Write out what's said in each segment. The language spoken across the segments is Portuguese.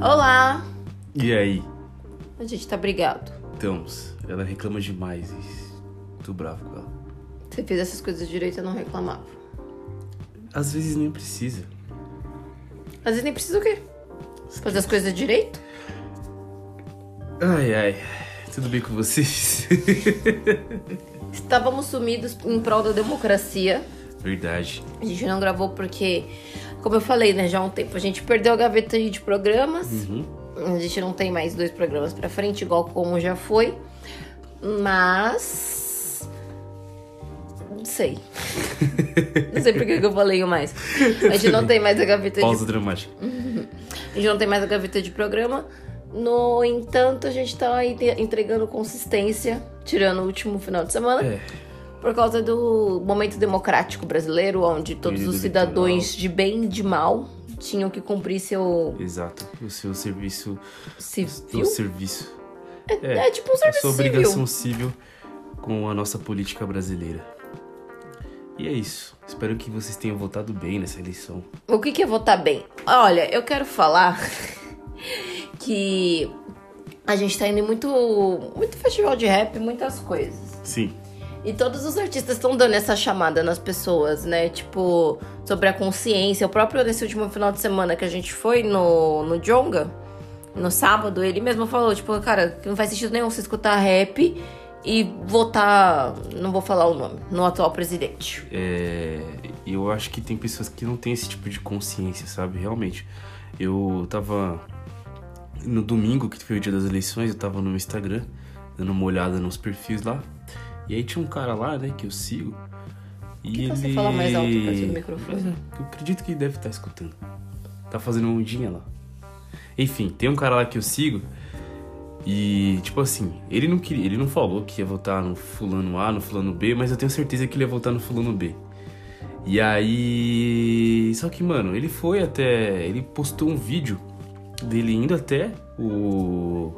Olá! E aí? A gente tá brigado. Estamos. Ela reclama demais e tô bravo com ela. Você fez essas coisas direito, eu não reclamava. Às vezes nem precisa. Às vezes nem precisa o quê? Fazer as coisas direito? Ai, ai. Tudo bem com vocês? Estávamos sumidos em prol da democracia. Verdade. A gente não gravou porque, como eu falei, né, já há um tempo, a gente perdeu a gaveta de programas. Uhum. A gente não tem mais dois programas pra frente, igual como já foi. Mas. Não sei. não sei por que eu falei mais. A gente não tem mais a gaveta de Pausa dramática. A gente não tem mais a gaveta de programa. No entanto, a gente tá entregando consistência, tirando o último final de semana, É. por causa do momento democrático brasileiro, onde todos os cidadãos de bem e de mal tinham que cumprir seu Exato. O seu serviço. civil. O serviço. É, é tipo um a serviço sua civil. obrigação civil com a nossa política brasileira. E é isso. Espero que vocês tenham votado bem nessa eleição. O que, que é votar bem? Olha, eu quero falar que a gente tá indo em muito, muito festival de rap, muitas coisas. Sim. E todos os artistas estão dando essa chamada nas pessoas, né? Tipo, sobre a consciência. O próprio, nesse último final de semana que a gente foi no, no Jonga, no sábado, ele mesmo falou, tipo, cara, não faz sentido nenhum você escutar rap e votar, não vou falar o nome, no atual presidente. É, eu acho que tem pessoas que não têm esse tipo de consciência, sabe? Realmente. Eu tava. No domingo, que foi o dia das eleições, eu tava no Instagram, dando uma olhada nos perfis lá. E aí tinha um cara lá, né, que eu sigo. E que ele. você fala mais alto perto do microfone? É, eu acredito que deve estar escutando. Tá fazendo ondinha lá. Enfim, tem um cara lá que eu sigo. E, tipo assim, ele não queria, ele não falou que ia votar no fulano A, no fulano B, mas eu tenho certeza que ele ia votar no fulano B. E aí. Só que, mano, ele foi até. Ele postou um vídeo dele indo até o.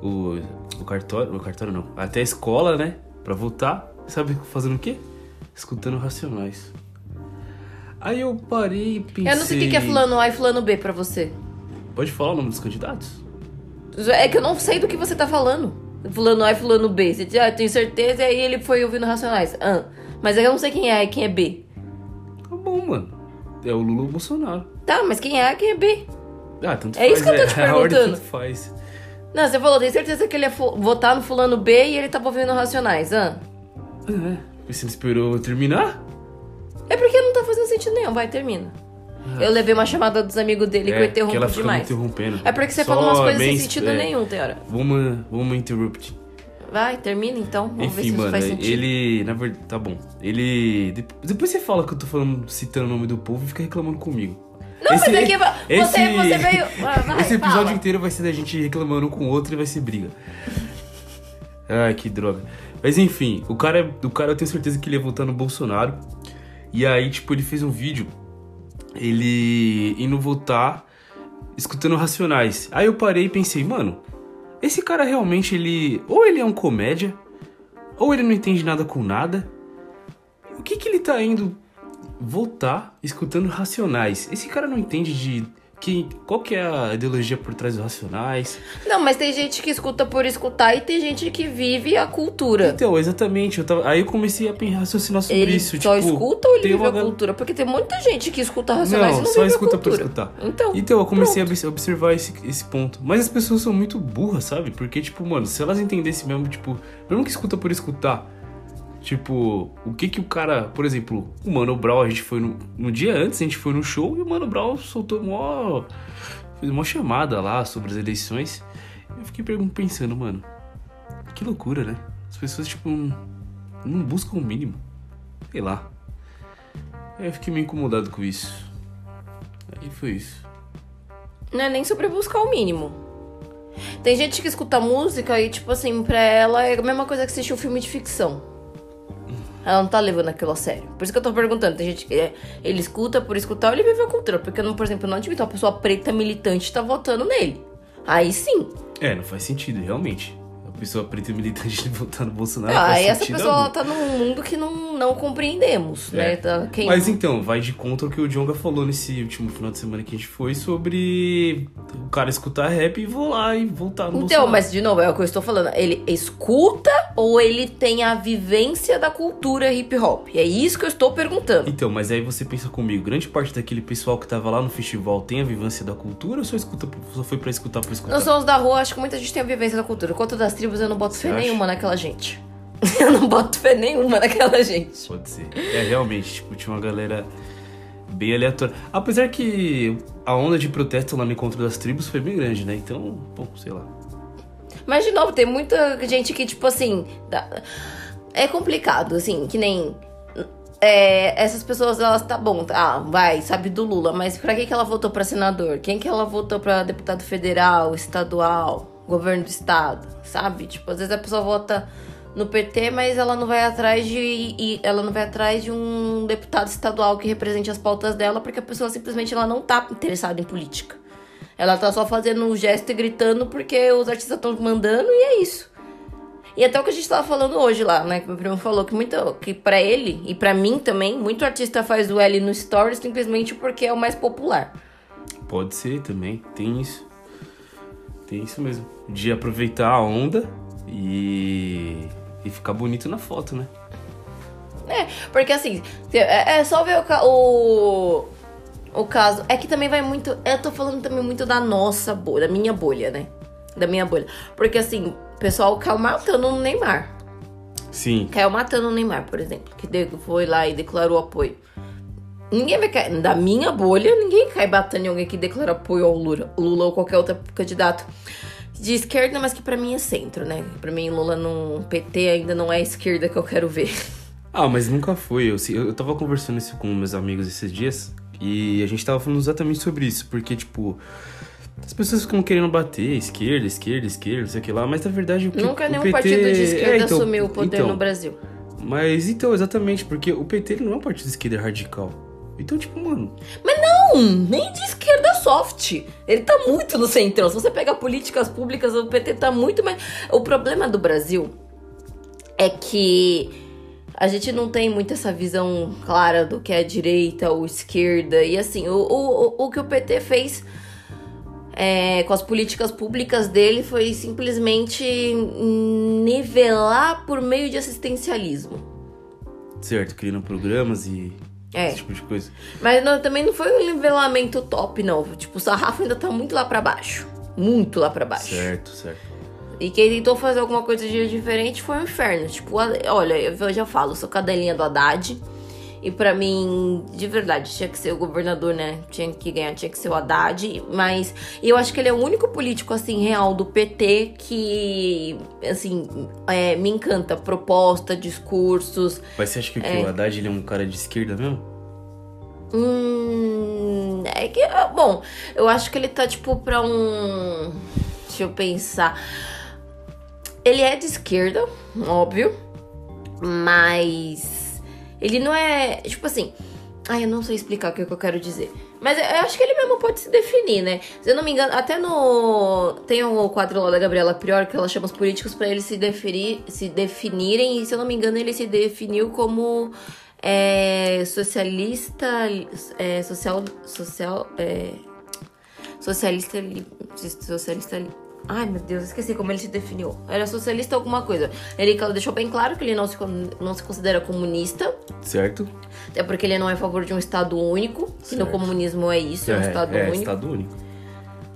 O. O cartório. O cartório não. Até a escola, né? Pra votar. Sabe fazendo o quê? Escutando racionais. Aí eu parei e pensei. Eu não sei o que é fulano A e fulano B pra você. Pode falar o nome dos candidatos? É que eu não sei do que você tá falando. Fulano A e fulano B. Você diz, ah, eu tenho certeza, e aí ele foi ouvindo Racionais. Ah, mas eu não sei quem é A e quem é B. Tá bom, mano. É o Lula ou o Bolsonaro. Tá, mas quem é A e quem é B? Ah, tanto É faz. isso que eu tô te A ordem perguntando. tanto faz. Não, você falou, tem certeza que ele ia fu- votar no fulano B e ele tava ouvindo Racionais. Ah. É. Você não esperou terminar? É porque não tá fazendo sentido nenhum. Vai, termina. Eu levei uma chamada dos amigos dele que eu Ah. É, que interrompo ela fica me demais. interrompendo. É porque você Só fala umas coisas sem sentido é, nenhum, Teora. Vamos, vamos interrupt. Vai, termina então. Vamos ver se Enfim, isso mano, faz sentido. ele. Na verdade, tá bom. Ele. de- Depois você fala que eu tô falando, citando o nome do povo e fica reclamando comigo. Não, mas é que você, você veio. Ah, vai, esse episódio fala. inteiro vai ser da gente reclamando um com o outro e vai ser briga. Ai, que droga. Mas enfim, o cara, o cara eu tenho certeza que ele ia votar no Bolsonaro. E aí, tipo, ele fez um vídeo. Ele indo votar, escutando Racionais. Aí eu parei e pensei, mano, esse cara realmente, ele. Ou ele é um comédia, ou ele não entende nada com nada. O que que ele tá indo votar escutando Racionais? Esse cara não entende de. Que, qual que é a ideologia por trás dos Racionais? Não, mas tem gente que escuta por escutar e tem gente que vive a cultura. Então, exatamente. Eu tava, aí eu comecei a pensar- raciocinar sobre Ele isso. só tipo, escuta ou ele vive a gal- cultura? Porque tem muita gente que escuta Racionais Não, e não só escuta por escutar. Então, Então, eu comecei pronto. a obs- observar esse, esse ponto. Mas as pessoas são muito burras, sabe? Porque, tipo, mano, se elas entendessem mesmo, tipo, mesmo que escuta por escutar, tipo, o que que o cara, por exemplo, o Mano Brown, a gente foi no, no dia antes, a gente foi no show e o Mano Brown soltou mó. fez uma chamada lá sobre as eleições. Eu fiquei pensando, mano, que loucura, né? As pessoas, tipo, não buscam o mínimo. Sei lá. Aí eu fiquei meio incomodado com isso. Aí foi isso. não é nem sobre buscar o mínimo. Tem gente que escuta música e, tipo assim, pra ela é a mesma coisa que assistir um filme de ficção. Ela não tá levando aquilo a sério. Por isso que eu tô perguntando. Tem gente que é, ele escuta por escutar ele vive a cultura. Porque, não, por exemplo, não admito uma pessoa preta militante tá votando nele. Aí sim. É, não faz sentido, realmente. Pessoa preta e militante votar no Bolsonaro. Ah, e essa pessoa algum. tá num mundo que não, não compreendemos, né? É. Tá, quem... Mas então, vai de contra o que o Jonga falou nesse último final de semana que a gente foi sobre o cara escutar rap e vou lá e voltar no Então, Bolsonaro. mas de novo, é o que eu estou falando. Ele escuta ou ele tem a vivência da cultura hip hop? É isso que eu estou perguntando. Então, mas aí você pensa comigo, grande parte daquele pessoal que tava lá no festival tem a vivência da cultura ou só, escuta, só foi pra escutar por escutar? Nós somos da rua, acho que muita gente tem a vivência da cultura. Quanto das tribos, eu não boto fé acha? nenhuma naquela gente. Eu não boto fé nenhuma naquela gente. Pode ser. É, realmente, tipo, tinha uma galera bem aleatória. Apesar que a onda de protesto lá no encontro das tribos foi bem grande, né? Então, bom, sei lá. Mas, de novo, tem muita gente que, tipo assim. É complicado, assim, que nem. é, essas pessoas, elas tá bom, tá, vai, sabe do Lula, mas pra que, que ela votou pra senador? Quem que ela votou pra deputado federal, estadual, governo do estado, sabe? Tipo, às vezes a pessoa vota no PT, mas ela não vai atrás de. ela não vai atrás de um deputado estadual que represente as pautas dela, porque a pessoa simplesmente ela não tá interessada em política. Ela tá só fazendo um gesto e gritando porque os artistas estão mandando e é isso. E até o que a gente tava falando hoje lá, né? Que meu primo falou que muito, que para ele e pra mim também, muito artista faz o L no stories simplesmente porque é o mais popular. Pode ser também, tem isso. Tem isso mesmo. De aproveitar a onda e. e ficar bonito na foto, né? É, porque assim, é, é só ver o, o, o caso. É que também vai muito. Eu tô falando também muito da nossa bolha, da minha bolha, né? Da minha bolha. Porque assim, o pessoal caiu matando no Neymar. Sim. Caiu matando o Neymar, por exemplo, que foi lá e declarou apoio. Ninguém vai cair. Da minha bolha, ninguém cai batendo em alguém que declara apoio ao Lula, Lula ou qualquer outro candidato de esquerda, mas que pra mim é centro, né? Pra mim, Lula no PT ainda não é a esquerda que eu quero ver. Ah, mas nunca foi. Eu, eu, tava conversando isso com meus amigos esses dias e a gente tava falando exatamente sobre isso, porque, tipo, as pessoas ficam querendo bater esquerda, esquerda, esquerda, não sei o que lá, mas na verdade o que Nunca o nenhum PT... partido de esquerda É, então, assumiu o poder então, no Brasil. Mas então, exatamente, porque o PT não é um partido de esquerda radical. Então, tipo, mano, Não, nem de esquerda soft. Ele tá muito no centrão. Se você pega políticas públicas, o PT tá muito mais. O problema do Brasil é que a gente não tem muito essa visão clara do que é direita ou esquerda. E assim, o, o, o que o PT fez é, com as políticas públicas dele foi simplesmente nivelar por meio de assistencialismo. certo, criando programas e É. esse tipo de coisa. Mas não- também não foi um nivelamento top, não. Tipo, o sarrafo ainda tá muito lá pra baixo. Muito lá pra baixo. Certo, certo. E quem tentou fazer alguma coisa de diferente foi um inferno. Tipo, olha, eu já falo, sou cadelinha do Haddad. E pra mim, de verdade, tinha que ser o governador, né? Tinha que ganhar, tinha que ser o Haddad. Mas eu acho que ele é o único político, assim, real do PT que, assim, é, me encanta. Proposta, discursos. Mas você acha que, que o Haddad ele é um cara de esquerda mesmo? Hum. É que. Bom, eu acho que ele tá, tipo, pra um. Deixa eu pensar. Ele é de esquerda, óbvio. Mas. Ele não é. Tipo assim. Ai, eu não sei explicar o que, que eu quero dizer. Mas eu acho que ele mesmo pode se definir, né? Se eu não me engano, até no. Tem um quadro lá da Gabriela Prior que ela chama os políticos pra eles se, definir, se definirem. E se eu não me engano, ele se definiu como é, socialista. É, social. Social. É, socialista. li- Socialista. Ai, meu Deus, esqueci como ele se definiu. Era socialista alguma coisa. Ele deixou bem claro que ele não se, não se considera comunista. Certo? Até porque ele não é a favor de um Estado único. Que no Certo. comunismo é isso, é, um Estado é, único. Estado único.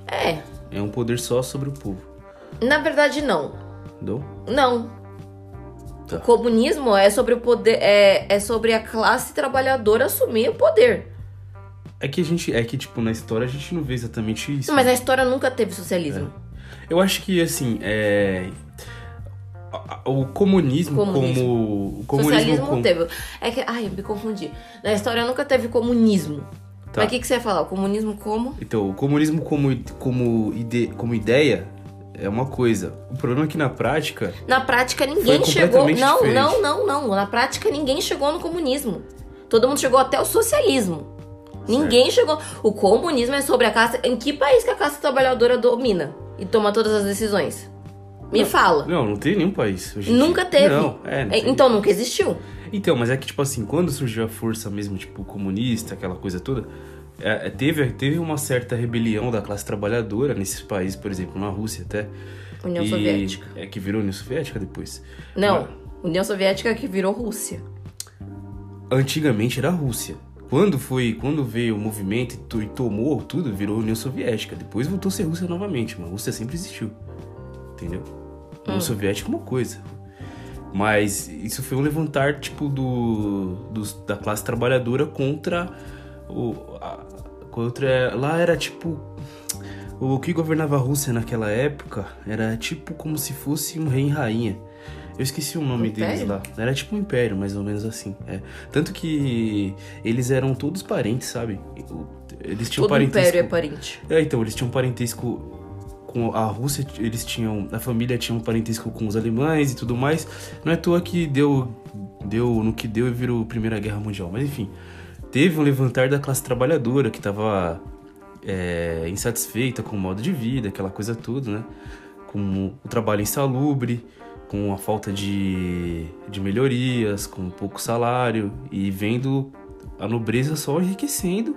É. É um poder só sobre o povo. Na verdade, não. Entendeu? Não. Tá. O comunismo é sobre o poder. É, é sobre a classe trabalhadora assumir o poder. É que a gente. É que, tipo, na história a gente não vê exatamente isso. Mas a história nunca teve socialismo. Eu acho que, assim, é. O comunismo, Comunismo. como. O comunismo Socialismo como. teve. É que. Ai, eu me confundi. Na história nunca teve comunismo. Tá. Mas o que, que você ia falar? O comunismo como? Então, o comunismo como, como, ide, como ideia é uma coisa. O problema é que na prática. Na prática, ninguém chegou. Não, diferente. não, não, não. Na prática, ninguém chegou no comunismo. Todo mundo chegou até o socialismo. Ninguém chegou. O comunismo é sobre a classe. Em que país que a classe trabalhadora domina e toma todas as decisões? Me Não, fala. Não, não tem nenhum país. Nunca teve. Não, é, não É. Então nunca existiu. Então, mas é que, tipo assim, quando surgiu a força mesmo, tipo, comunista, aquela coisa toda, é, é, teve, teve uma certa rebelião da classe trabalhadora nesses países, por exemplo, na Rússia até. União E- Soviética. É que virou União Soviética depois. Não, Mas União Soviética que virou Rússia. antigamente era a Rússia. Quando foi, quando veio o movimento e, to- tomou tudo, virou União Soviética. Depois voltou a ser Rússia novamente, mas a Rússia sempre existiu. Entendeu? União Soviética é uma coisa. Mas isso foi um levantar, tipo, do, dos- da classe trabalhadora contra o. a- contra. Lá era tipo. O que governava a Rússia naquela época era tipo como se fosse um rei e rainha. Eu esqueci o nome Império? deles lá. Era tipo um império, mais ou menos assim. É. Tanto que eles eram todos parentes, sabe? Eles tinham Todo parentesco. império é parente. É, então, eles tinham parentesco com a Rússia, eles tinham. A família tinha um parentesco com os alemães e tudo mais. Não é à toa que deu. Deu no que deu e virou Primeira Guerra Mundial. Mas enfim, teve um levantar da classe trabalhadora que tava é, insatisfeita com o modo de vida, aquela coisa toda, né? Com o trabalho insalubre, com a falta de, de melhorias, com pouco salário e vendo a nobreza só enriquecendo.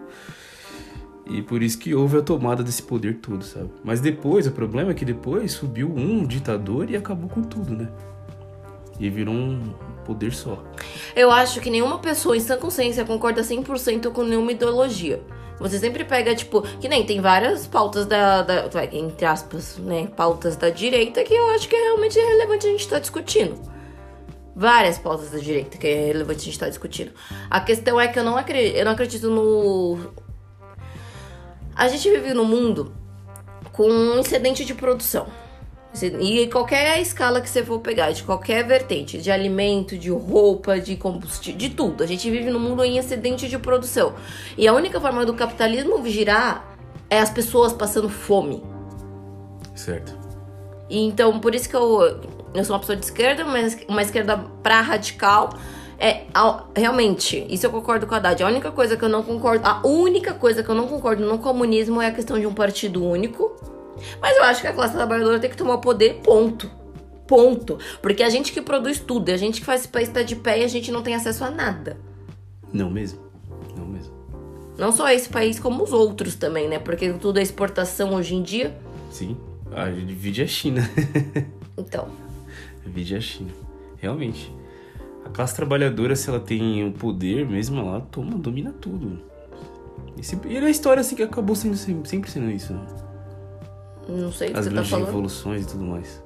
E por isso que houve a tomada desse poder todo, sabe? Mas depois, o problema é que depois subiu um ditador e acabou com tudo, né? E virou um poder só. Eu acho que nenhuma pessoa em sã consciência concorda 100% com nenhuma ideologia. Você sempre pega, tipo, que nem tem várias pautas da, da entre aspas, né, pautas da direita que eu acho que é realmente relevante a gente estar discutindo. Várias pautas da direita que é relevante a gente estar discutindo. A questão é que eu não acredito, eu não acredito no... A gente vive num mundo com um excedente de produção. E qualquer escala que você for pegar, de qualquer vertente, de alimento, de roupa, de combustível, de tudo. A gente vive num mundo em excedente de produção. E a única forma do capitalismo girar é as pessoas passando fome. Certo. E então, por isso que eu, eu sou uma pessoa de esquerda, mas uma esquerda pra radical. É, realmente, isso eu concordo com a Haddad. A única coisa que eu não concordo, a única coisa que eu não concordo no comunismo é a questão de um partido único. Mas eu acho que a classe trabalhadora tem que tomar o poder, ponto. Ponto. Porque a gente que produz tudo, a gente que faz esse país estar de pé e a gente não tem acesso a nada. Não mesmo? Não mesmo. Não só esse país, como os outros também, né? Porque tudo é exportação hoje em dia. Sim. A divide a China. Então, Divide a China. Realmente. A classe trabalhadora, se ela tem o poder mesmo, ela toma, domina tudo. Esse, e a história assim que acabou sendo sempre, sempre sendo isso. né? Não sei o que As você tá grandes falando. revoluções e tudo mais.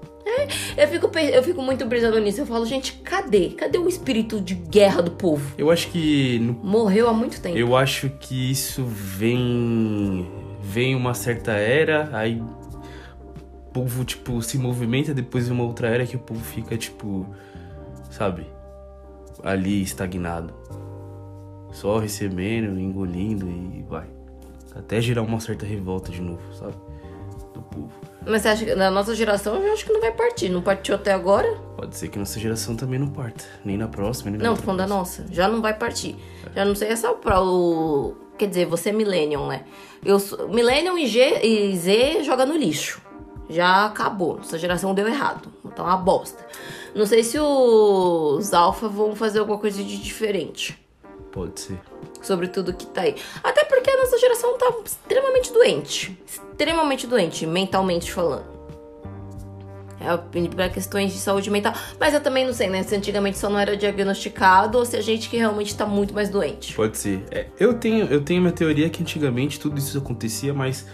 Eu fico, eu fico muito brisando nisso. Eu falo, gente, cadê? Cadê o espírito de guerra do povo? Eu acho que no Morreu há muito tempo. Eu acho que isso vem. Vem uma certa era, aí o povo, tipo, se movimenta, depois vem uma outra era que o povo fica, tipo, sabe? Ali estagnado. Só recebendo, engolindo e vai. Até gerar uma certa revolta de novo, sabe? Do povo. Mas você acha que na nossa geração eu acho que não vai partir. Não partiu até agora? Pode ser que nossa geração também não parta. Nem na próxima, nem na Não, tô falando da nossa. Já não vai partir. Já não sei é só pra o. Quer dizer, você é Millennium, né? Eu sou... Millennium e, G... e Z joga no lixo. Já acabou. Nossa geração deu errado. É uma bosta. Não sei se os Alpha vão fazer alguma coisa de diferente. Pode ser. sobre tudo que tá aí. Até porque a nossa geração tá extremamente doente. Extremamente doente, mentalmente falando. É para questões de saúde mental. Mas eu também não sei, né? Se antigamente só não era diagnosticado ou se a gente que realmente tá muito mais doente. Pode ser. É, eu tenho eu tenho minha teoria que antigamente tudo isso acontecia, mas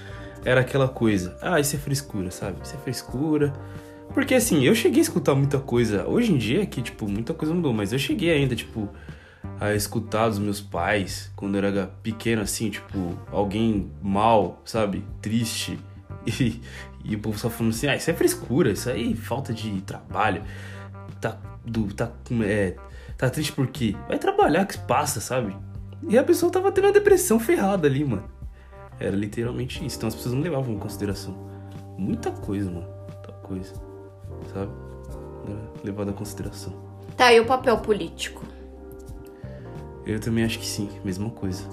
era aquela coisa. Ah, isso é frescura, sabe? Isso é frescura. Porque assim, eu cheguei a escutar muita coisa. Hoje em dia que, tipo, muita coisa mudou, mas eu cheguei ainda, tipo, a escutar dos meus pais quando eu era pequeno, assim, tipo, alguém mal, sabe? Triste. E, e o povo só falando assim, ah, isso é frescura, isso aí falta de trabalho. Tá, do, tá, é, tá triste por quê? Vai trabalhar que passa, sabe? E a pessoa tava tendo uma depressão ferrada ali, mano. Era literalmente isso. Então as pessoas não levavam em consideração. Muita coisa, mano. Muita coisa. Sabe? Era levado em consideração. Tá, e o papel político? Eu também acho que sim, mesma coisa.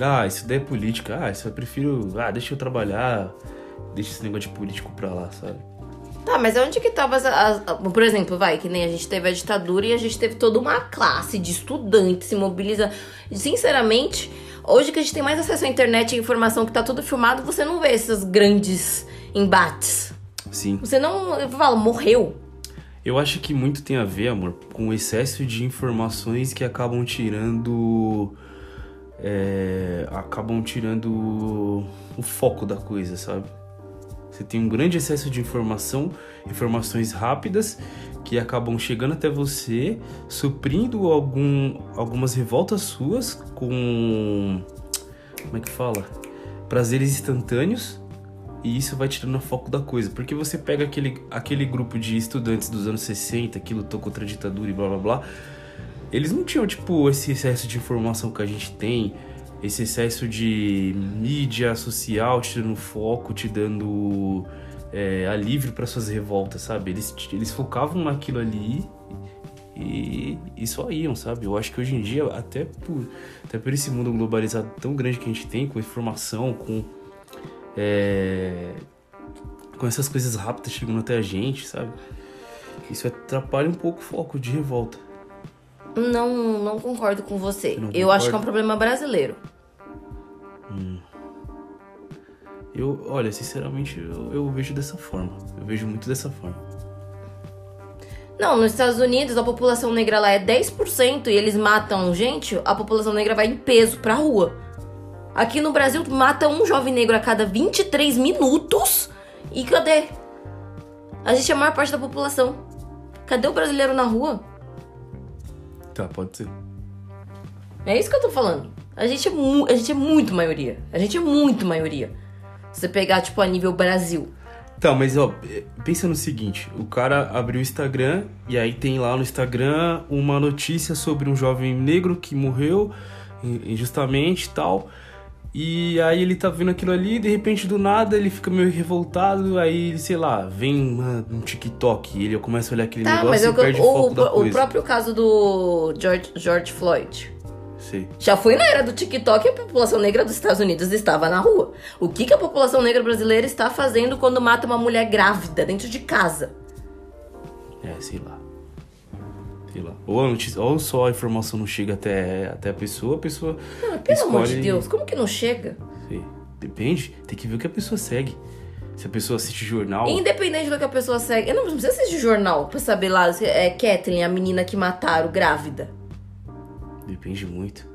Ah, isso daí é política. Ah, isso eu prefiro. Ah, deixa eu trabalhar. Deixa esse negócio de político pra lá, sabe? Tá, mas onde que tava as, as- Por exemplo, vai, que nem a gente teve a ditadura e a gente teve toda uma classe de estudantes se mobilizando. Sinceramente, hoje que a gente tem mais acesso à internet e informação que tá tudo filmado, você não vê esses grandes embates. Sim. Você não. Eu falo, morreu. Eu acho que muito tem a ver, amor, com o excesso de informações que acabam tirando. é, acabam tirando o foco da coisa, sabe? Você tem um grande excesso de informação, informações rápidas que acabam chegando até você, suprindo algum, algumas revoltas suas com. Como é que fala? Prazeres instantâneos e isso vai tirando o foco da coisa. Porque você pega aquele, aquele grupo de estudantes dos anos 60 que lutou contra a ditadura e blá blá blá. Eles não tinham, tipo, esse excesso de informação que a gente tem, esse excesso de mídia social te dando foco, te dando é, alívio para suas revoltas, sabe? Eles, eles focavam naquilo ali e, e só iam, sabe? Eu acho que hoje em dia, até por, até por esse mundo globalizado tão grande que a gente tem, com informação, com. É, com essas coisas rápidas chegando até a gente, sabe? Isso atrapalha um pouco o foco de revolta. Não, não concordo com você. Não eu acho que é um problema brasileiro. Eu, olha, sinceramente, eu, eu vejo dessa forma. Eu vejo muito dessa forma. Não, nos Estados Unidos a população negra lá é 10% e eles matam gente, a população negra vai em peso pra rua. Aqui no Brasil mata um jovem negro a cada 23 minutos. E cadê? A gente é a maior parte da população. Cadê o brasileiro na rua? Tá, pode ser. É isso que eu tô falando. A gente é, a gente é muito maioria. A gente é muito maioria. Se você pegar, tipo, a nível Brasil. Tá, mas ó, pensa no seguinte: o cara abriu o Instagram e aí tem lá no Instagram uma notícia sobre um jovem negro que morreu in- injustamente e tal. E aí ele tá vendo aquilo ali, e de repente do nada ele fica meio revoltado, aí, sei lá, vem uma- um TikTok e ele começa a olhar aquele Tá, negócio mas e eu, perde o o, foco da o, coisa. próprio caso do George, George Floyd. Sei. Já foi na era do TikTok e a população negra dos Estados Unidos estava na rua. O que, que a população negra brasileira está fazendo quando mata uma mulher grávida dentro de casa? É, sei lá. Lá. Ou, notícia, ou só a informação não chega até, até a pessoa, a pessoa. Ah, pelo amor de escolhe- Deus, como que não chega? Sei. Depende, tem que ver o que a pessoa segue. Se a pessoa assiste jornal. Independente do que a pessoa segue. Eu não precisa assistir jornal pra saber lá se é Kathleen, a menina que mataram, grávida. Depende muito.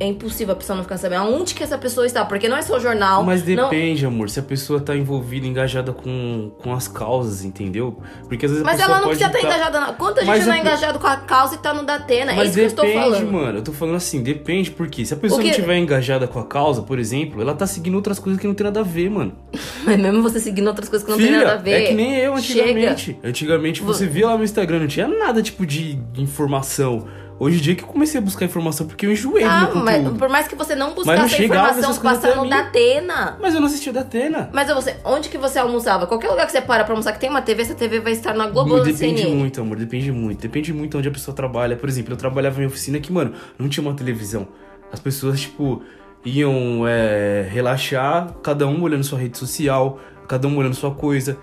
É impossível a pessoa não ficar sabendo aonde que essa pessoa está, porque não é só jornal. Mas não- depende, amor, se a pessoa tá envolvida, engajada com, com as causas, entendeu? Porque às vezes a Mas pessoa ela não precisa estar tá- engajada na. Quanta Mas gente não é eu- engajado com a causa e tá no Datena? É Mas isso que eu estou depende, falando. mano. Eu tô falando assim, depende, porque se a pessoa que- não tiver engajada com a causa, por exemplo, ela tá seguindo outras coisas que não tem nada a ver, mano. Mas mesmo você seguindo outras coisas que não Filha, tem nada a ver. é que nem eu Chega. antigamente. Antigamente, você via lá no Instagram, não tinha nada tipo de informação. Hoje em dia que eu comecei a buscar informação porque eu enjoei Ah, mas por mais que você não buscasse não a informação, passando da Atena. Mas eu não assistia da Atena. Mas você, onde que você almoçava? Qualquer lugar que você para pra almoçar que tem uma TV, essa TV vai estar na Globo ou Depende CNN. muito, amor, depende muito. Depende muito onde a pessoa trabalha. Por exemplo, eu trabalhava em oficina que, mano, não tinha uma televisão. As pessoas, tipo, iam é, relaxar, cada um olhando sua rede social, cada um olhando sua coisa.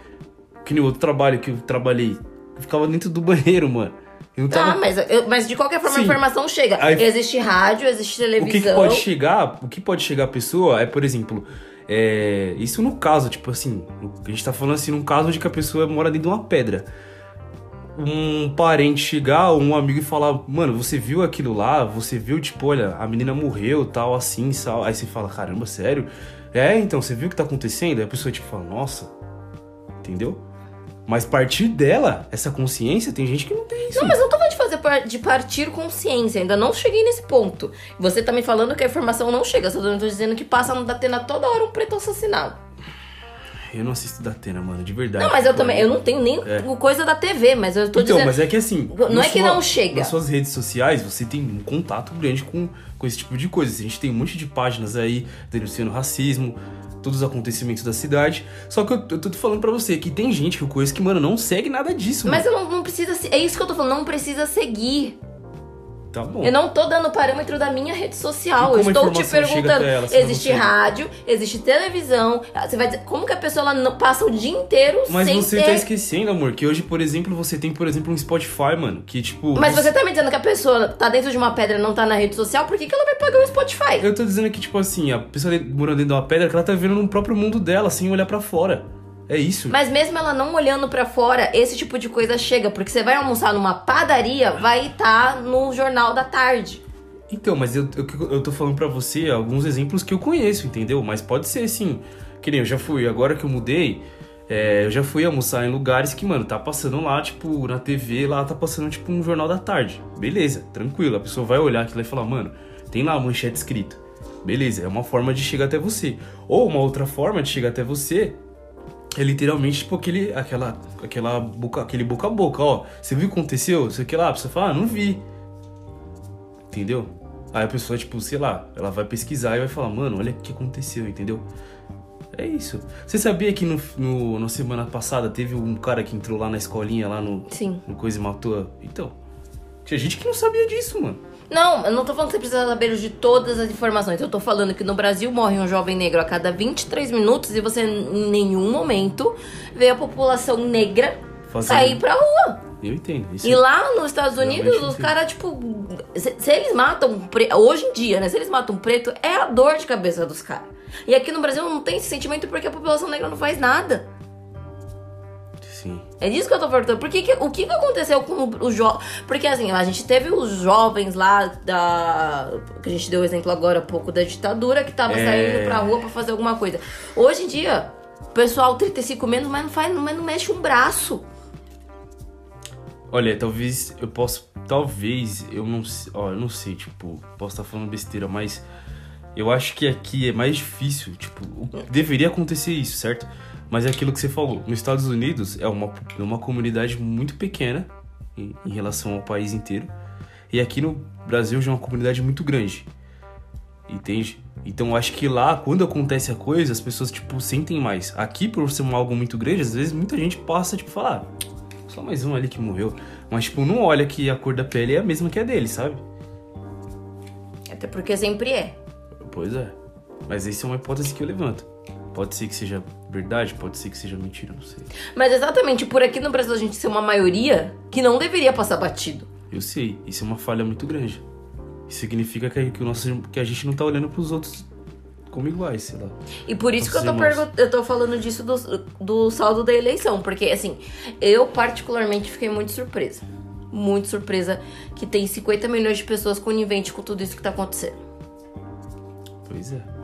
Que nem o outro trabalho que eu trabalhei. Eu ficava dentro do banheiro, mano. Eu não tava Ah, mas, eu- mas de qualquer forma Sim. a informação chega. Aí- Existe rádio, existe O televisão. que, que pode chegar, o que pode chegar a pessoa é, por exemplo, é, isso no caso, tipo assim, a gente tá falando assim num caso de que a pessoa mora dentro de uma pedra. Um parente chegar, um amigo e falar, mano, você viu aquilo lá? Você viu, tipo, olha, a menina morreu, tal, assim, tal. Aí você fala, caramba, sério? É, então, você viu o que tá acontecendo? Aí a pessoa, tipo, fala, nossa, entendeu? Mas partir dela, essa consciência, tem gente que não tem isso. Não, mas eu não tô falando de fazer par- de partir consciência, ainda não cheguei nesse ponto. Você tá me falando que a informação não chega, só tô dizendo que passa no Datena toda hora um preto assassinado. Eu não assisto da Atena, mano, de verdade. Não, mas eu também, eu não tenho nem É. coisa da TV, mas eu tô então, dizendo. mas é que assim. Não é que não chega. Nas suas redes sociais, você tem um contato grande com, com esse tipo de coisa. A gente tem um monte de páginas aí denunciando racismo, todos os acontecimentos da cidade. Só que eu, eu tô falando pra você que tem gente que eu conheço que, mano, não segue nada disso, Mas mano. eu não, não precisa. É isso que eu tô falando, não precisa seguir. Tá bom. Eu não tô dando parâmetro da minha rede social. Eu estou te perguntando. ela, existe rádio, existe televisão. Você vai dizer, como que a pessoa ela passa o dia inteiro Mas sem você ter. tá esquecendo, amor, que hoje, por exemplo, você tem, por exemplo, um Spotify, mano, que tipo. Mas você tá me dizendo que a pessoa tá dentro de uma pedra e não tá na rede social, por que, que ela vai pagar o Spotify? Eu tô dizendo que, tipo assim, a pessoa morando dentro de uma pedra que ela tá vivendo no próprio mundo dela, sem olhar pra fora. É isso. Mas mesmo ela não olhando pra fora, esse tipo de coisa chega. Porque você vai almoçar numa padaria, vai estar no jornal da tarde. Então, mas eu, eu, eu tô falando pra você alguns exemplos que eu conheço, entendeu? Mas pode ser assim. Que nem eu já fui, agora que eu mudei, é, eu já fui almoçar em lugares que, mano, tá passando lá, tipo, na TV, lá tá passando, tipo, um jornal da tarde. Beleza, tranquilo. A pessoa vai olhar aquilo e falar, mano, tem lá a manchete escrito. Beleza, é uma forma de chegar até você. Ou uma outra forma de chegar até você é literalmente, tipo, aquele, aquela, aquela boca, aquele boca a boca, ó. Você viu o que aconteceu? Você que lá, a pessoa fala, ah, não vi. Entendeu? Aí a pessoa, tipo, sei lá, ela vai pesquisar e vai falar, mano, olha o que aconteceu, entendeu? É isso. Você sabia que no, no- na semana passada teve um cara que entrou lá na escolinha, lá no, Sim. no coisa e matou? Então. Tinha gente que não sabia disso, mano. Não, eu não tô falando que você precisa saber de todas as informações. Eu tô falando que no Brasil morre um jovem negro a cada 23 minutos e você em nenhum momento vê a população negra Fazendo- sair pra rua. Eu entendo. Isso E lá nos Estados Unidos, os caras, tipo, se, se eles matam preto, hoje em dia, né? Se eles matam preto, é a dor de cabeça dos caras. E aqui no Brasil não tem esse sentimento porque a população negra não faz nada. Sim. É disso que eu tô perguntando. Por que que- o que, que aconteceu com os jovens? Porque assim, a gente teve os jovens lá da. Que a gente deu o exemplo agora há pouco da ditadura, que tava É. saindo pra rua pra fazer alguma coisa. Hoje em dia, o pessoal 35 menos, mas não faz, mas não mexe um braço. Olha, talvez eu possa. Talvez eu não sei. Ó, eu não sei, tipo, posso estar falando besteira, mas eu acho que aqui é mais difícil. Tipo, o- deveria acontecer isso, certo? Mas é aquilo que você falou. Nos Estados Unidos é uma, é uma comunidade muito pequena em, em relação ao país inteiro. E aqui no Brasil já é uma comunidade muito grande. Entende? Então acho que lá, quando acontece a coisa, as pessoas, tipo, sentem mais. Aqui, por ser um algo muito grande, às vezes muita gente passa, tipo, falar, ah, só mais um ali que morreu. Mas, tipo, não olha que a cor da pele é a mesma que a dele, sabe? Até porque sempre é. Pois é. Mas essa é uma hipótese que eu levanto. Pode ser que seja verdade, pode ser que seja mentira, não sei. Mas exatamente por aqui no Brasil a gente ser uma maioria que não deveria passar batido. Eu sei, isso é uma falha muito grande. Isso significa que, que, o nosso, que a gente não tá olhando pros outros como iguais, sei lá. E por isso que eu tô, eu tô falando disso do, do saldo da eleição. Porque, assim, eu particularmente fiquei muito surpresa. Muito surpresa que tem 50 milhões de pessoas coniventes com tudo isso que tá acontecendo. Pois é.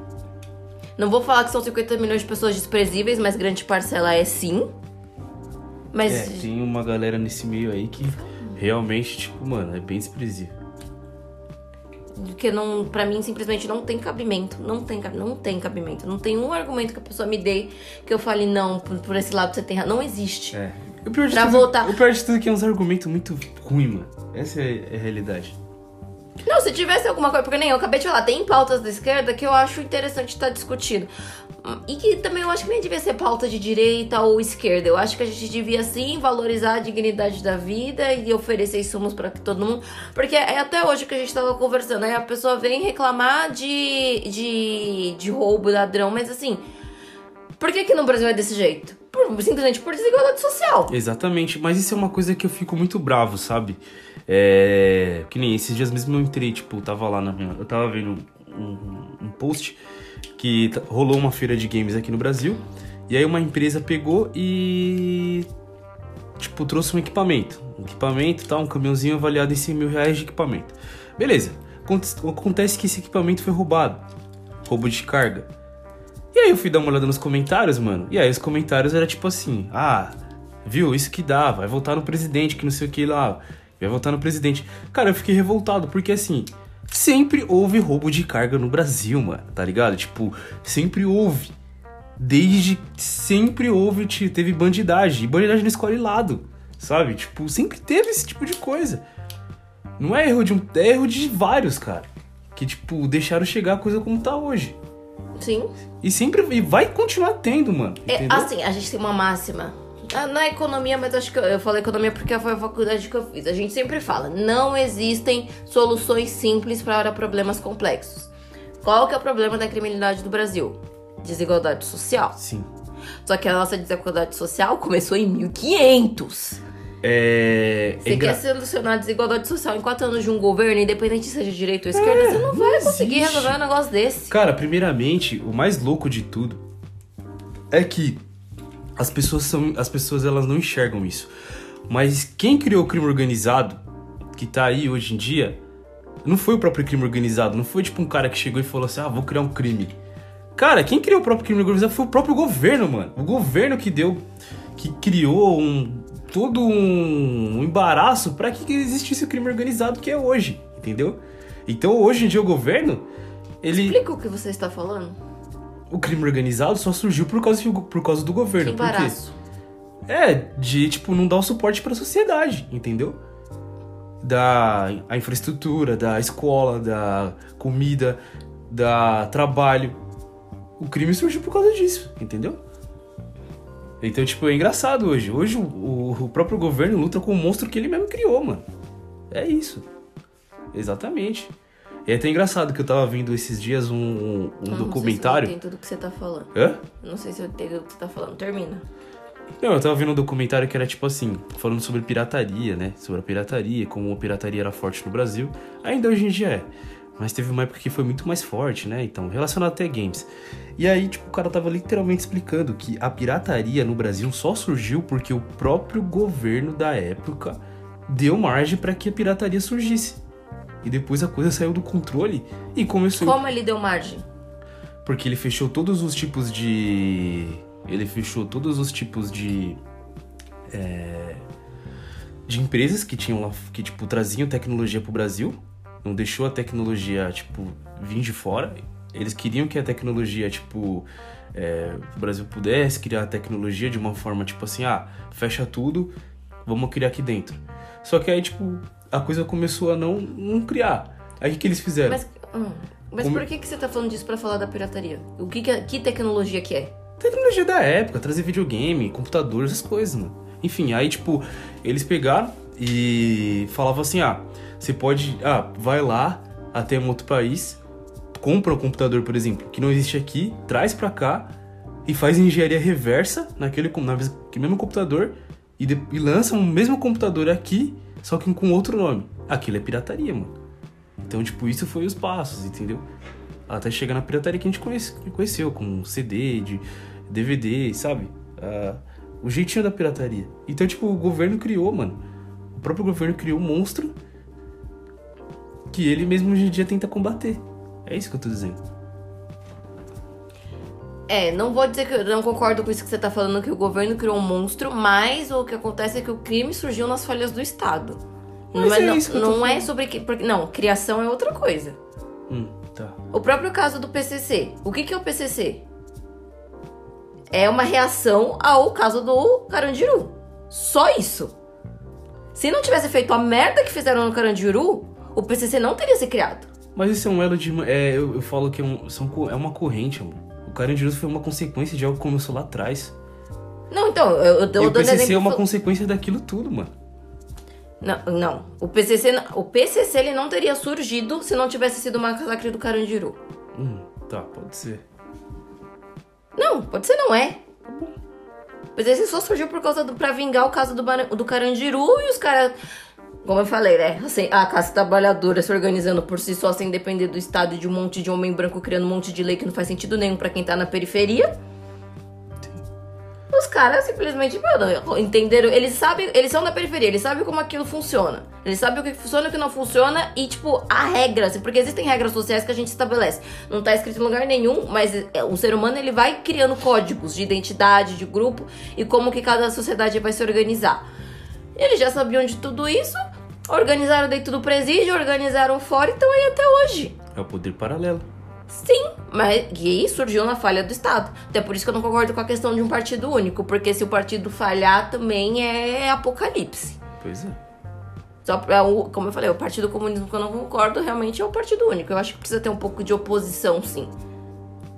Não vou falar que são 50 milhões de pessoas desprezíveis, mas grande parcela é sim. Mas É, tem uma galera nesse meio aí que realmente, tipo, mano, é bem desprezível. que não, para mim simplesmente não tem cabimento, não tem, não tem cabimento, não tem um argumento que a pessoa me dê que eu fale não, por, por esse lado você tem razão, não existe. É. O pior, de Pra tudo, voltar- o pior de tudo é que é uns argumentos muito ruins, mano. Essa é a realidade. Não, se tivesse alguma coisa, porque nem eu acabei de falar, tem pautas da esquerda que eu acho interessante estar discutindo. Hum, E que também eu acho que nem devia ser pauta de direita ou esquerda. Eu acho que a gente devia sim valorizar a dignidade da vida e oferecer insumos pra todo mundo. Porque é até hoje que a gente tava conversando. Aí a pessoa vem reclamar de, de, de roubo, ladrão, mas assim. Por que, que no Brasil é desse jeito? Por, simplesmente por desigualdade social. Exatamente, mas isso é uma coisa que eu fico muito bravo, sabe? É. Que nem esses dias mesmo eu entrei, tipo, tava lá na minha. Eu tava vendo um, um post que t- rolou uma feira de games aqui no Brasil. E aí uma empresa pegou e. Tipo, trouxe um equipamento. Um equipamento, tá? Um caminhãozinho avaliado em 100 mil reais de equipamento. Beleza. Aconte- Acontece que esse equipamento foi roubado. Roubo de carga. E aí eu fui dar uma olhada nos comentários, mano. E aí os comentários era tipo assim: Ah, viu, isso que dá, vai votar no presidente, que não sei o que lá. Vai votar no presidente. Cara, eu fiquei revoltado, porque assim, sempre houve roubo de carga no Brasil, mano, tá ligado? Tipo, sempre houve. Desde sempre houve, te- teve bandidagem. E bandidagem não escolhe lado, sabe? Tipo, sempre teve esse tipo de coisa. Não é erro de um, é erro de vários, cara. Que, tipo, deixaram chegar a coisa como tá hoje. Sim. E sempre e vai continuar tendo, mano. É, assim, a gente tem uma máxima Na economia, mas acho que eu, eu falo economia porque foi a faculdade que eu fiz. A gente sempre fala, não existem soluções simples para problemas complexos. Qual que é o problema da criminalidade do Brasil? Desigualdade social. Sim. Só que a nossa desigualdade social começou em 1500. É. Você é engra- quer solucionar a desigualdade social em quatro anos de um governo, independente seja direita ou esquerda, você não vai conseguir existe. resolver um negócio desse. Cara, primeiramente, o mais louco de tudo é que as pessoas são. As pessoas elas não enxergam isso. Mas quem criou o crime organizado, que tá aí hoje em dia, não foi o próprio crime organizado. Não foi tipo um cara que chegou e falou assim: ah, vou criar um crime. Cara, quem criou o próprio crime organizado foi o próprio governo, mano. O governo que deu. que criou um. todo um, embaraço pra que existisse o crime organizado que é hoje, entendeu? Então hoje em dia o governo. Ele. Explica o que você está falando. O crime organizado só surgiu por causa, por causa do Que governo. Por quê? embaraço. É, de, tipo, não dar o suporte pra sociedade, entendeu? Da a infraestrutura, da escola, da comida, da trabalho. O crime surgiu por causa disso, entendeu? Então, tipo, é engraçado hoje. Hoje o- o próprio governo luta com o monstro que ele mesmo criou, mano. É isso. Exatamente. E é até engraçado que eu tava vendo esses dias um, um Eu documentário. Não sei se eu entendo tudo que você tá falando. Hã? Não sei se eu entendo o que você tá falando. Termina. Não, eu tava vendo um documentário que era tipo assim, falando sobre pirataria, né? Sobre a pirataria, como a pirataria era forte no Brasil. Ainda hoje em dia é. Mas teve uma época que foi muito mais forte, né? Então, relacionado até games. E aí, tipo, o cara tava literalmente explicando que a pirataria no Brasil só surgiu porque o próprio governo da época deu margem pra que a pirataria surgisse. E depois a coisa saiu do controle e começou. Como ele deu margem? Porque ele fechou todos os tipos de. Ele fechou todos os tipos de. é, de empresas que tinham lá. que, tipo, traziam tecnologia pro Brasil. Não deixou a tecnologia, tipo, vir de fora. Eles queriam que a tecnologia, tipo. é, o Brasil pudesse criar a tecnologia de uma forma, tipo assim, ah, fecha tudo, vamos criar aqui dentro. Só que aí, tipo, a coisa começou a não, não criar. Aí o que, eles fizeram? Mas, hum, mas Como- por que, que você tá falando disso pra falar da pirataria? O que, que, que tecnologia que é? Tecnologia da época, trazer videogame, computador, essas coisas, mano. Enfim, aí, tipo, eles pegaram e falavam assim: ah, você pode. Ah, vai lá até um outro país, compra um computador, por exemplo, que não existe aqui, traz pra cá e faz engenharia reversa naquele, na, mesmo computador e, de- e lança o mesmo computador aqui, só que com outro nome. Aquilo é pirataria, mano. Então, tipo, isso foi os passos, entendeu? Até chegar na pirataria que a gente conhece- conheceu, com CD, de DVD, sabe? Ah, o jeitinho da pirataria. Então, tipo, o governo criou, mano. O próprio governo criou um monstro que ele mesmo hoje em dia tenta combater. É isso que eu tô dizendo. É, não vou dizer que eu não concordo com isso que você tá falando, que o governo criou um monstro, mas o que acontece é que o crime surgiu nas falhas do Estado. Mas não é não, isso que eu tô não é sobre. que- Porque, não, criação é outra coisa. Hum, tá. O próprio caso do PCC. O que, que é o PCC? É uma reação ao caso do Carandiru. Só isso. Se não tivesse feito a merda que fizeram no Carandiru, o PCC não teria se criado. Mas isso é um elo de. É, eu, eu falo que é, um, são, é uma corrente, amor. O Carandiru foi uma consequência de algo que começou lá atrás. Não, então, eu, eu, E o PCC é uma consequência daquilo tudo, mano. Não, não. O PCC, não- o PCC ele não teria surgido se não tivesse sido o massacre do Carandiru. Hum, tá, pode ser. Não, pode ser não é. O PCC só surgiu por causa do pra vingar o caso do, do Carandiru e os caras, como eu falei, né? Assim, a classe trabalhadora se organizando por si só sem depender do Estado e de um monte de homem branco criando um monte de lei que não faz sentido nenhum pra quem tá na periferia. Os caras simplesmente, entenderam. Eles sabem, eles são da periferia, eles sabem como aquilo funciona. Eles sabem o que funciona e o que não funciona e, tipo, a regra, assim, porque existem regras sociais que a gente estabelece. Não tá escrito em lugar nenhum, mas é, o ser humano ele vai criando códigos de identidade, de grupo e como que cada sociedade vai se organizar. Eles já sabiam de tudo isso, organizaram dentro do presídio, organizaram fora e estão aí até hoje. É o poder paralelo. Sim, mas e aí surgiu na falha do Estado. Até por isso que eu não concordo com a questão de um partido único, porque se o partido falhar também é apocalipse. Pois é. Só pra, como eu falei, o Partido Comunismo que eu não concordo realmente é o partido único. Eu acho que precisa ter um pouco de oposição, sim.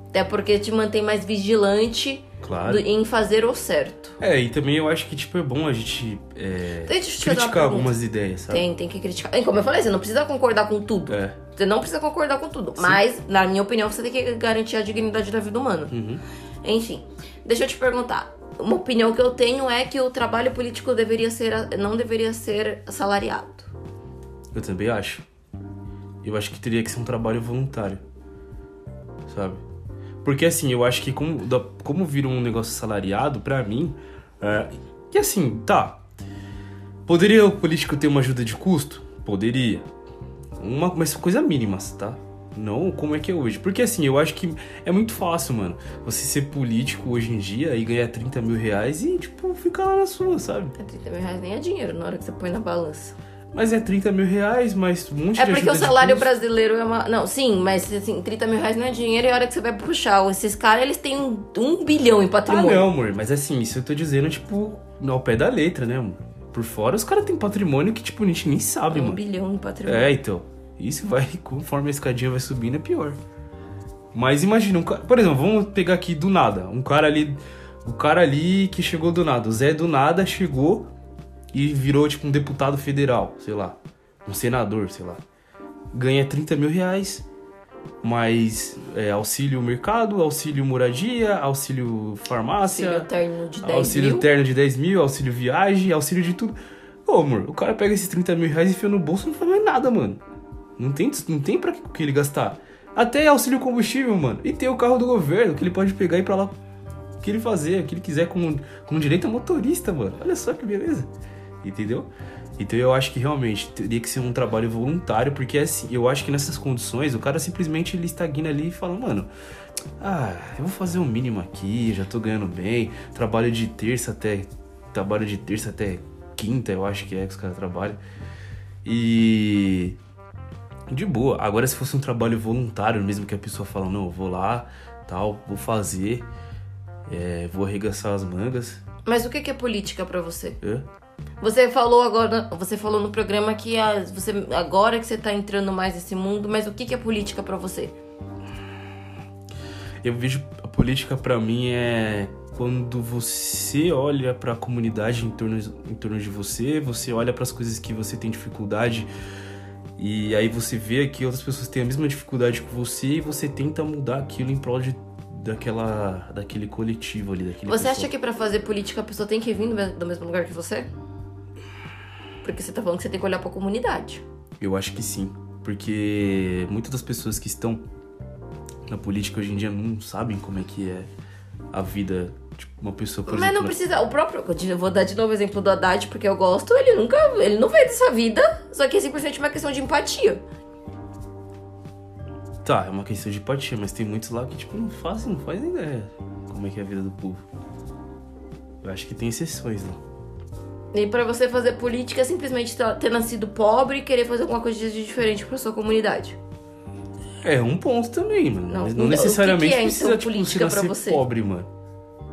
Até porque te mantém mais vigilante Claro. em fazer o certo. É, e também eu acho que, tipo, é bom a gente é, uma criticar algumas ideias, sabe? Tem, tem que criticar. E como eu falei, você não precisa concordar com tudo. É. Você não precisa concordar com tudo. Mas, na minha opinião, você tem que garantir a dignidade da vida humana. Uhum. Enfim, deixa eu te perguntar. Uma opinião que eu tenho é que o trabalho político deveria ser, não deveria ser assalariado. Eu também acho. Eu acho que teria que ser um trabalho voluntário. Sabe? Porque assim, eu acho que como, da- como vira um negócio salariado, pra mim. É, que assim, tá. Poderia o político ter uma ajuda de custo? Poderia. Uma, mas coisa mínimas, tá? Não como é que é hoje. Porque assim, eu acho que é muito fácil, mano. Você ser político hoje em dia e ganhar 30 mil reais e, tipo, ficar lá na sua, sabe? É 30 mil reais nem é dinheiro na hora que você põe na balança. Mas é 30 mil reais, mas um monte É de porque ajuda o salário brasileiro é uma. Não, sim, mas assim, 30 mil reais não é dinheiro e a hora que você vai puxar. Esses caras, eles têm um, um bilhão em Ah, patrimônio. não, amor, mas assim, isso eu tô dizendo, tipo, ao pé da letra, né, amor? Por fora, os caras têm patrimônio que, tipo, a gente nem sabe, um mano. bilhão em patrimônio. É, então. Isso vai, conforme a escadinha vai subindo, é pior. Mas imagina, um cara, por exemplo, vamos pegar aqui do nada. Um cara ali. O cara ali que chegou do nada. O Zé do nada chegou e virou, tipo, um deputado federal, sei lá. Um senador, sei lá. Ganha 30 mil reais. Mais é, auxílio mercado, auxílio moradia, auxílio farmácia. Auxílio terno de 10 Auxílio mil. terno de 10 mil, auxílio viagem, auxílio de tudo. Ô, amor, o cara pega esses 30 mil reais e enfia no bolso e não faz mais nada, mano. Não tem, não tem pra que ele gastar. Até auxílio combustível, mano. E tem o carro do governo, que ele pode pegar e ir pra lá o que ele fazer, o que ele quiser com, com direito a motorista, mano. Olha só que beleza. Entendeu? Então eu acho que realmente teria que ser um trabalho voluntário, porque assim, eu acho que nessas condições o cara simplesmente ele estagna ali e fala, mano, ah, eu vou fazer o mínimo aqui, já tô ganhando bem, trabalho de terça até. Trabalho de terça até quinta, eu acho que é que os caras trabalham. E. De boa. Agora, se fosse um trabalho voluntário, mesmo que a pessoa fala, não, eu vou lá, tal, vou fazer, é, vou arregaçar as mangas. Mas o que é política pra você? é, Você falou agora, você falou no programa que a- você agora que você tá entrando mais nesse mundo, mas o que que é política pra você? Eu vejo a política pra mim é quando você olha pra comunidade em torno, em torno de você, você olha pras coisas que você tem dificuldade e aí você vê que outras pessoas têm a mesma dificuldade que você e você tenta mudar aquilo em prol de, daquela, daquele coletivo ali, daquele Você pessoal. acha que pra fazer política a pessoa tem que vir do mesmo lugar que você? Porque você tá falando que você tem que olhar pra comunidade. Eu acho que sim, porque muitas das pessoas que estão na política hoje em dia não sabem como é que é a vida de uma pessoa, por Mas exemplo. não precisa. O próprio. Eu vou dar de novo o exemplo do Haddad, porque eu gosto. Ele nunca. Ele não veio dessa vida. Só que é simplesmente uma questão de empatia. Tá, é uma questão de empatia, mas tem muitos lá que, tipo, não fazem, não fazem ideia como é que é a vida do povo. Eu acho que tem exceções lá. E pra você fazer política é simplesmente tá- ter nascido pobre e querer fazer alguma coisa de diferente pra sua comunidade. É um ponto também, mano. Não, mas não que que necessariamente é, então, precisa, tipo, política você nascer você? pobre, mano.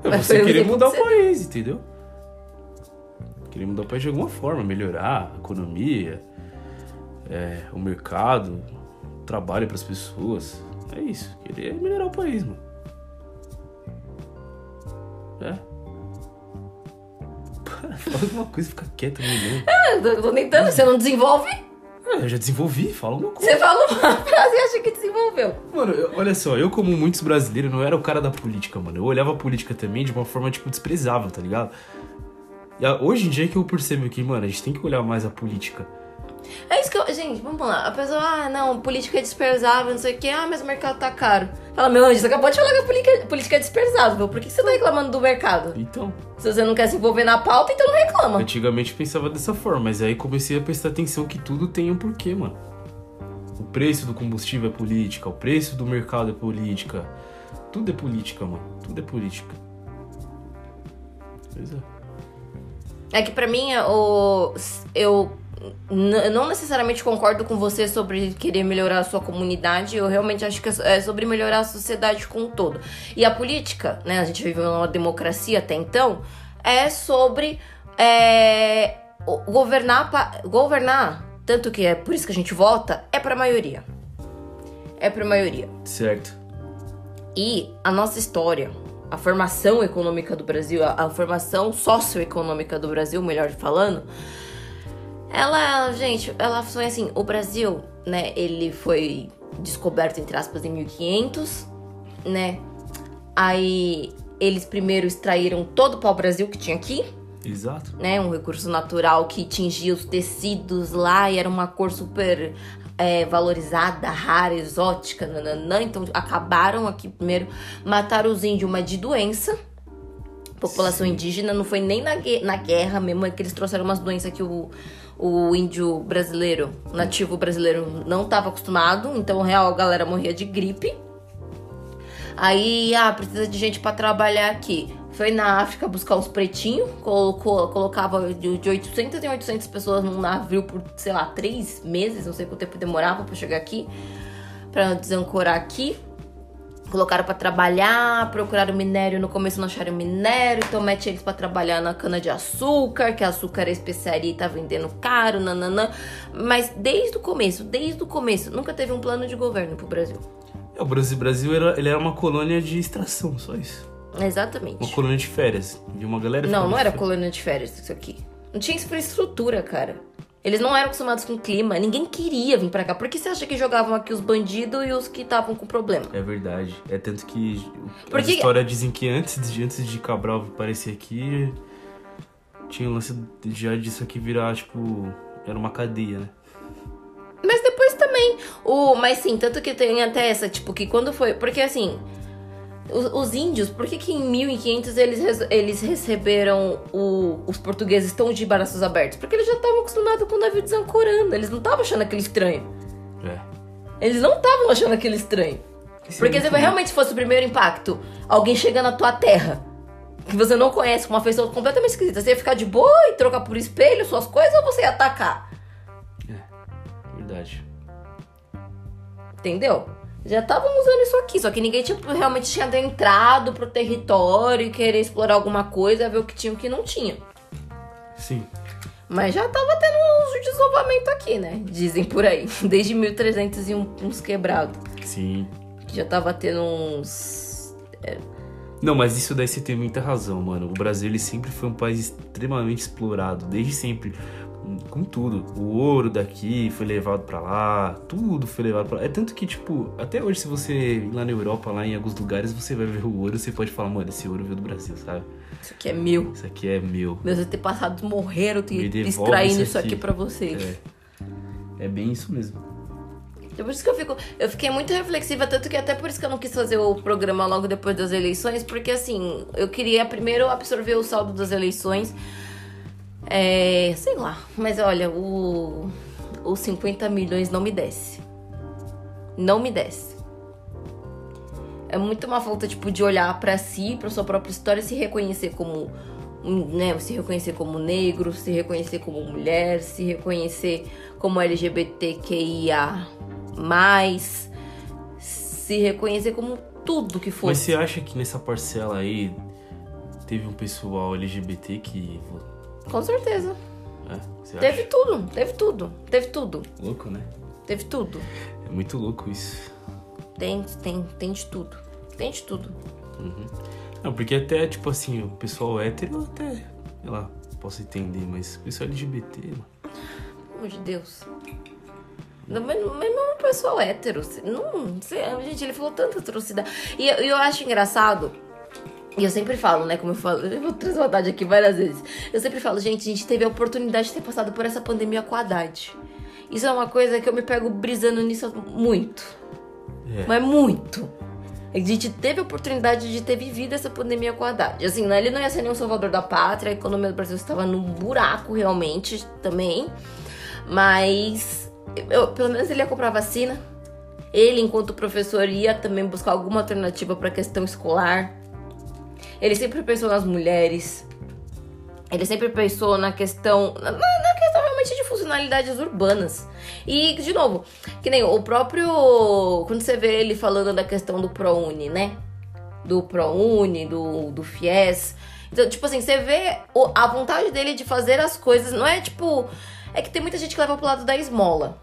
É Mas você querer mudar que o país, entendeu? Querer mudar o país de alguma forma, melhorar a economia, é, o mercado, o trabalho pras pessoas. É isso, querer melhorar o país, mano. É. Fala alguma coisa e fica quieto, não. Ah, eu tô- tentando, você não desenvolve? Ah, eu já desenvolvi, fala alguma coisa. Você fala uma frase e acha que desenvolveu. Mano, eu- olha só, eu como muitos brasileiros não era o cara da política, mano. Eu olhava a política também de uma forma, tipo, desprezável, tá ligado? E a- hoje em dia é que eu percebo que, mano, a gente tem que olhar mais a política. É isso que eu. Gente, vamos lá. A pessoa, ah, não, política é dispersável, não sei o quê. Ah, mas o mercado tá caro. Fala, meu anjo, você acabou de falar que a política, política é dispersável. Por que você tá reclamando do mercado? Então, Se você não quer se envolver na pauta, então não reclama. antigamente pensava dessa forma, mas aí comecei a prestar atenção que tudo tem um porquê, mano. O preço do combustível é política, o preço do mercado é política. Tudo é política, mano. Tudo é política. Pois é. É que pra mim, o, eu não necessariamente concordo com você sobre querer melhorar a sua comunidade. Eu realmente acho que é sobre melhorar a sociedade como um todo. E a política, né? A gente vive numa democracia até então, é sobre é, governar, pa- governar. Tanto que é por isso que a gente vota, é pra maioria. É pra maioria. Certo. E a nossa história, a formação econômica do Brasil, a, a formação socioeconômica do Brasil, melhor falando, ela, gente, ela foi assim, o Brasil, né, ele foi descoberto, entre aspas, em 1500, né, aí eles primeiro extraíram todo o pau-brasil que tinha aqui, Exato. né? Um recurso natural que tingia os tecidos lá e era uma cor super é, valorizada, rara, exótica, nananã. Então acabaram aqui primeiro, mataram os índios, uma de doença. População Sim. indígena não foi nem na, na guerra mesmo, é que eles trouxeram umas doenças que o, o índio brasileiro, nativo brasileiro, não estava acostumado. Então, real, a galera morria de gripe. Aí, ah, precisa de gente pra trabalhar aqui. Foi na África buscar os pretinhos, colocou, colocava de, de 800 em 800 pessoas num navio por, sei lá, três meses, não sei quanto tempo demorava pra chegar aqui, pra desancorar aqui. Colocaram pra trabalhar, procuraram minério, no começo não acharam minério, então mete eles pra trabalhar na cana de açúcar, que açúcar é especiaria e tá vendendo caro, nananã. Mas desde o começo, desde o começo, nunca teve um plano de governo pro Brasil. É, o Brasil, Brasil era, ele era uma colônia de extração, só isso. Exatamente. Uma colônia de férias. De uma galera Não, não era férias. colônia de férias isso aqui. Não tinha infraestrutura, cara. Eles não eram acostumados com clima. Ninguém queria vir pra cá. Por que você acha que jogavam aqui os bandidos e os que estavam com problema? É verdade. É tanto que Por as que- histórias dizem que antes de, antes de Cabral aparecer aqui, tinha o lance já disso aqui virar, tipo, era uma cadeia, né? Mas depois também. O, mas sim, tanto que tem até essa, tipo, que quando foi. Porque assim. Os, os índios, por que, que em 1500 eles, eles receberam o- os portugueses tão de braços abertos? Porque eles já estavam acostumados com o navio desancorando. Eles não estavam achando aquele estranho. É. Eles não estavam achando aquele estranho. Porque se realmente fosse o primeiro impacto, alguém chegando na tua terra, que você não conhece, com uma feição completamente esquisita, você ia ficar de boa e trocar por espelho suas coisas ou você ia atacar? Verdade. Entendeu? Já estavam usando isso aqui, só que ninguém tinha, realmente tinha adentrado pro território e querer explorar alguma coisa, ver o que tinha e o que não tinha. Sim. Mas já tava tendo uns desovamento aqui, né? Dizem por aí. Desde 1300 e um- uns quebrados. Sim. Já tava tendo uns. Não, mas isso daí você tem muita razão, mano. O Brasil ele sempre foi um país extremamente explorado, desde sempre. Com tudo. O ouro daqui foi levado pra lá, tudo foi levado pra lá. É tanto que, tipo, até hoje, se você ir lá na Europa, lá em alguns lugares, você vai ver o ouro, você pode falar, mano, esse ouro veio do Brasil, sabe? Isso aqui é meu. Isso aqui é meu. Meus antepassados morreram te extraindo isso isso aqui, aqui. pra vocês. É. É bem isso mesmo. Então, por isso que eu fico. Eu fiquei muito reflexiva, tanto que até por isso que eu não quis fazer o programa logo depois das eleições, porque assim, eu queria primeiro absorver o saldo das eleições. É. sei lá. Mas olha, o. Os 50 milhões não me desce. Não me desce. É muito uma falta, tipo, de olhar pra si, pra sua própria história, se reconhecer como. Né, se reconhecer como negro, se reconhecer como mulher, se reconhecer como LGBTQIA, se reconhecer como tudo que Mas fosse. você acha que nessa parcela aí teve um pessoal LGBT que. Com certeza. É, Teve acha? tudo, teve tudo, teve tudo, Louco, né? teve tudo. É muito louco isso. Tem, tem, tem de tudo. Tem de tudo. Não, porque até, tipo assim, o pessoal hétero até, sei lá, posso entender, mas o pessoal LGBT, mano. Pelo amor de Deus. Mas mesmo o pessoal hétero. Não, sei, gente, ele falou tanta atrocidade. E eu, eu acho engraçado. E eu sempre falo, né? Como eu falo, eu vou saudade aqui várias vezes. Eu sempre falo, gente, a gente teve a oportunidade de ter passado por essa pandemia com a Haddad. Isso é uma coisa que eu me pego brisando nisso muito. É. Mas muito. A gente teve a oportunidade de ter vivido essa pandemia com a Haddad. Assim, né, ele não ia ser nenhum salvador da pátria, a economia do Brasil estava num buraco realmente também. Mas, eu- pelo menos ele ia comprar vacina. Ele, enquanto professor, ia também buscar alguma alternativa para a questão escolar. Ele sempre pensou nas mulheres. Ele sempre pensou na questão. Na, na questão realmente de funcionalidades urbanas. E, de novo, que nem o próprio. Quando você vê ele falando da questão do ProUni, né? Do ProUni, do, do FIES. Então, tipo assim, você vê a vontade dele de fazer as coisas. Não é tipo. É que tem muita gente que leva pro lado da esmola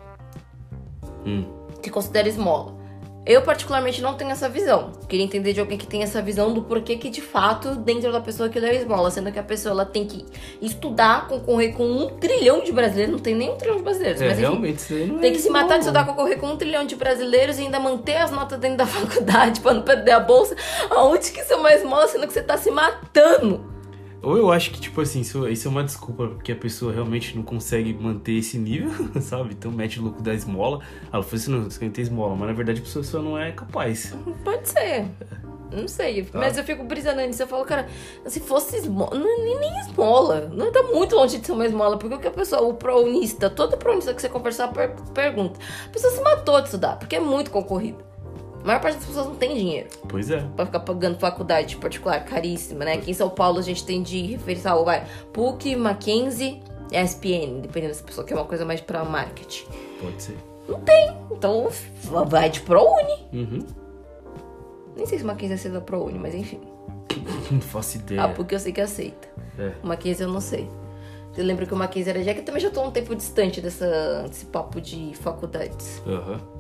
Hum. que considera esmola. Eu, particularmente, não tenho essa visão. Queria entender de alguém que tem essa visão do porquê que, de fato, dentro da pessoa que deu esmola. Sendo que a pessoa ela tem que estudar, concorrer com um trilhão de brasileiros. Não tem nem um trilhão de brasileiros. É, mas, enfim, realmente, isso aí não tem é que se matar de estudar, concorrer com um trilhão de brasileiros e ainda manter as notas dentro da faculdade pra não perder a bolsa. Aonde que isso é uma esmola, sendo que você tá se matando? Ou eu acho que, tipo assim, isso, isso é uma desculpa porque a pessoa realmente não consegue manter esse nível, sabe? Então mete o louco da esmola. Ela falou assim, não, você quer ter esmola, mas na verdade a pessoa só não é capaz. Pode ser. Não sei, mas eu fico brisando nisso. Eu falo, cara, se fosse esmola, não, nem, nem esmola. Não tá muito longe de ser uma esmola. Porque o que a pessoa, o prounista, todo prounista que você conversar, per- pergunta. A pessoa se matou de estudar, porque é muito concorrido. A maior parte das pessoas não tem dinheiro Pois é. pra ficar pagando faculdade particular caríssima, né? Aqui em São Paulo a gente tem de referencial, vai, PUC, Mackenzie, SPN, dependendo se a pessoa quer uma coisa mais pra marketing. Pode ser. Então, vai de ProUni. Uhum. Nem sei se Mackenzie aceita ProUni, mas enfim. Não faço ideia. Ah, porque eu sei que aceita. É. Mackenzie eu não sei. Você lembra que o Mackenzie era já que eu também já tô um tempo distante dessa, desse papo de faculdades. Aham.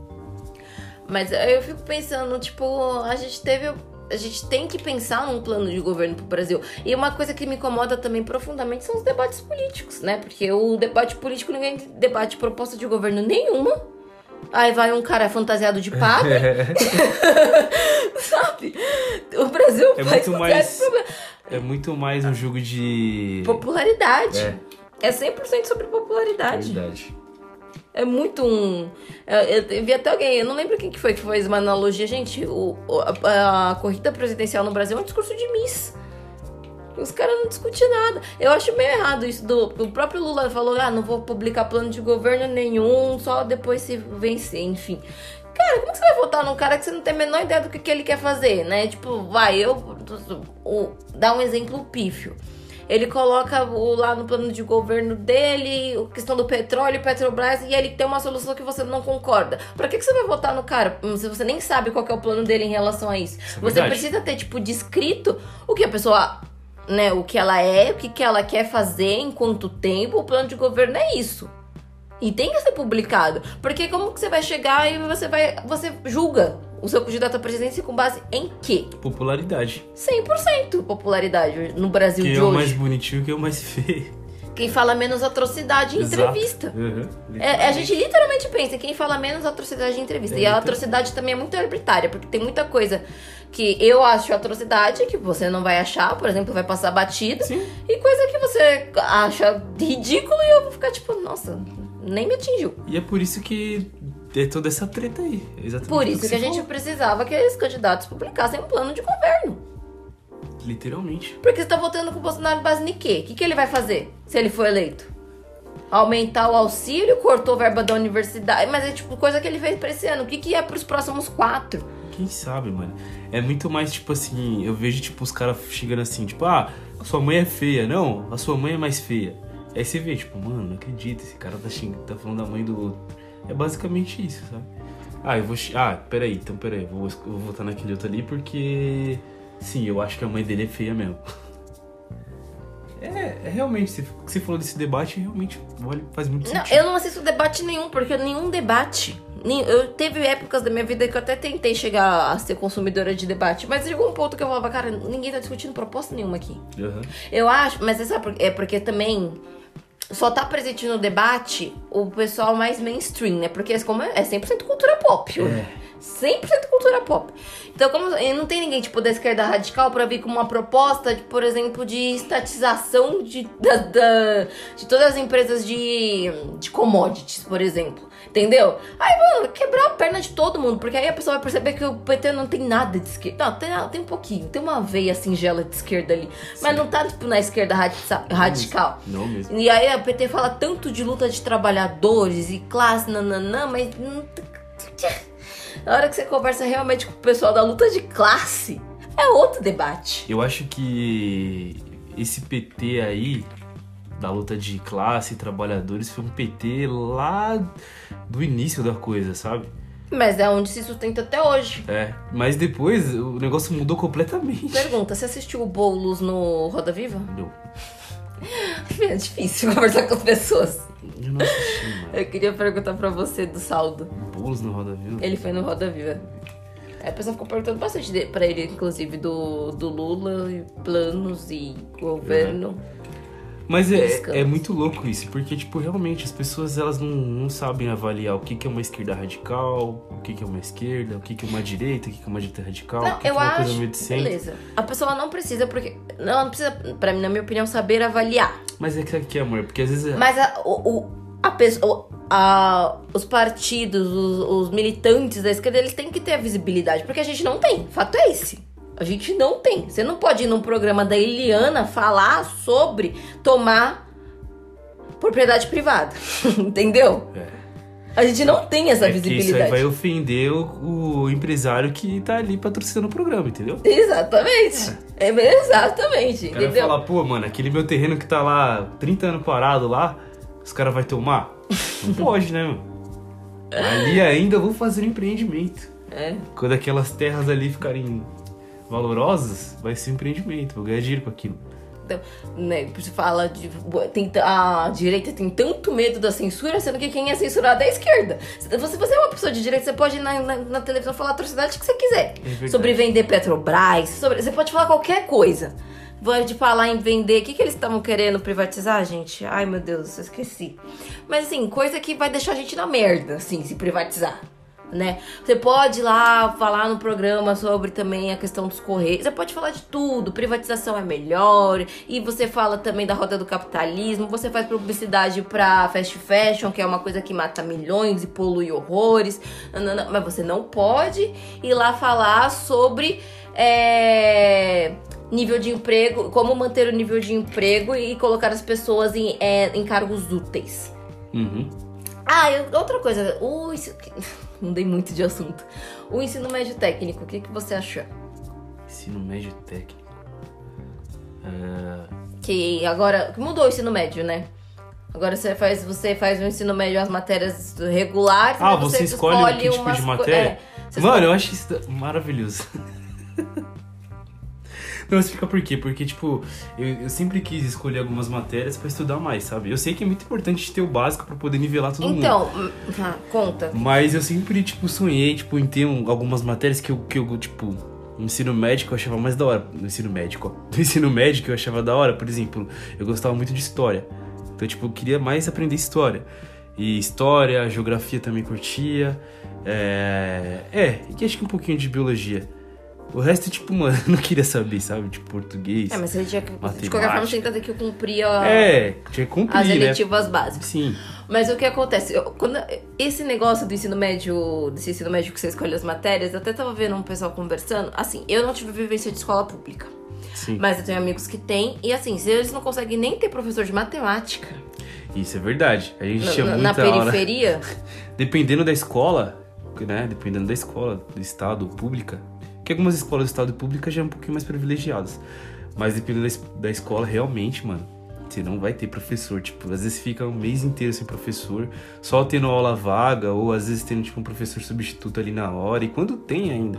Mas eu fico pensando, tipo, a gente teve. A gente tem que pensar num plano de governo pro Brasil. E uma coisa que me incomoda também profundamente são os debates políticos, né? Porque o debate político ninguém debate proposta de governo nenhuma. Aí vai um cara fantasiado de padre, sabe? O Brasil É faz muito mais-. É muito mais um jogo de. Popularidade. É. É 100% sobre popularidade. Verdade. É muito um. Eu, eu- eu vi até alguém, eu não lembro quem que foi que fez uma analogia. Gente, o, a, a corrida presidencial no Brasil é um discurso de Miss. Os caras não discutem nada. Eu acho meio errado isso. Do, o próprio Lula falou: ah, não vou publicar plano de governo nenhum, só depois se vencer, enfim. Cara, como você vai votar num cara que você não tem a menor ideia do que, que ele quer fazer, né? Tipo, vai, eu. O, dá um exemplo pífio. Ele coloca o, lá no plano de governo dele, a questão do petróleo, Petrobras, e ele tem uma solução que você não concorda. Pra que, que você vai votar no cara hum, se você nem sabe qual é o plano dele em relação a isso? é você precisa ter, tipo, descrito o que a pessoa, né, o que ela é, o que, que ela quer fazer, em quanto tempo. O plano de governo é isso. E tem que ser publicado. Porque como que você vai chegar e você vai. Você julga o seu candidato à presidência com base em quê? Popularidade. 100% popularidade no Brasil Quem de é o hoje. mais bonitinho, quem é o mais feio. Quem fala menos atrocidade em Exato. entrevista. Uhum. É, a gente literalmente pensa quem fala menos atrocidade em entrevista. É, e a atrocidade também é muito arbitrária, porque tem muita coisa que eu acho atrocidade que você não vai achar, por exemplo, vai passar batida. Sim. E coisa que você acha ridículo e eu vou ficar tipo, nossa, nem me atingiu. E é por isso que é toda essa treta aí. É Exatamente Por o isso que você a gente falou. precisava que os candidatos publicassem um plano de governo. Literalmente. Porque você tá votando com o Bolsonaro base em quê? O que, que ele vai fazer se ele for eleito? Aumentar o auxílio, cortou a verba da universidade. Mas é tipo coisa que ele fez pra esse ano. O que, que é pros próximos quatro? Quem sabe, mano? É muito mais tipo assim, eu vejo tipo os caras chegando assim, tipo, ah, sua mãe é feia. Não, a sua mãe é mais feia. Aí você vê, tipo, mano, não acredito, esse cara tá, xing... tá falando da mãe do outro. É basicamente isso, sabe? Ah, eu vou. Ah, peraí, então peraí, vou, eu vou votar naquele outro ali porque. Sim, eu acho que a mãe dele é feia mesmo. É, é realmente, você, você falou desse debate, realmente faz muito Não, sentido. eu não assisto debate nenhum, porque nenhum debate. nem- Eu teve épocas da minha vida que eu até tentei chegar a ser consumidora de debate, mas chegou um ponto que eu falava, cara, ninguém tá discutindo proposta nenhuma aqui. Aham. Eu acho, mas você sabe? É porque também só tá presente no debate o pessoal mais mainstream, né? Porque esse como é é 100% cultura pop. É. 100% cultura pop. Então, como não tem ninguém, tipo, da esquerda radical pra vir com uma proposta, de, por exemplo, de estatização de, da- da- de todas as empresas de, de commodities, por exemplo. Entendeu? Aí, mano, quebrar a perna de todo mundo, porque aí a pessoa vai perceber que o PT não tem nada de esquerda. Não, tem, tem um pouquinho, tem uma veia singela de esquerda ali. Mas não tá, tipo, na esquerda radica- radical. Não mesmo. E aí a PT fala tanto de luta de trabalhadores e classe, nananã, mas. não- Na hora que você conversa realmente com o pessoal da luta de classe, é outro debate. Eu acho que esse PT aí, da luta de classe, trabalhadores, foi um PT lá do início da coisa, sabe? Mas é onde se sustenta até hoje. É. Mas depois o negócio mudou completamente. Pergunta, você assistiu o Boulos no Roda Viva? Não, É difícil conversar com as pessoas. Eu não assisti, mano. Eu queria perguntar pra você do saldo. Bolos no Roda Viva? Ele foi no Roda Viva. Aí a pessoa ficou perguntando bastante de- pra ele, inclusive, do, do Lula, e planos e governo. Mas é, é muito louco isso, porque, tipo, realmente as pessoas elas não, não sabem avaliar o que, que é uma esquerda radical, o que, que é uma esquerda, o que, que é uma direita, o que, que é uma direita radical, o Não, que, que é eu uma acho. coisa meio de centro. Beleza. A pessoa não precisa, porque. Não, ela não precisa, pra mim, na minha opinião, saber avaliar. Mas é que aqui, amor, porque às vezes é. Mas a, o, o- a pessoa. a- os partidos, os, os militantes da esquerda, eles têm que ter a visibilidade, porque a gente não tem. Fato é esse. A gente não tem. Você não pode ir num programa da Eliana falar sobre tomar propriedade privada. Entendeu? É. A gente não tem essa É que isso aí visibilidade. vai ofender o, o empresário que tá ali patrocinando o programa, entendeu? Exatamente. É, exatamente. O cara vai entendeu? falar, pô, mano, aquele meu terreno que tá lá 30 anos parado lá, os caras vão tomar? Não pode, né, mano? Ali ainda eu vou fazer um empreendimento. É. Quando aquelas terras ali ficarem valorosas, vai ser um empreendimento, vou ganhar dinheiro com aquilo. Então, né, você fala de. Tem, a direita tem tanto medo da censura, sendo que quem é censurado é a esquerda. Se você, você é uma pessoa de direita, você pode ir na, na, na televisão falar a atrocidade que você quiser. É sobre vender Petrobras, sobre, você pode falar qualquer coisa. Pode falar em vender. O que, que eles estavam querendo privatizar, gente? Ai, meu Deus, eu esqueci. Mas assim, coisa que vai deixar a gente na merda, assim, se privatizar. Né? Você pode ir lá falar no programa sobre também a questão dos correios. Você pode falar de tudo. Privatização é melhor. E você fala também da roda do capitalismo. Você faz publicidade pra fast fashion, que é uma coisa que mata milhões e polui horrores. Nanana. Mas você não pode ir lá falar sobre é, nível de emprego, como manter o nível de emprego e colocar as pessoas em, é, em cargos úteis. Uhum. Ah, eu- outra coisa, o ensino... mudei muito de assunto. O ensino médio técnico, o que, que você achou? Ensino médio técnico. É, Que agora mudou o ensino médio, né? Agora você faz, você faz o ensino médio as matérias regulares. Ah, mas você escolhe que tipo de matéria? é, você Mano, escolhe- eu acho isso maravilhoso. Não, explica por quê? Porque, tipo, eu, eu sempre quis escolher algumas matérias pra estudar mais, sabe? Eu sei que é muito importante ter o básico pra poder nivelar todo mundo. Então, hum, tá, conta. Mas eu sempre, tipo, sonhei, tipo, em ter um- algumas matérias que eu, que eu, tipo, no ensino médico eu achava mais da hora. No ensino médico, ó. No ensino médico eu achava da hora, por exemplo, eu gostava muito de história. Então, tipo, eu queria mais aprender história. E história, geografia também curtia. É. É, e acho que um pouquinho de biologia. O resto, tipo, mano, eu não queria saber, sabe? Tipo, português. É, mas você tinha que. De qualquer forma, você tem que cumprir a- É, tinha que cumprir, as né? eletivas básicas. Sim. Mas o que acontece? Eu- quando, esse negócio do ensino médio, desse ensino médio que você escolhe as matérias, eu até tava vendo um pessoal conversando. Assim, eu não tive vivência de escola pública. Sim. Mas eu tenho amigos que têm. E assim, eles não conseguem nem ter professor de matemática Isso é verdade. A gente na, tinha na- muita na aula. periferia, Dependendo da escola, né? Dependendo da escola, do estado, pública. Que algumas escolas do estado e pública já é um pouquinho mais privilegiadas. Mas dependendo da, es- da escola, realmente, mano, você não vai ter professor. Tipo, às vezes fica um mês inteiro sem professor, só tendo aula vaga, ou às vezes tendo, tipo, um professor substituto ali na hora. E quando tem ainda.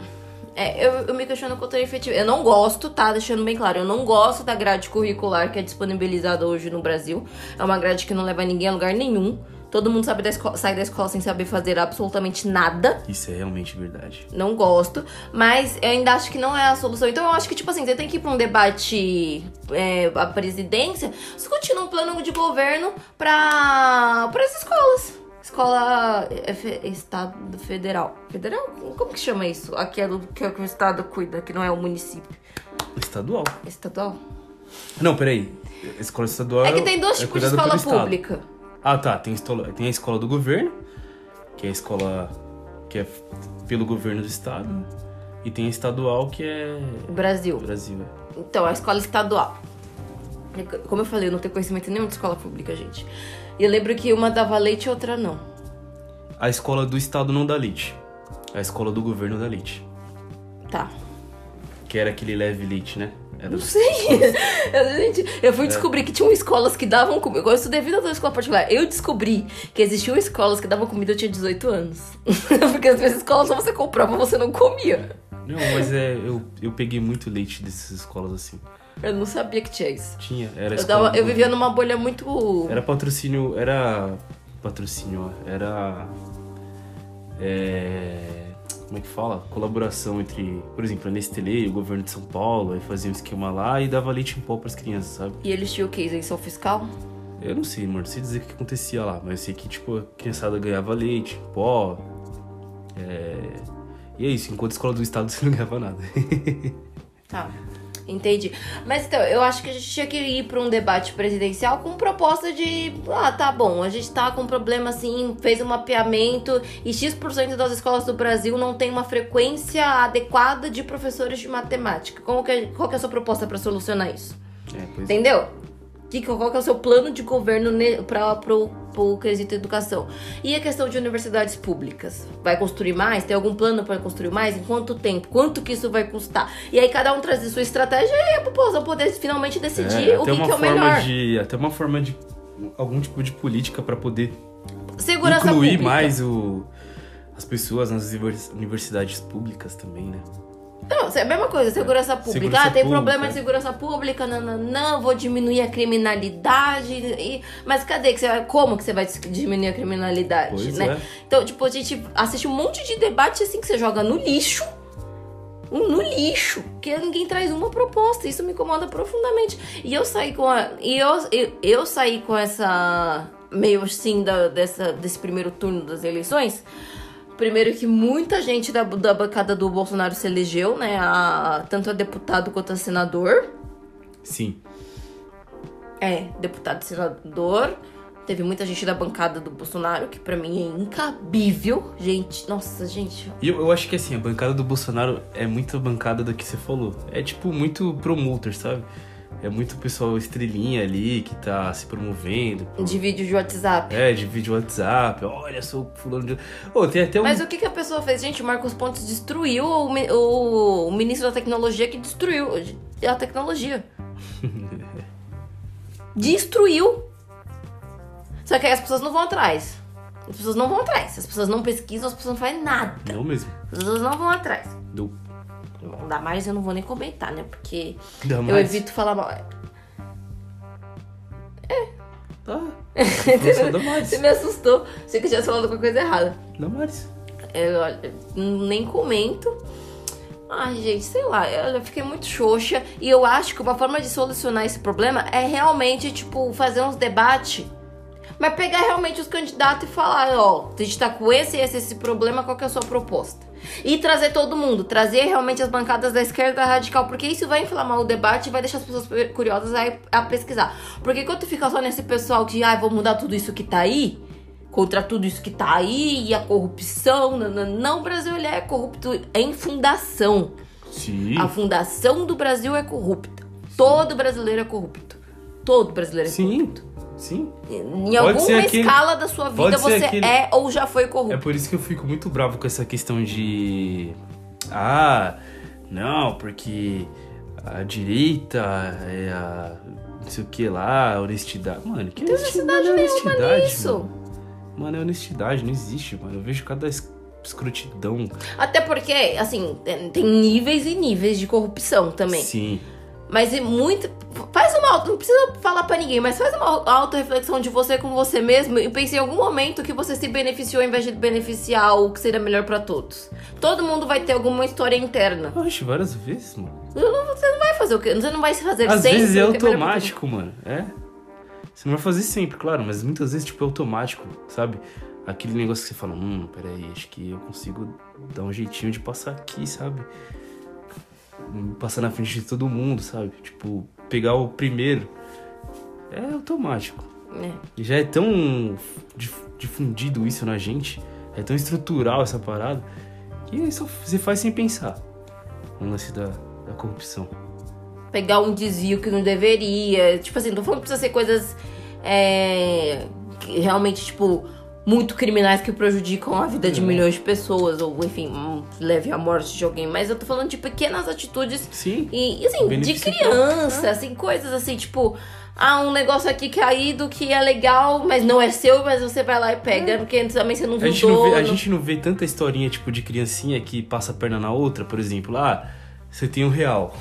É, eu, eu me questiono é efetivo. Eu não gosto, tá? Deixando bem claro, eu não gosto da grade curricular que é disponibilizada hoje no Brasil. É uma grade que não leva ninguém a lugar nenhum. Todo mundo sabe da esco- sai da escola sem saber fazer absolutamente nada. Isso é realmente verdade. Não gosto. Mas eu ainda acho que não é a solução. Então eu acho que, tipo assim, você tem que ir pra um debate é, a presidência discutindo um plano de governo pra, as escolas. Escola é, Estado Federal. Federal? Como que chama isso? Aquilo que, que o Estado cuida, que não é o município. Estadual. Estadual? Não, peraí. Escola estadual. É que tem dois é tipos de escola pelo Estado. Ah, tá. Tem, tem a escola do governo, que é a escola que é pelo governo do estado. E tem a estadual, que é Brasil. Brasil. é. Então, a escola estadual. Como eu falei, eu não tenho conhecimento nenhum de escola pública, gente. E eu lembro que uma dava leite e outra não. A escola do estado não dá leite. A escola do governo dá leite. Tá. Que era aquele leve leite, né? Era Não sei. Gente, eu fui descobrir que tinham escolas que davam comida. Eu estudei vida toda escola particular. Eu descobri que existiam escolas que davam comida eu tinha 18 anos. Porque as minhas escolas só você comprava, você não comia. Não, mas é. Eu, eu peguei muito leite dessas escolas assim. Eu não sabia que tinha isso. Tinha. Era Eu, dava, eu vivia numa bolha muito. Era patrocínio. Era patrocínio, ó. Era. É, como é que fala? Colaboração entre, por exemplo, a Nestlé e o governo de São Paulo, aí fazia um esquema lá e dava leite em pó pras crianças, sabe? E eles tinham o quê? Isenção fiscal? Eu não sei, amor, não sei dizer o que acontecia lá, mas eu sei que, tipo, a criançada ganhava leite, em pó. É... E é isso, enquanto a escola do estado você não ganhava nada. Tá. Entendi. Mas então, eu acho que a gente tinha que ir para um debate presidencial com proposta de. Ah, tá bom, a gente tá com um problema assim, fez um mapeamento e X% das escolas do Brasil não tem uma frequência adequada de professores de matemática. Como que, é, qual que é a sua proposta para solucionar isso? É, pois Entendeu? Que, qual que é o seu plano de governo para pro, pro quesito educação? E a questão de universidades públicas? Vai construir mais? Tem algum plano para construir mais? Em quanto tempo? Quanto que isso vai custar? E aí cada um traz sua estratégia e a população poder finalmente decidir É, o que, uma que é o forma melhor. De, até uma forma de. algum tipo de política pra poder Segurança incluir pública. mais o, as pessoas nas univers- universidades públicas também, né? Não, é a mesma coisa, segurança pública. Segurança ah, tem pública, problema é. de segurança pública, não, não, não, vou diminuir a criminalidade. e- mas cadê que você vai. Como que você vai diminuir a criminalidade? Pois né? é. Então, tipo, a gente assiste um monte de debate assim que você joga no lixo. No lixo, que ninguém traz uma proposta. Isso me incomoda profundamente. E eu saí com a. E eu, eu, eu saí com essa. Meio assim, da, dessa, desse primeiro turno das eleições. Primeiro que muita gente da, da bancada do Bolsonaro se elegeu, né? A, tanto a deputado quanto a senador. Sim. É, deputado e senador. Teve muita gente da bancada do Bolsonaro, que pra mim é incabível. Gente, nossa, gente. E eu, eu acho que assim, a bancada do Bolsonaro é muito bancada do que você falou. É tipo muito promoter, sabe? É muito pessoal estrelinha ali que tá se promovendo. De vídeo de WhatsApp. É, de vídeo WhatsApp. Olha, sou fulano de. Ô, tem até um. Mas o que, que a pessoa fez? Gente, o Marcos Pontes destruiu o, o ministro da tecnologia que destruiu a tecnologia. destruiu. Só que aí as pessoas não vão atrás. As pessoas não vão atrás. As pessoas não pesquisam, as pessoas não fazem nada. Não mesmo. As pessoas não vão atrás. Do. Não dá mais, eu não vou nem comentar, né? Porque Dá eu mais. evito falar mal. Tá. Nossa, dá mais. Você me assustou. Achei que eu tinha falado alguma coisa errada. Dá mais. Eu, olha, nem comento. Ai, gente, sei lá, eu eu fiquei muito xoxa. E eu acho que uma forma de solucionar esse problema é realmente, tipo, fazer uns debates. Mas pegar realmente os candidatos e falar, ó, a gente tá com esse e esse, esse problema, qual que é a sua proposta? E trazer todo mundo, trazer realmente as bancadas da esquerda radical, porque isso vai inflamar o debate e vai deixar as pessoas curiosas a, a pesquisar. Porque quando tu fica só nesse pessoal que, ah, vou mudar tudo isso que tá aí, contra tudo isso que tá aí, e a corrupção, não, não, não o Brasil ele é corrupto em fundação. Sim. A fundação do Brasil é corrupta. Todo brasileiro é corrupto. Todo brasileiro é Sim. corrupto. Sim. Em alguma aquele- escala da sua vida você aquele- é ou já foi É corrupto. por isso que eu fico muito bravo com essa questão de. Ah, não, porque a direita é a. não sei o que lá, a honestidade. Mano, que honestidade, honestidade é nenhuma honestidade, nisso. Mano. Mano, é honestidade, não existe, mano. Eu vejo cada es- escrotidão. Até porque, assim, tem tem níveis e níveis de corrupção também. Sim. Mas é muito. Uma. Não precisa falar pra ninguém, mas faz uma auto-reflexão de você com você mesmo e pense em algum momento que você se beneficiou ao invés de beneficiar o que seria melhor pra todos. Todo mundo vai ter alguma história interna. Oxe, várias vezes, mano. Você não vai fazer o quê? Você não vai se fazer Às sempre. vezes é todo automático, mano. É. Você não vai fazer sempre, claro, mas muitas vezes, tipo, é automático, sabe? Aquele negócio que você fala, hum, peraí, acho que eu consigo dar um jeitinho de passar aqui, sabe? Passar na frente de todo mundo, sabe? Tipo, pegar o primeiro. É automático. É. E já é tão dif- difundido isso na gente, é tão estrutural essa parada, que só você faz sem pensar. O lance da, da corrupção. pegar um desvio que não deveria. Tipo assim, não falando que precisa ser coisas é, que realmente, tipo, muito criminais que prejudicam a vida de É. milhões de pessoas, ou enfim, leve à morte de alguém. Mas eu tô falando de pequenas atitudes Sim. e, assim, de criança, assim, coisas assim, tipo. Ah, um negócio aqui caído que é legal, mas não é seu, mas você vai lá e pega, porque também você não A viu gente, não vê, a gente não vê tanta historinha, tipo, de criancinha que passa a perna na outra, por exemplo. Ah, você tem um real.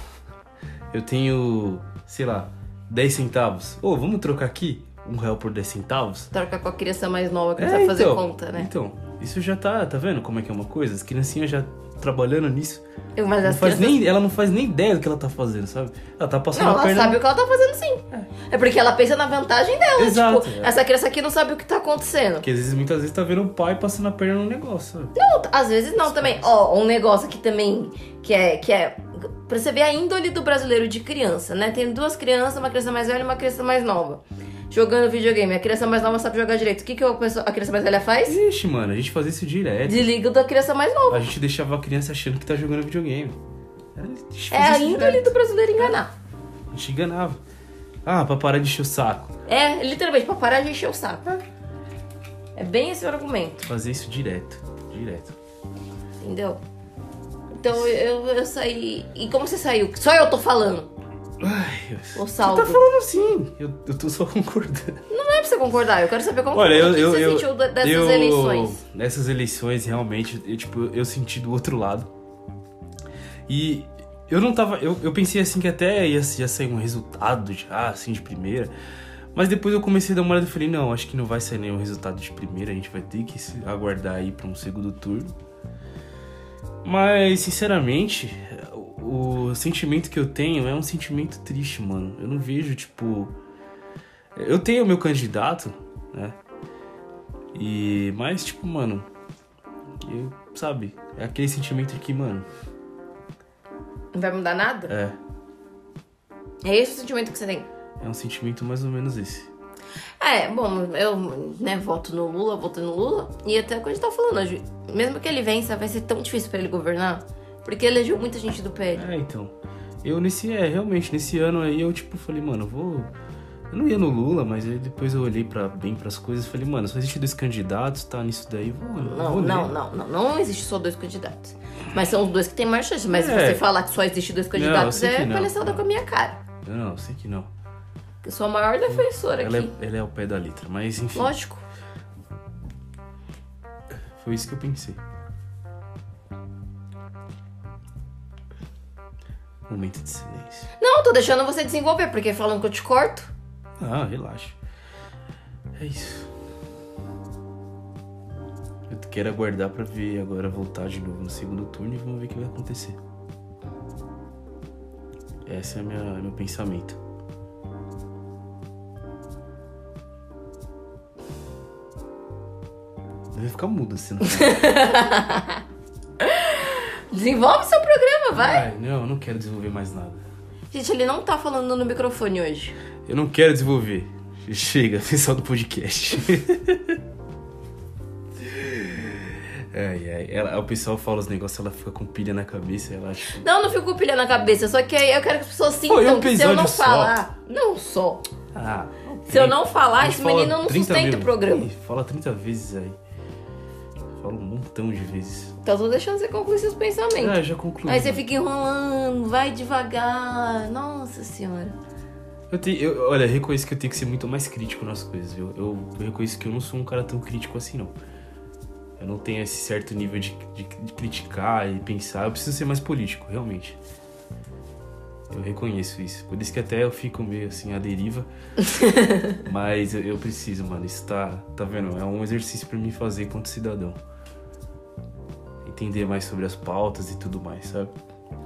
Eu tenho, sei lá, 10 centavos. Ô, vamos trocar aqui? Um real por 10 centavos. Troca com a criança mais nova que É, sabe fazer então, conta, né? Então, isso já tá, tá vendo como é que é uma coisa? As criancinhas já trabalhando nisso. Eu- Mas Não faz crianças... nem, ela não faz nem ideia do que ela tá fazendo, sabe? Ela tá passando Não, a ela perna. sabe o que ela tá fazendo sim. É, porque ela pensa na vantagem dela. Exato, tipo, é. essa criança aqui não sabe o que tá acontecendo. Porque às vezes, muitas vezes, tá vendo o pai passando a perna no negócio, sabe? Não, às vezes não também. Ó, um negócio aqui também que é, que é. Pra você ver a índole do brasileiro de criança, né? Tem duas crianças, uma criança mais velha e uma criança mais nova. Jogando videogame. A criança mais nova sabe jogar direito. O que, que a, pessoa- a criança mais velha faz? Ixi, mano, a gente fazia isso direto. Desliga da criança mais nova. A gente deixava a criança achando que tá jogando videogame. É a índole do brasileiro enganar. A gente enganava. Ah, pra parar de encher o saco. É, literalmente, pra parar de encher o saco. É bem esse o argumento, Fazer isso direto. Direto. entendeu? Então eu, eu saí. E como você saiu? Só eu tô falando. Ai, O você saldo. tá falando assim. Eu, eu tô só concordando. Não é pra você concordar, eu quero saber como Olha, eu, eu, você eu, sentiu dessas eu- eleições. Nessas eleições, realmente, eu, tipo, eu senti do outro lado. E eu não tava. Eu, eu pensei assim que até ia, ia sair um resultado já, assim, de primeira. Mas depois eu comecei a dar uma olhada e falei, não, acho que não vai sair nenhum resultado de primeira, a gente vai ter que aguardar aí pra um segundo turno. Mas, sinceramente, o, sentimento que eu tenho é um sentimento triste, mano. Eu não vejo, tipo. Eu tenho o meu candidato, né? E. Mas, tipo, mano. Eu, sabe? É aquele sentimento que, mano. Não vai mudar nada? É. É esse o sentimento que você tem? É um sentimento mais ou menos esse. É, bom, eu, né, voto no Lula, voto no Lula. E até o que a gente tá falando hoje. Mesmo que ele vença, vai ser tão difícil pra ele governar. Porque elegeu muita gente do PL. É, então. Eu nesse. É, realmente, nesse ano aí eu, tipo, falei, mano, eu vou. Eu não ia no Lula, mas aí depois eu olhei pra, bem pras coisas e falei, mano, só existe dois candidatos, tá nisso daí, vou. Não, vou não, não, não. Não existe só dois candidatos. Mas são os dois que têm mais chance. Mas se É. você falar que só existe dois candidatos, é não, palhaçada não. com a minha cara. Não, eu sei que não. Eu sou a maior defensora Ela aqui. é, ela é ao pé da letra, mas enfim. Lógico. Foi isso que eu pensei. Momento de silêncio. Não, tô deixando você desenvolver, porque falando que eu te corto. Ah, relaxa. É isso. Eu quero aguardar pra ver agora voltar de novo no segundo turno e vamos ver o que vai acontecer. Esse é minha, meu pensamento. Deve ficar mudo assim. Não Desenvolve seu programa, vai. Ai, não, eu não quero desenvolver mais nada. Gente, ele não tá falando no microfone hoje. Eu não quero desenvolver. Chega, pessoal do podcast. ai, ai. Ela, o pessoal fala os negócios, ela fica com pilha na cabeça, ela acha. Não, não fico com pilha na cabeça, só que eu quero que as pessoas sintam Foi um que se eu não só. falar. Não só. Ah, Se eu não falar, esse fala menino não 30 sustenta mil- o programa. Ih, Fala 30 vezes aí. Fala um montão de vezes. Então tô deixando você concluir seus pensamentos. Ah, já concluí. Aí você fica enrolando, vai devagar. Nossa senhora. Eu tenho, eu- olha, eu reconheço que eu tenho que ser muito mais crítico nas coisas, viu? Eu, eu reconheço que eu não sou um cara tão crítico assim, não. Eu não tenho esse certo nível de, de- de criticar e pensar. Eu preciso ser mais político, realmente. Eu reconheço isso. Por isso que até eu fico meio assim, à deriva. Mas eu, eu preciso, mano. Isso tá, tá vendo? É um exercício pra mim fazer enquanto cidadão. Entender mais sobre as pautas e tudo mais, sabe?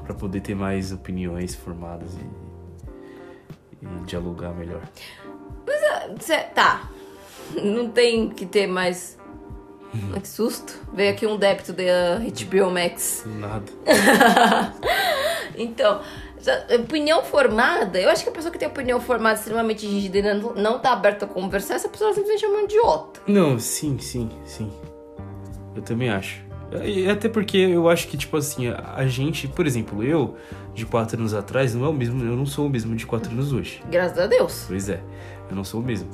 Pra poder ter mais opiniões formadas e, e dialogar melhor. Cê, tá. Não tem que ter mais. Ah, Que susto. Veio aqui um débito da HBO Max. Nada. Então, opinião formada, eu acho que a pessoa que tem opinião formada extremamente rígida e não, não tá aberta a conversar, essa pessoa simplesmente é uma idiota. Não, sim, sim, sim. Eu também acho. E até porque eu acho que, tipo assim, a gente, por exemplo, eu, de quatro anos atrás, não é o mesmo, eu não sou o mesmo de quatro anos hoje. Graças a Deus. Pois é, eu não sou o mesmo.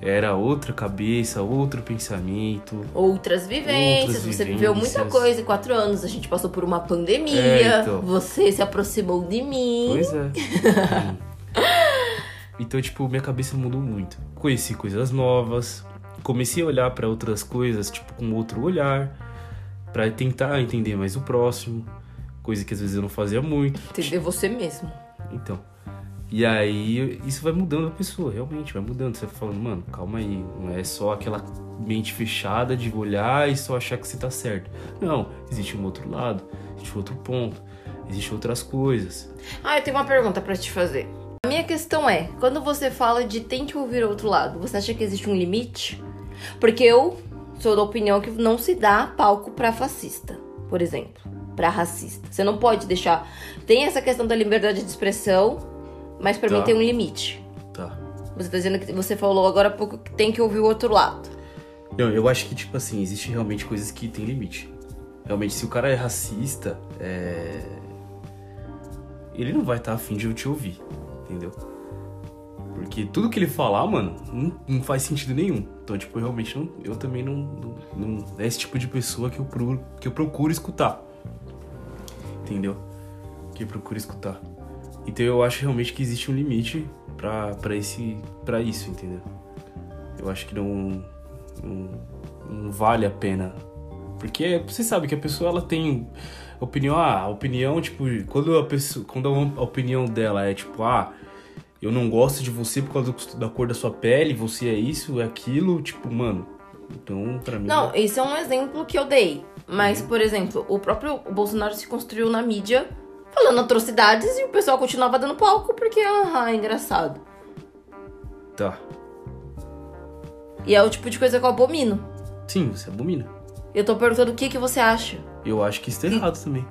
Era outra cabeça, outro pensamento. Outras vivências, Outras você viveu muita vivências. coisa em quatro anos, a gente passou por uma pandemia, É, então. você se aproximou de mim. Pois é. Então, tipo, minha cabeça mudou muito. Conheci coisas novas, comecei a olhar pra outras coisas, tipo, com outro olhar, Pra tentar entender mais o próximo, coisa que às vezes eu não fazia muito. Entender você mesmo. Então, E aí isso vai mudando a pessoa, realmente, vai mudando. Você vai falando, mano, calma aí, não é só aquela mente fechada de olhar e só achar que você tá certo. Não, existe um outro lado, existe outro ponto, existe outras coisas. Ah, eu tenho uma pergunta para te fazer. A minha questão é, quando você fala de tem que ouvir o outro lado, você acha que existe um limite? Porque eu sou da opinião que não se dá palco para fascista, por exemplo, para racista. Você não pode deixar. Tem essa questão da liberdade de expressão, mas para Tá. mim tem um limite. Tá. Você tá dizendo que você falou agora há pouco que tem que ouvir o outro lado. Não, eu acho que, tipo assim, existe realmente coisas que tem limite. Realmente, se o cara é racista, é... ele não vai estar afim de eu te ouvir, entendeu? Porque tudo que ele falar, mano, não, não faz sentido nenhum. Então, tipo, realmente não. Eu também não, não, não- É esse tipo de pessoa que eu, procuro, que eu procuro escutar. Entendeu? Que eu procuro escutar. Então eu acho realmente que existe um limite pra, pra, esse, pra isso, entendeu? Eu acho que não, não, não vale a pena. Porque você sabe que a pessoa ela tem opinião, ah, a opinião, tipo, quando a pessoa, quando a opinião dela é tipo, ah, eu não gosto de você por causa da cor da sua pele, você é isso, é aquilo, tipo, mano. Então, pra mim. Não, esse é um exemplo que eu dei. Mas, por exemplo, o próprio Bolsonaro se construiu na mídia falando atrocidades e o pessoal continuava dando palco porque, ah, é engraçado. Tá. E é o tipo de coisa que eu abomino. Sim, você abomina. Eu tô perguntando o que, que você acha. Eu acho que isso tá errado também.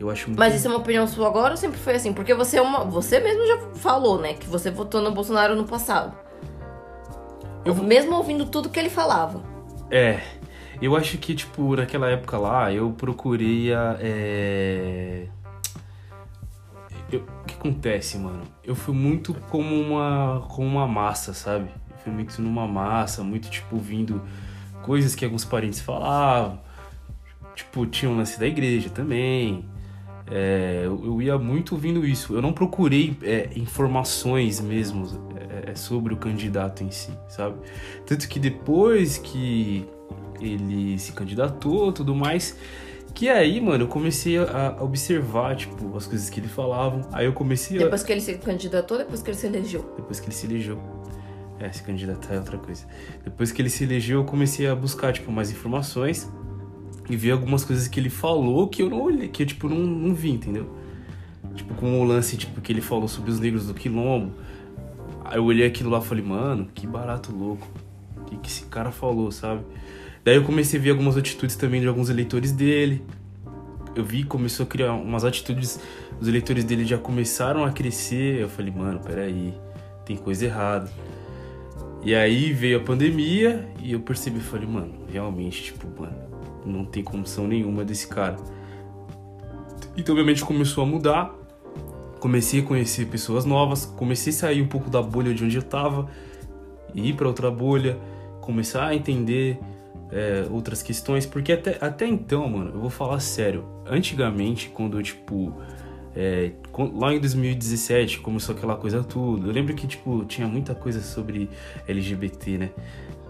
Eu acho muito. Mas isso é uma opinião sua agora ou sempre foi assim? Porque você é uma. Você mesmo já falou, né? Que você votou no Bolsonaro no passado. Eu- Mesmo ouvindo tudo que ele falava. É. Eu acho que, tipo, naquela época lá, eu procurei a. É... eu- O que acontece, mano? Eu fui muito como uma, como uma massa, sabe? Eu fui muito numa massa, muito, tipo, ouvindo coisas que alguns parentes falavam. Tipo, tinha um lance da igreja também. É, eu, ia muito ouvindo isso. Eu não procurei é, informações mesmo é, sobre o candidato em si, sabe? Tanto que depois que ele se candidatou tudo mais, que aí, mano, eu comecei a observar, tipo, as coisas que ele falavam. Aí eu comecei a. Depois que ele se candidatou, depois que ele se elegeu. Depois que ele se elegeu. É, se candidatar é outra coisa. Depois que ele se elegeu, eu comecei a buscar, tipo, mais informações e ver algumas coisas que ele falou que eu não olhei, que eu, tipo, não, não vi, entendeu? Tipo, com o lance, tipo, que ele falou sobre os negros do quilombo. Aí eu olhei aquilo lá e falei, mano, que barato louco. O que, que esse cara falou, sabe? Daí eu comecei a ver algumas atitudes também de alguns eleitores dele. Eu vi, começou a criar umas atitudes, os eleitores dele já começaram a crescer. Eu falei, mano, peraí, tem coisa errada. E aí veio a pandemia e eu percebi, falei, mano, realmente, tipo, mano, não tem condição nenhuma desse cara. Então minha mente começou a mudar, comecei a conhecer pessoas novas, comecei a sair um pouco da bolha de onde eu tava, e ir pra outra bolha, começar a entender é, outras questões, porque até, até então, mano, eu vou falar sério, antigamente, quando, tipo, é, lá em 2017 começou aquela coisa tudo. Eu lembro que, tipo, tinha muita coisa sobre LGBT, né?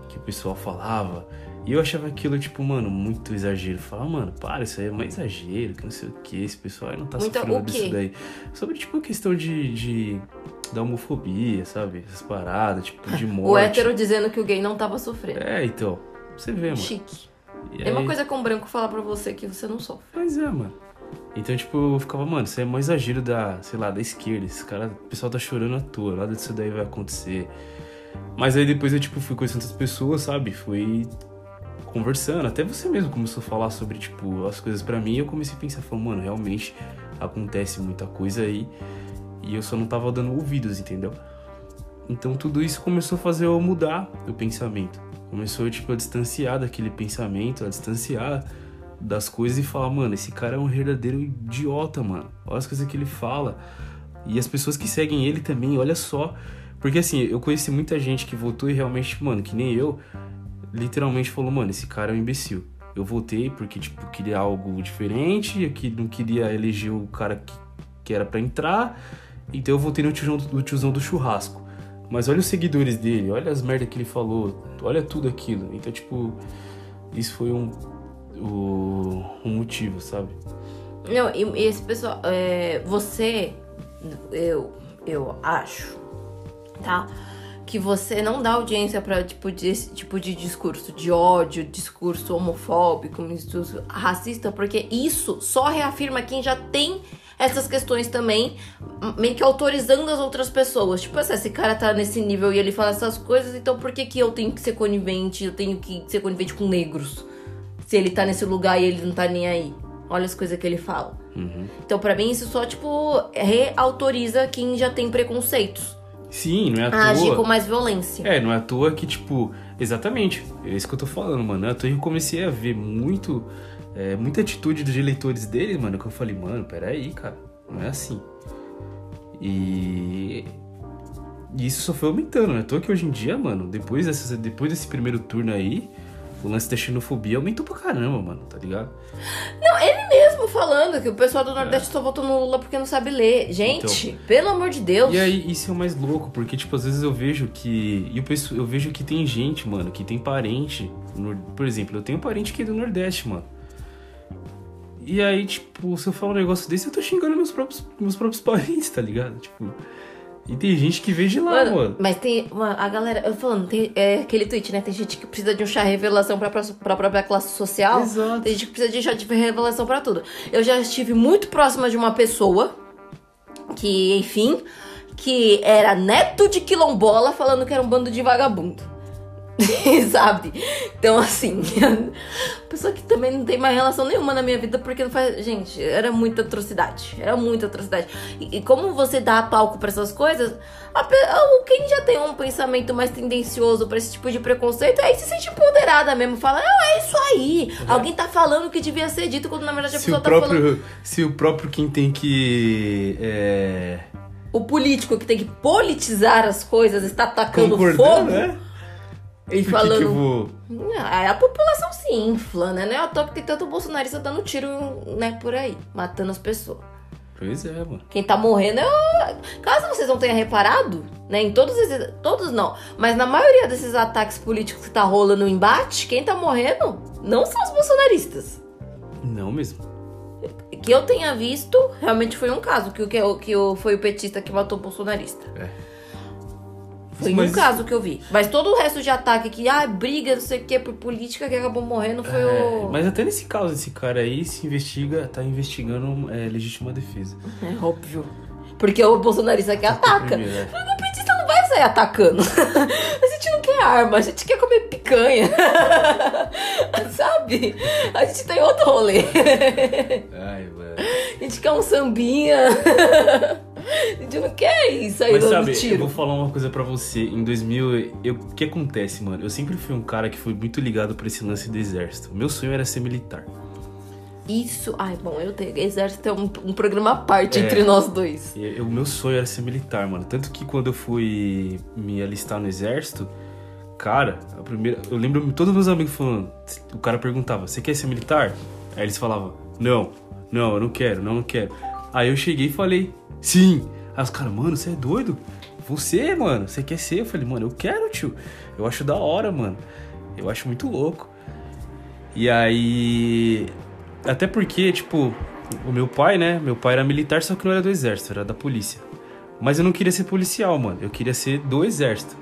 Que o pessoal falava. E eu achava aquilo, tipo, mano, muito exagero. Eu Falava, mano, para, isso aí é mais exagero, que não sei o que. Esse pessoal aí não tá Muita- sofrendo disso daí. Sobre, tipo, questão de, de. da homofobia, sabe? Essas paradas, tipo, de morte. O hétero dizendo que o gay não tava sofrendo. É, então. Você vê, mano. Chique. E É uma aí- coisa que um branco falar pra você que você não sofre. Pois é, mano. Então, tipo, eu ficava, mano, isso é mais exagero da, sei lá, da esquerda. Esse cara, o pessoal tá chorando à toa, nada disso daí vai acontecer. Mas aí depois eu, tipo, fui conhecendo outras pessoas, sabe? Fui conversando. Até você mesmo começou a falar sobre, tipo, as coisas pra mim. E eu comecei a pensar, falando, mano, realmente acontece muita coisa aí. E eu só não tava dando ouvidos, entendeu? Então tudo isso começou a fazer eu mudar o pensamento. Começou, tipo, a distanciar daquele pensamento, a distanciar das coisas e falar, mano, esse cara é um verdadeiro idiota, mano. Olha as coisas que ele fala. E as pessoas que seguem ele também, olha só. Porque assim, eu conheci muita gente que votou e realmente, mano, que nem eu, literalmente falou, mano, esse cara é um imbecil. Eu votei porque, tipo, queria algo diferente, que- não queria eleger o cara que, que era pra entrar, então eu votei no tiozão, do tiozão do churrasco. Mas olha os seguidores dele, olha as merdas que ele falou, olha tudo aquilo. Então, tipo, isso foi um, o, um motivo, sabe? Não, e esse pessoal. é, você eu, eu acho, tá? Que você não dá audiência pra tipo, de, esse tipo de discurso de ódio, discurso homofóbico, discurso racista, porque isso só reafirma quem já tem essas questões também, meio que autorizando as outras pessoas. Tipo assim, esse cara tá nesse nível e ele fala essas coisas, então por que, que eu tenho que ser conivente? Eu tenho que ser conivente com negros? Se ele tá nesse lugar e ele não tá nem aí. Olha as coisas que ele fala. Uhum. Então, para mim, isso só, tipo, reautoriza quem já tem preconceitos. Sim, não é à A toa. agir com mais violência. É, não é à toa que, tipo, exatamente, é isso que eu tô falando, mano. É à toa que eu comecei a ver muito, é, muita atitude dos eleitores deles, mano, que eu falei, mano, peraí, cara, não é assim. E. e isso só foi aumentando, não é à toa que hoje em dia, mano, depois, depois desse primeiro turno aí, o lance da xenofobia aumentou pra caramba, mano, tá ligado? Não, ele mesmo falando que o pessoal do Nordeste só votou no Lula porque não sabe ler. Gente, pelo amor de Deus. E aí, isso é o mais louco, porque, tipo, às vezes eu vejo que. Eu, penso, eu vejo que tem gente, mano, que tem parente. no- por exemplo, eu tenho um parente que é do Nordeste, mano. E aí, tipo, se eu falar um negócio desse, eu tô xingando meus próprios, meus próprios parentes, tá ligado? Tipo. E tem gente que veio de lá, mano. Mano, mas tem a galera, eu falando, tem é, aquele tweet, né? Tem gente que precisa de um chá revelação pra, pra, pra própria classe social. Exato. Tem gente que precisa de chá de revelação pra tudo. Eu já estive muito próxima de uma pessoa que, enfim, que era neto de quilombola falando que era um bando de vagabundo. Sabe? Então, assim, pessoa que também não tem mais relação nenhuma na minha vida, porque não faz. Gente, era muita atrocidade. Era muita atrocidade. E, e como você dá palco pra essas coisas, a a- quem já tem um pensamento mais tendencioso pra esse tipo de preconceito, aí se sente empoderada mesmo. Fala, não, é isso aí. Alguém tá falando o que devia ser dito, quando na verdade a Se pessoa o, tá falando. próprio, se o próprio quem tem que. É, O político que tem que politizar as coisas está atacando fogo. né? E que falando. que vou. Aí a população se infla, né? Não é à toa que tem tanto bolsonarista dando tiro, né, por aí, matando as pessoas. Pois é, mano. Quem tá morrendo é o... Caso vocês não tenham reparado, né, em todos esses... Todos não, mas na maioria desses ataques políticos que tá rolando no embate, quem tá morrendo não são os bolsonaristas. Não mesmo. Que eu tenha visto, realmente foi um caso, que, que, o- que foi o petista que matou o bolsonarista. É. Foi Mas- um caso que eu vi. Mas todo o resto de ataque que, ah, briga, não sei o que, por política que acabou morrendo foi É, o. Mas até nesse caso, esse cara aí se investiga, tá investigando é, legítima defesa. É óbvio. Porque o bolsonarista que ataca. Primeiro, é. O petista não vai sair atacando. A gente não quer arma, a gente quer comer picanha. Sabe? A gente tem outro rolê. Ai, mano. A gente quer um sambinha. A gente não quer isso aí Mas sabe, eu tiro. vou falar uma coisa pra você. Em 2000, eu- o que acontece, mano? Eu sempre fui um cara que foi muito ligado pra esse lance do exército. Meu sonho era ser militar. Isso. Ai, bom, eu tenho. Exército é um, um programa à parte É. entre nós dois. O meu sonho era ser militar, mano. Tanto que quando eu fui me alistar no exército, cara, a primeira. Eu lembro todos meus amigos falando. O cara perguntava: Você quer ser militar? Aí eles falavam: Não, não, eu não quero, não, não quero. Aí eu cheguei e falei: Sim. Aí os caras, mano, você é doido? Você, mano, você quer ser? Eu falei, mano, eu quero, tio. Eu acho da hora, mano. Eu acho muito louco. E aí. Até porque, tipo, o meu pai, né? Meu pai era militar, só que não era do exército, era da polícia. Mas eu não queria ser policial, mano. Eu queria ser do exército.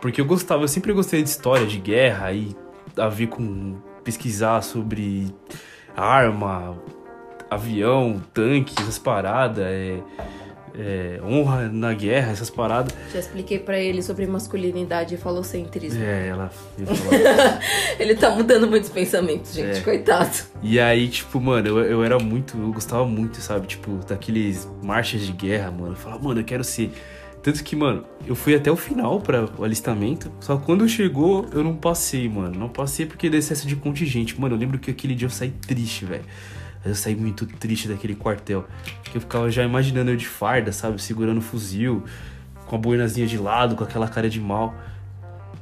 Porque eu gostava, eu sempre gostei de história, de guerra e a ver com pesquisar sobre arma, avião, tanque, essas paradas, é, é, honra na guerra, essas paradas. Já expliquei pra ele sobre masculinidade e falocentrismo. É, ela. Ele tá mudando muitos pensamentos, gente. É. Coitado. E aí, tipo, mano, eu, eu era muito, eu gostava muito, sabe? Tipo, daqueles marchas de guerra, mano. Eu falava, mano, eu quero ser. Tanto que, mano, eu fui até o final para o alistamento. Só que quando chegou, eu não passei, mano. Não passei porque deu excesso de contingente. Mano, eu lembro que aquele dia eu saí triste, velho. Eu saí muito triste daquele quartel. Que eu ficava já imaginando eu de farda, sabe? Segurando o fuzil, com a boinazinha de lado, com aquela cara de mal.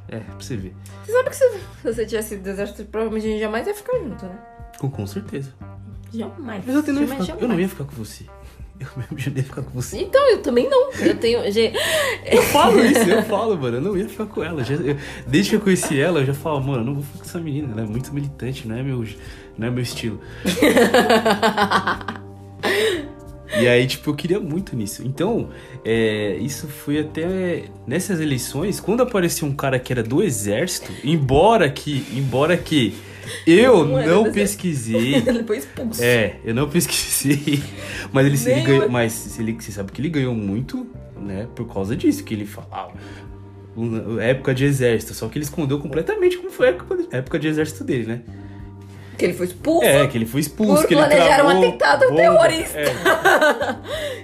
É, pra você ver. Você sabe que se você tivesse sido do exército, provavelmente a gente jamais ia ficar junto, né? Com, com certeza. Jamais. Mas eu, não ia Jamais, ficar, eu não jamais. ia ficar com você. Eu mesmo já não ia ficar com você. Então, eu também não. Eu tenho. Eu falo isso, eu falo, mano. Eu não ia ficar com ela. Já- eu- desde que eu conheci ela, eu já falo, mano, eu não vou ficar com essa menina. Ela é muito militante, não é meu, não é meu estilo. E aí, tipo, eu queria muito nisso. Então, é, isso foi até nessas eleições, quando apareceu um cara que era do exército, embora que, embora que eu Não não pesquisei. Ele foi expulso. É, eu não pesquisei. Mas ele, ele Nem ganhou. Mas ele, você sabe que ele ganhou muito, né? Por causa disso, que ele falava. uma Época de exército, só que ele escondeu completamente como foi a época de- a época de exército dele, né? Que ele foi expulso. É, que ele foi expulso, Por que ele planejar um atentado bomba. terrorista. É,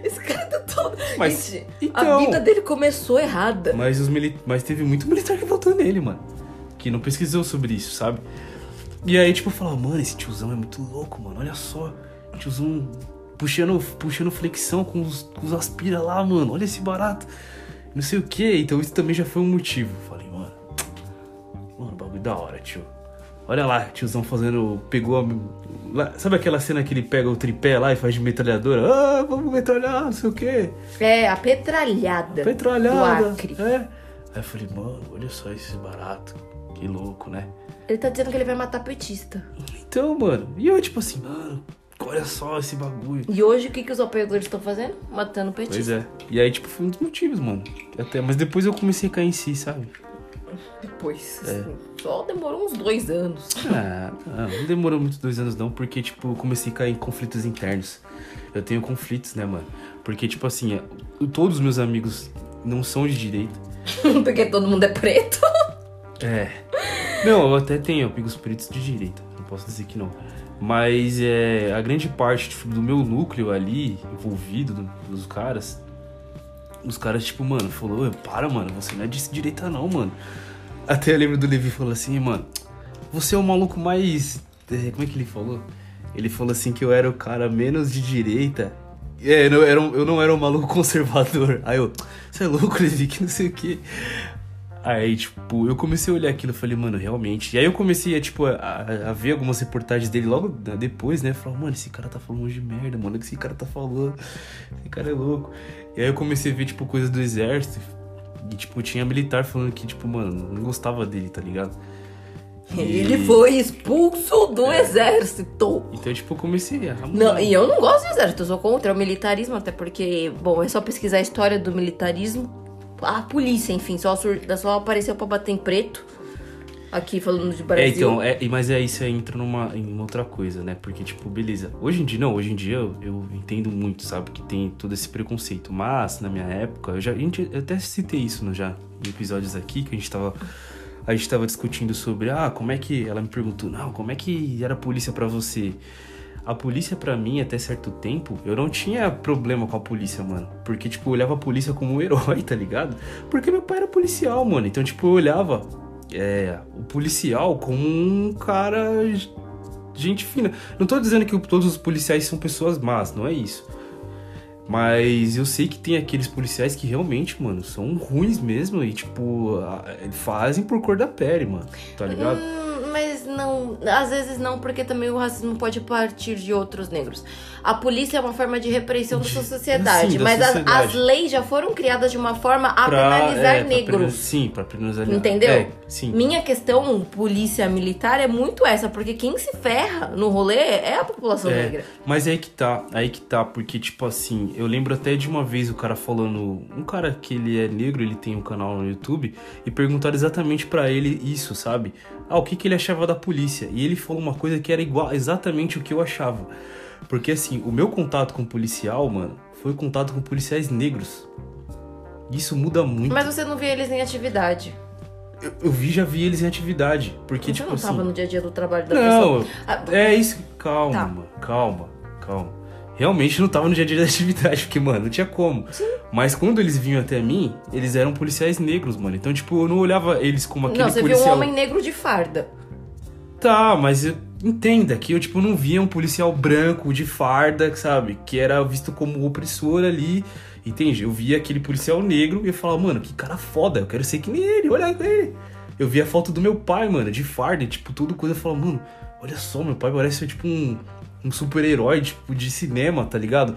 Esse cara tá todo. Mas, Gente, então- a vida dele começou errada. mas, os mili... mas teve muito militar que votou nele, mano. Que não pesquisou sobre isso, sabe? E aí, tipo, eu falava, mano, esse tiozão é muito louco, mano. Olha só. Tiozão puxando, puxando flexão com os, com os aspira lá, mano. Olha esse barato. Não sei o que. Então isso também já foi um motivo. Falei, mano. Mano, bagulho da hora, tio. Olha lá, tiozão fazendo. Pegou a. lá- sabe aquela cena que ele pega o tripé lá e faz de metralhadora? Ah, vamos metralhar, não sei o que. É, a petralhada. Petralhada. Do Acre. É. Aí eu falei, mano, olha só esse barato. Que louco, né? Ele tá dizendo que ele vai matar petista. Então, mano. E eu, tipo assim, mano, olha só esse bagulho. E hoje o que, que os apoiadores estão fazendo? Matando petista. Pois é. E aí, tipo, foi um dos motivos, mano. Até, mas depois eu comecei a cair em si, sabe? Depois. É. Só demorou uns dois anos. Ah, não, não demorou muito dois anos não, porque, tipo, eu comecei a cair em conflitos internos. Eu tenho conflitos, né, mano? Porque, tipo assim, é, todos os meus amigos não são de direita. Porque todo mundo é preto. É. Não, eu até tenho amigos pretos de direita, não posso dizer que não. Mas é, a grande parte tipo, do meu núcleo ali, envolvido do- dos caras, os caras, tipo, mano, falou, "Ô, para, mano, você não é de direita não, mano. Até eu lembro do Levi falou assim, mano, você é o maluco mais. é, Como é que ele falou? Ele falou assim que eu era o cara menos de direita. É, eu não era, um- eu não era um maluco conservador. Aí eu, você é louco, Levi, que não sei o quê. Aí, tipo, eu comecei a olhar aquilo e falei, mano, realmente. E aí eu comecei a, tipo, a, a ver algumas reportagens dele logo depois, né? Falar, mano, esse cara tá falando de merda, mano, o que esse cara tá falando? Esse cara é louco. E aí eu comecei a ver, tipo, coisas do exército. E, tipo, tinha militar falando que, tipo, mano, não gostava dele, tá ligado? E- Ele foi expulso do exército. Então, tipo, eu comecei a. Não, e eu não gosto do exército, eu sou contra o militarismo, até porque, bom, é só pesquisar a história do militarismo. A polícia, enfim, só, sur- só apareceu pra bater em preto. Aqui falando de É, Brasil. então, é, mas é isso aí entra numa, em outra coisa, né? Porque, tipo, beleza. Hoje em dia, não, hoje em dia eu, eu entendo muito, sabe? Que tem todo esse preconceito. Mas, na minha época, eu já. a gente- eu até citei isso né, já em episódios aqui, que a gente tava. A gente tava discutindo sobre, ah, como é que. Ela me perguntou, não, como é que era a polícia pra você? A polícia, pra mim, até certo tempo, eu não tinha problema com a polícia, mano. Porque, tipo, eu olhava a polícia como um herói, tá ligado? Porque meu pai era policial, mano. Então, tipo, eu olhava é, o policial como um cara. Gente fina. Não tô dizendo que todos os policiais são pessoas más, não é isso. Mas eu sei que tem aqueles policiais que realmente, mano, são ruins mesmo e, tipo, fazem por cor da pele, mano. Tá ligado? Hum, mas não, às vezes não, porque também o racismo pode partir de outros negros. A polícia é uma forma de repressão da De- sua sociedade, sim, da mas as- sociedade. As, leis já foram criadas de uma forma a Pra- penalizar é, pra negros. penal- sim, pra penalizar Entendeu? É, sim. Minha questão polícia militar é muito essa, porque quem se ferra no rolê é a população É, negra. Mas aí que tá, aí que tá, porque, tipo assim, eu lembro até de uma vez o cara falando. Um cara que ele é negro, ele tem um canal no YouTube, e perguntaram exatamente pra ele isso, sabe? Ah, o que, que ele achava da polícia? E ele falou uma coisa que era igual, exatamente o que eu achava. Porque assim, o meu contato com policial, mano, foi contato com policiais negros. Isso muda muito. Mas você não vê eles em atividade. Eu, eu vi, já vi eles em atividade. Porque, você tipo não assim. tava no dia a dia do trabalho da pessoa. Não, Ah, é isso. Calma, Tá. Calma, calma. Realmente não tava no dia a dia da atividade, porque, mano, não tinha como. Mas quando eles vinham até mim, eles eram policiais negros, mano. Então, tipo, eu não olhava eles como aquele Não, você viu policial. um homem negro de farda. Tá, mas eu- entenda que eu, tipo, não via um policial branco de farda, sabe? Que era visto como opressor ali. Entende? Eu via aquele policial negro e eu falava, mano, que cara foda, eu quero ser que nem ele, olha ele. Eu via a foto do meu pai, mano, de farda, e, tipo, tudo coisa. Eu falava, mano, olha só, meu pai parece, tipo, um, um super-herói, tipo, de cinema, tá ligado?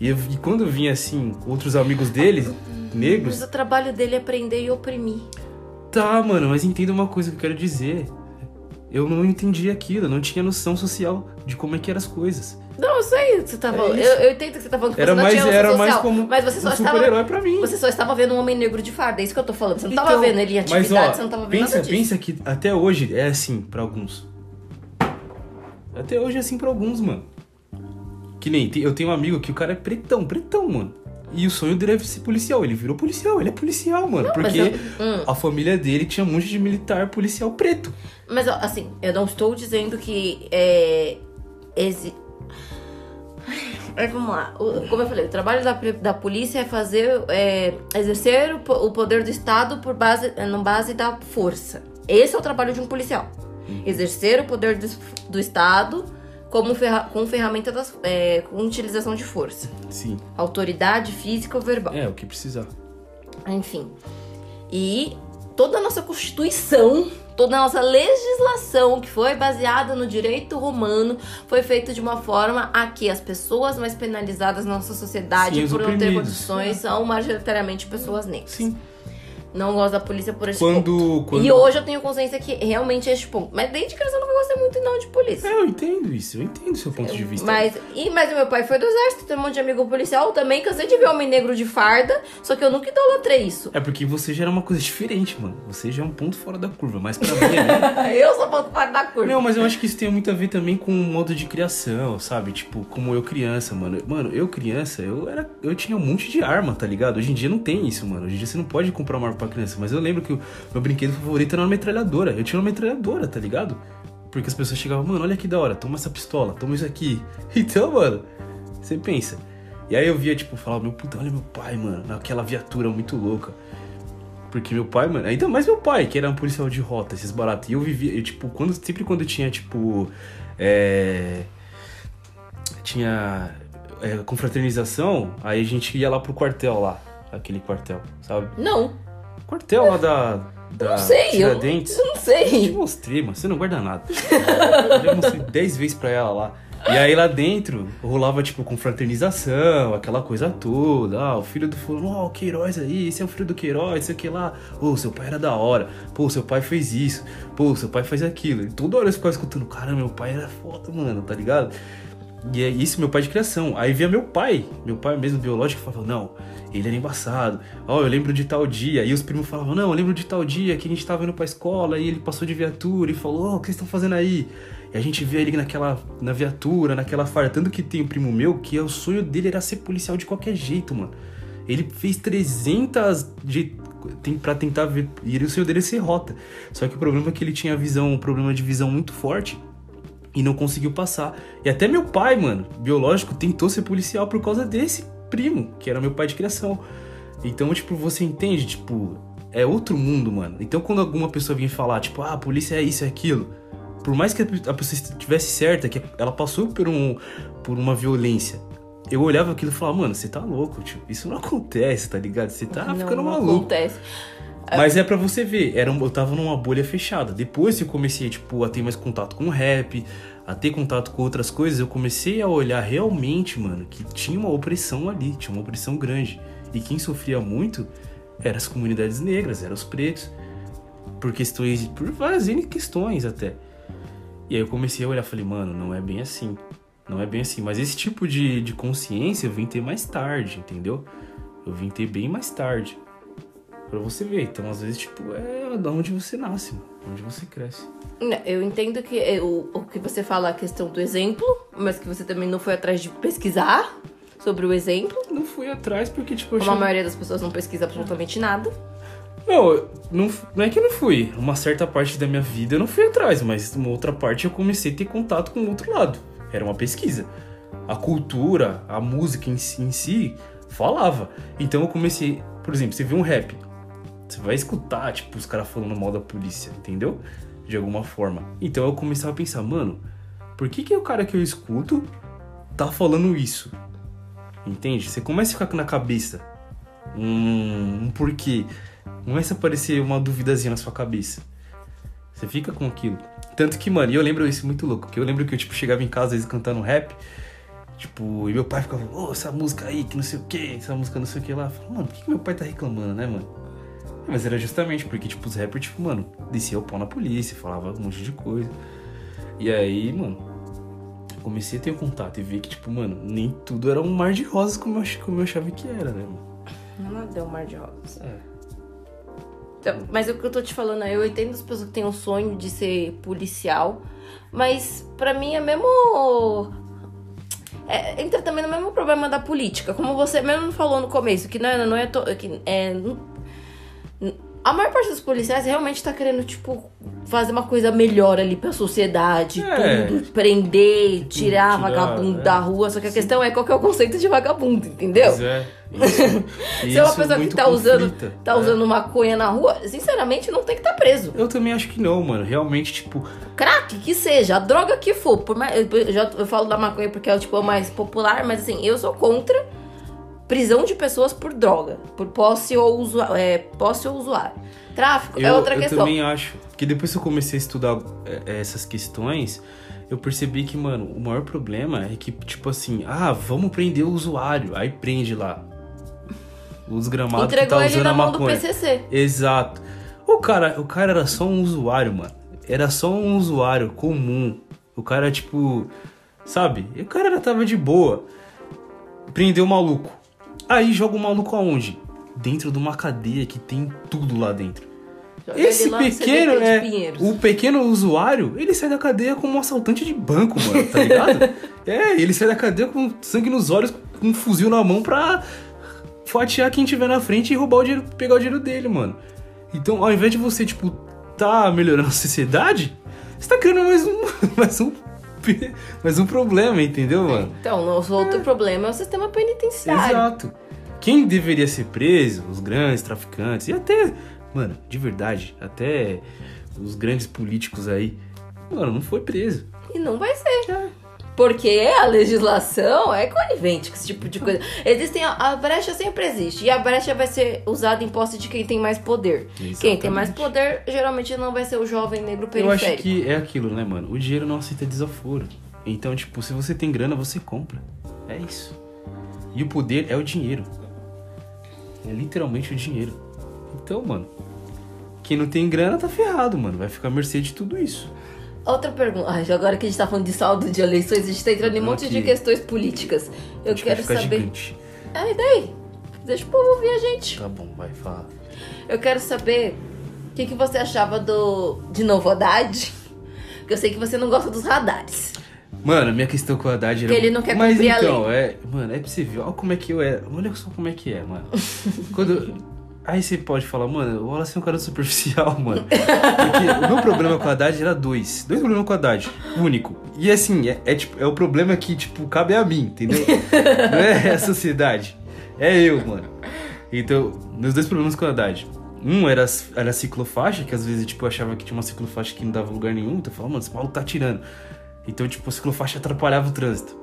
E, e quando vinha, assim, outros amigos dele, negros, Mas o trabalho dele é prender e oprimir. Tá, mano, mas entenda uma coisa que eu quero dizer. Eu não entendi aquilo, eu não tinha noção social de como é que eram as coisas. Não, eu sei que você tá falando. isso. eu, eu entendo que você tá falando. que Era você não mais, tinha era noção mais social, como Mas você só um estava. super-herói pra mim. Você só estava vendo um homem negro de farda, é isso que eu tô falando. Você não tava Então, vendo ele em atividade, mas, ó, você não tava vendo pensa, nada disso. pensa que até hoje é assim pra alguns. Até hoje é assim pra alguns, mano. Que nem, eu tenho um amigo que o cara é pretão, pretão, mano. E o sonho dele é ser policial. Ele virou policial, ele é policial, mano. Não, porque eu- hum. a família dele tinha um monte de militar policial preto. Mas, assim, eu não estou dizendo que é. Esse... Mas vamos lá. O- como eu falei, o trabalho da, da polícia é fazer. É, exercer o, o poder do Estado por base, no base da força. Esse é o trabalho de um policial. Exercer o poder do, do Estado como ferra, com ferramenta das, é, com utilização de força. Sim. Autoridade física ou verbal. É, o que precisar. Enfim. E toda a nossa Constituição, toda a nossa legislação, que foi baseada no direito romano, foi feita de uma forma a que as pessoas mais penalizadas na nossa sociedade Sim, por não ter condições são majoritariamente pessoas negras. Sim. Não gosto da polícia por esse ponto. Quando. quando... E hoje eu tenho consciência que realmente é este ponto. Mas desde criança eu nunca gostei muito não de polícia. É, eu entendo isso, eu entendo o seu ponto de vista. Mas, e, mas o meu pai foi do exército, tem um monte de amigo policial. Eu também cansei de ver homem negro de farda, só que eu nunca idolatrei isso. É porque você já era uma coisa diferente, mano. Você já é um ponto fora da curva. Mas pra mim, né? eu sou ponto fora da curva. Não, mas eu acho que isso tem muito a ver também com o modo de criação, sabe? Tipo, como eu criança, mano. Mano, eu criança, eu era. Eu tinha um monte de arma, tá ligado? Hoje em dia não tem isso, mano. Hoje em dia você não pode comprar uma arma pra criança. Mas eu lembro que o meu brinquedo favorito era uma metralhadora. Eu tinha uma metralhadora, tá ligado? Porque as pessoas chegavam, mano, olha que da hora, toma essa pistola, toma isso aqui. Então, mano, você pensa. E aí eu via, tipo, falava, meu puta, olha meu pai, mano, naquela viatura muito louca. Porque meu pai, mano, ainda mais meu pai, que era um policial de rota, esses baratos. E eu vivia, eu, tipo, quando, sempre quando tinha, tipo, é. Tinha é, confraternização, aí a gente ia lá pro quartel lá, aquele quartel, sabe? Não, Quartel lá da. da não sei. Eu, Tiradentes. eu não Eu te sei. mostrei, mano. Você não guarda nada. Eu já mostrei 10 vezes pra ela lá. E aí lá dentro rolava, tipo, confraternização, aquela coisa toda. Ah, o filho do fulano, ó, o Queiroz aí, esse é o filho do Queiroz, sei o que lá. Pô, seu pai era da hora. Pô, seu pai fez isso. Pô, seu pai faz aquilo. E toda hora eu ficava escutando, cara, meu pai era foda, mano, tá ligado? E é isso, meu pai de criação. Aí via meu pai, meu pai mesmo biológico, falava, não, ele era embaçado. Ó, eu lembro de tal dia. E os primos falavam, não, eu lembro de tal dia que a gente tava indo pra escola e ele passou de viatura e falou, ó, o que vocês estão fazendo aí? E a gente vê ele naquela, na viatura, naquela farda. Tanto que tem um primo meu que o sonho dele era ser policial de qualquer jeito, mano. Ele fez 300 de, tem, pra tentar ver. E o sonho dele é ser rota. Só que o problema é que ele tinha visão, um problema de visão muito forte e não conseguiu passar. E até meu pai, mano, biológico, tentou ser policial por causa desse primo, que era meu pai de criação. Então, tipo, você entende, tipo, é outro mundo, mano. Então, quando alguma pessoa vinha falar, tipo, ah, a polícia é isso, é aquilo, por mais que a pessoa estivesse certa, que ela passou por, um, por uma violência, eu olhava aquilo e falava, mano, você tá louco, tio. Isso não acontece, tá ligado? Você tá não, ficando não maluco. acontece. Mas é pra você ver, era um- eu tava numa bolha fechada. Depois eu comecei, tipo, a ter mais contato com o rap, a ter contato com outras coisas, eu comecei a olhar realmente, mano, que tinha uma opressão ali, tinha uma opressão grande. E quem sofria muito eram as comunidades negras, eram os pretos. Por questões, por várias questões até. E aí eu comecei a olhar, falei, mano, não é bem assim. Não é bem assim. Mas esse tipo de, de consciência eu vim ter mais tarde, entendeu? Eu vim ter bem mais tarde. Pra você ver. Então, às vezes, tipo, é da onde você nasce, mano. Onde você cresce. Eu entendo que é, o, que você fala a questão do exemplo, mas que você também não foi atrás de pesquisar sobre o exemplo. Não fui atrás porque, tipo, eu Como a achava- maioria das pessoas não pesquisa absolutamente nada. Não, eu não, não é que eu não fui. Uma certa parte da minha vida eu não fui atrás, mas uma outra parte eu comecei a ter contato com o outro lado. Era uma pesquisa. A cultura, a música em si, em si falava. Então eu comecei, por exemplo, você vê um rap, você vai escutar, tipo, os caras falando mal da polícia, entendeu? De alguma forma. Então eu começava a pensar, mano, por que que o cara que eu escuto tá falando isso? Entende? Você começa a ficar na cabeça um, um porquê. Começa a aparecer uma duvidazinha na sua cabeça. Você fica com aquilo. Tanto que, mano, eu lembro isso muito louco. Que eu lembro que eu, tipo, chegava em casa, às vezes, cantando rap. Tipo, e meu pai ficava, ô, essa música aí, que não sei o que, essa música não sei o que lá. Eu falava, mano, por que, que meu pai tá reclamando, né, mano? Mas era justamente porque, tipo, os rappers, tipo, mano, descia o pau na polícia, falava um monte de coisa. E aí, mano, comecei a ter contato e ver que, tipo, mano, nem tudo era um mar de rosas como eu, como eu achava que era, né, mano? Não deu um mar de rosas. É. Então, Mas o que eu tô te falando, é, eu entendo as pessoas que têm o sonho de ser policial, mas pra mim é mesmo. É, entra também no mesmo problema da política. Como você mesmo falou no começo, que não é. Não é, to- que é a maior parte dos policiais realmente tá querendo, tipo, fazer uma coisa melhor ali pra sociedade, É. tudo. Prender, tirar, tirar, vagabundo é. da rua. Só que a questão é qual que é o conceito de vagabundo, entendeu? Pois é. Isso, Se é uma pessoa que tá usando, conflita. tá É. usando maconha na rua, sinceramente não tem que estar preso. Eu também acho que não, mano. Realmente, tipo, Crack, que seja, a droga que for. Por mais, eu, já, eu falo da maconha porque é tipo, é o mais popular, mas assim, eu sou contra prisão de pessoas por droga. Por posse ou, usua, é, posse ou usuário. Tráfico é eu, outra eu questão. também acho. Que depois que eu comecei a estudar é, essas questões, eu percebi que, mano, o maior problema é que, tipo assim, ah, vamos prender o usuário. Aí prende lá. Os gramados que Entregou tá ele usando na a mão do maconha. Exato. O cara, o cara era só um usuário, mano. Era só um usuário comum. O cara, tipo, sabe? O cara tava de boa. Prendeu o maluco. Aí joga o maluco aonde? Dentro de uma cadeia que tem tudo lá dentro. Joga Esse pequeno, é, o pequeno usuário, ele sai da cadeia como um assaltante de banco, mano, tá ligado? é, ele sai da cadeia com sangue nos olhos, com um fuzil na mão pra fatiar quem tiver na frente e roubar o dinheiro, pegar o dinheiro dele, mano. Então, ao invés de você, tipo, tá melhorando a sociedade, você tá criando mais um, mais um, mais um problema, entendeu, mano? Então, nosso outro problema é o sistema penitenciário. Exato. Quem deveria ser preso, os grandes traficantes, e até, mano, de verdade, até os grandes políticos aí, mano, não foi preso. E não vai ser. Porque a legislação é conivente com esse tipo de coisa. Existem a, a brecha sempre existe. E a brecha vai ser usada em posse de quem tem mais poder. Quem tem mais Exatamente. poder geralmente não vai ser o jovem negro Eu acho periférico. que é aquilo, né, mano? O dinheiro não aceita desaforo. Então, tipo, se você tem grana, você compra. É isso. E o poder é o dinheiro. É literalmente o dinheiro. Então, mano, quem não tem grana tá ferrado, mano. Vai ficar à mercê de tudo isso. Outra pergunta. Ai, agora que a gente tá falando de saldo de eleições, a gente tá entrando em um monte de questões políticas. Eu quero saber. gigante. Ah, e daí? Deixa o povo ouvir a gente. Tá bom, vai, fala. Eu quero saber o que, que você achava do de novidade. Porque eu sei que você não gosta dos radares. Mano, a minha questão com o Haddad era. Que ele não quer Mas cumprir a então, é. Mano, é possível. Olha como é que eu era. Olha só como é que é, mano. Quando. Aí você pode falar, mano, o Wallace é um cara superficial, mano. Porque o meu problema com o Haddad era dois. Dois problemas com o Haddad. Único. E assim, é, é, tipo, é o problema que, tipo, cabe a mim, entendeu? Não é a sociedade. É eu, mano. Então, meus dois problemas com o Haddad. Um era, era a ciclofaixa, que às vezes, tipo, eu achava que tinha uma ciclofaixa que não dava lugar nenhum. Então eu falava, mano, esse maluco tá tirando. Então, tipo, a ciclofaixa atrapalhava o trânsito.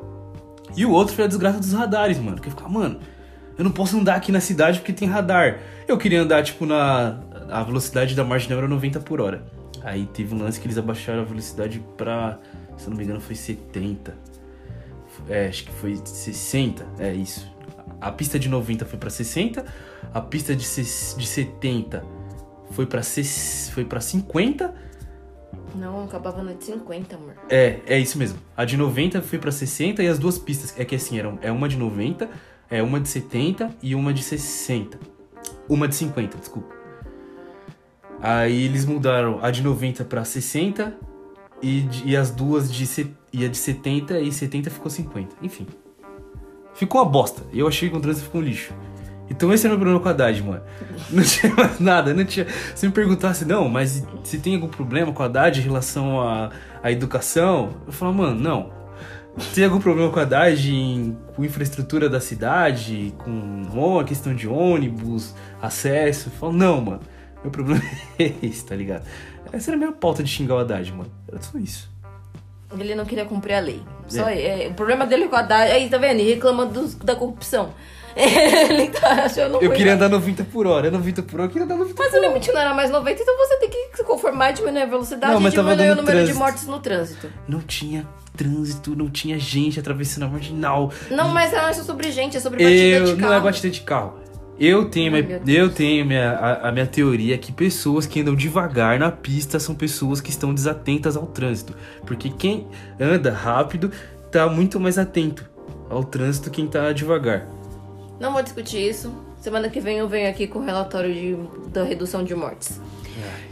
E o outro foi a desgraça dos radares, mano. Que eu ficava, mano, eu não posso andar aqui na cidade porque tem radar. Eu queria andar, tipo, na. A velocidade da marginal era 90 por hora. Aí teve um lance que eles abaixaram a velocidade pra. Se eu não me engano, foi 70. É, acho que foi 60. É isso. A pista de 90 foi pra 60. A pista de, de 70 foi pra 50. Não, acabava na de 50, amor. É, é isso mesmo. A de 90 foi pra 60 e as duas pistas. É que assim, eram, é uma de 90, é uma de 70 e uma de 60. Uma de 50, desculpa. Aí eles mudaram a de 90 pra 60 e, e as duas de, e a de 70 e 70 ficou 50. Enfim. Ficou uma bosta. Eu achei que o trânsito ficou um lixo. Então esse era o meu problema com a Haddad, mano. Não tinha mais nada, não tinha. Se me perguntasse, não, mas se tem algum problema com a Haddad em relação à, à educação, eu falava, mano, não. Se tem algum problema com a Haddad em, com infraestrutura da cidade, com a questão de ônibus, acesso, eu falo, não, mano. Meu problema é esse, tá ligado? Essa era a minha pauta de xingar o Haddad, mano. Era só isso. Ele não queria cumprir a lei. Só é, o problema dele com a Haddad. Aí, tá vendo? Ele reclama dos- da corrupção. Ele tá achando Eu ruim, queria né? andar 90 por hora, é 90 por hora, eu queria andar 90 Mas o limite não era mais 90, então você tem que se conformar e diminuir a velocidade Não, e mas tava diminuir o dando número de trânsito. mortes no trânsito. Não tinha trânsito, não tinha gente atravessando a marginal. Não, mas não é sobre gente, é sobre batida Eu, de carro. não é batida de carro. Eu tenho, Ai, minha, meu eu tenho minha, a, a minha teoria que pessoas que andam devagar na pista são pessoas que estão desatentas ao trânsito. Porque quem anda rápido tá muito mais atento ao trânsito quem tá devagar. Não vou discutir isso. Semana que vem eu venho aqui com o relatório de, da redução de mortes.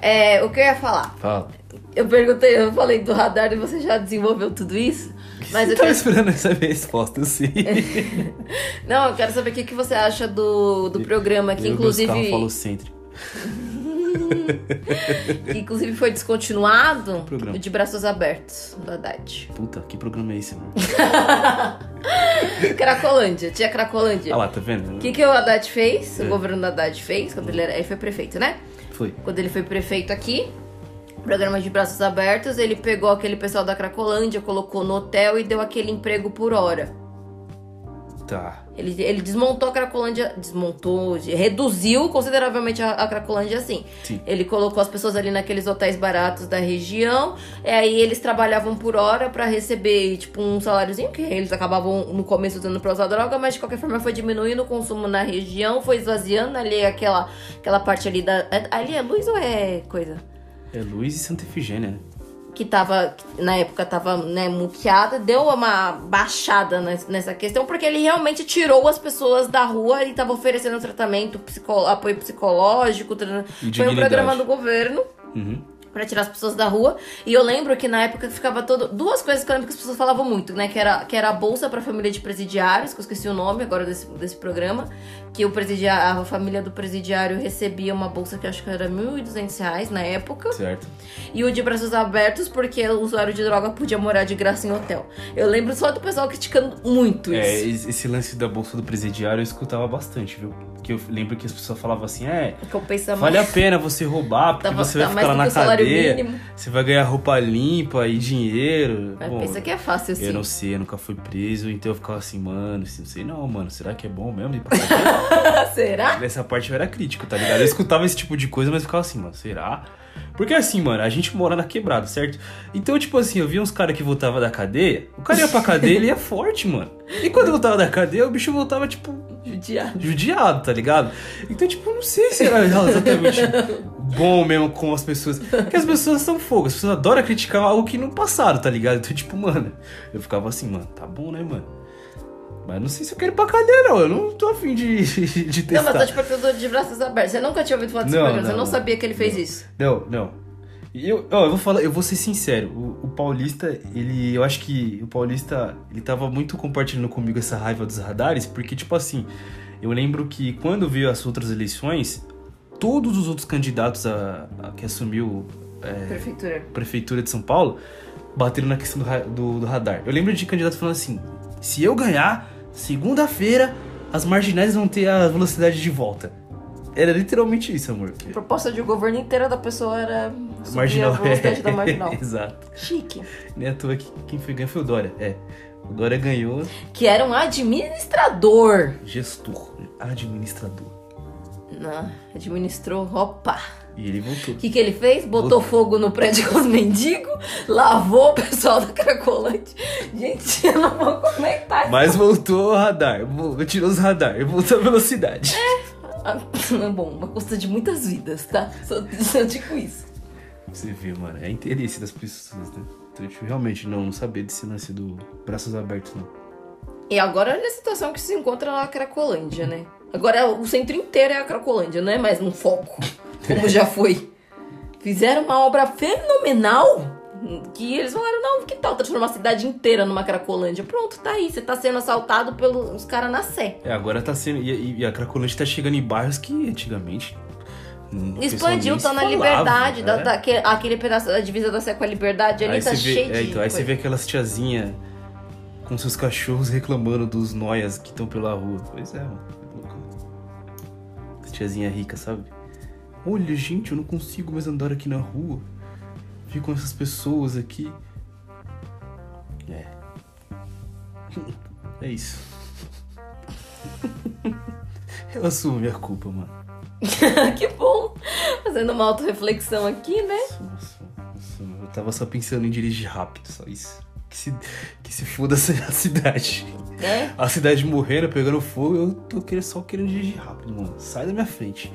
É, o que eu ia falar? Fala. Eu perguntei, eu falei do radar e você já desenvolveu tudo isso? Mas eu eu tava quero... esperando essa minha resposta, eu sei. Não, eu quero saber o que, que você acha do, do programa que Deus, inclusive. falocêntrico. que inclusive foi descontinuado programa? o de braços abertos do Haddad. Puta, que programa é esse, mano? Cracolândia, tinha Cracolândia. Ah lá, tá vendo? O que, que o Haddad fez? É. O governo do Haddad fez quando ele, era, ele foi prefeito, né? Foi. Quando ele foi prefeito aqui, programa de braços abertos, ele pegou aquele pessoal da Cracolândia, colocou no hotel e deu aquele emprego por hora. Tá. Ele, ele desmontou a Cracolândia, desmontou, reduziu consideravelmente a, a Cracolândia assim. Sim. Ele colocou as pessoas ali naqueles hotéis baratos da região, e aí eles trabalhavam por hora pra receber, tipo, um saláriozinho, que eles acabavam no começo usando pra usar droga, mas de qualquer forma foi diminuindo o consumo na região, foi esvaziando ali aquela, aquela parte ali da. Ali é luz ou é coisa? É Luiz e Santa Efigênia, né? Que tava, na época tava, né, muqueada, deu uma baixada nes- nessa questão, porque ele realmente tirou as pessoas da rua e tava oferecendo tratamento, psico- apoio psicológico, foi um programa do governo Uhum. Pra tirar as pessoas da rua. E eu lembro que na época ficava todo. Duas coisas que eu lembro que as pessoas falavam muito, né? Que era, que era a bolsa pra família de presidiários, que eu esqueci o nome agora desse, desse programa. Que o presidiário, a família do presidiário recebia uma bolsa que eu acho que era 1.200 reais na época. Certo. E o de braços abertos, porque o usuário de droga podia morar de graça em hotel. Eu lembro só do pessoal criticando muito É, isso. esse esse lance da bolsa do presidiário eu escutava bastante, viu? Que eu lembro que as pessoas falavam assim, é, Compensa vale a pena você roubar, porque Tava- você vai tá ficar lá na cadeia, você vai ganhar roupa limpa e dinheiro. Mas Bom, pensa que é fácil assim. Eu não sei, eu nunca fui preso, então eu ficava assim, mano, assim, não sei não, mano, será que é bom mesmo ir pra cadeia? Será? Nessa parte eu era crítico, tá ligado? Eu escutava esse tipo de coisa, mas ficava assim, mano, será? Porque assim, mano, a gente mora na quebrada, certo? Então, tipo assim, eu via uns caras que voltavam da cadeia, o cara ia pra cadeia, ele ia forte, mano. E quando voltava da cadeia, o bicho voltava, tipo, Judiado. judiado, tá ligado? Então, tipo, eu não sei se era exatamente bom mesmo com as pessoas. Porque as pessoas são fogo, as pessoas adoram criticar algo que não passaram, tá ligado? Então, tipo, mano, eu ficava assim, mano, tá bom, né, mano? Mas não sei se eu quero ir pra cadeia, não. Eu não tô afim de, de testar. Não, mas tô te perguntando de braços abertos. Você nunca tinha ouvido falar desse Não, programa, você não, não não. sabia que ele fez isso. Não, não. Eu, ó, eu vou falar, eu vou ser sincero. O, o Paulista, ele, eu acho que o Paulista, ele tava muito compartilhando comigo essa raiva dos radares, porque tipo assim, eu lembro que quando veio as outras eleições, todos os outros candidatos a, a- que assumiu é, Prefeitura. a prefeitura de São Paulo bateram na questão do, do- do radar. Eu lembro de candidatos falando assim: se eu ganhar, segunda-feira as marginais vão ter a velocidade de volta. Era literalmente isso, amor. A proposta de governo inteira da pessoa era subir Marginal. a velocidade da marginal. Exato. Chique. Nem à toa que quem foi ganhar foi o Dória. É. O Dória ganhou Que era um administrador. gestor, administrador. Não, administrou, opa. E ele voltou. O que, que ele fez? Botou fogo no prédio com os mendigos, lavou o pessoal da Cracolante. Gente, eu não vou comentar. Mas voltou o radar. Tirou os radar. Voltou a velocidade. Ah, Bom, uma custa de muitas vidas, tá? Só, só digo isso. Você vê, mano. É interesse das pessoas, né? Então, tipo, realmente não, não sabia desse lance do braços abertos, não. E agora olha a situação que se encontra na Cracolândia, né? Agora o centro inteiro é a Cracolândia, não é mais um foco, como já foi. Fizeram uma obra fenomenal que eles falaram, não, que tal transformar a cidade inteira numa Cracolândia? Pronto, tá aí, você tá sendo assaltado pelos caras na Sé. É, agora tá sendo. E, e a Cracolândia tá chegando em bairros que antigamente. Expandiu, tá na falava, liberdade, da- é. da- aquele, aquele pedaço da divisa da Sé com a liberdade ali Aí tá você vê, cheio é, então, aí você vê aquelas tiazinha com seus cachorros reclamando dos noias que estão pela rua. Pois é, mano. As tiazinha rica, sabe? Olha, gente, eu não consigo mais andar aqui na rua. Ficam essas pessoas aqui. É. É isso. Eu assumo minha culpa, mano. que bom! Fazendo uma autorreflexão aqui, né? Nossa, nossa, eu tava só pensando em dirigir rápido, só isso. Que se, que se foda a cidade. É? A cidade morrendo, pegando fogo, eu tô querendo, só querendo dirigir rápido, mano. Sai da minha frente.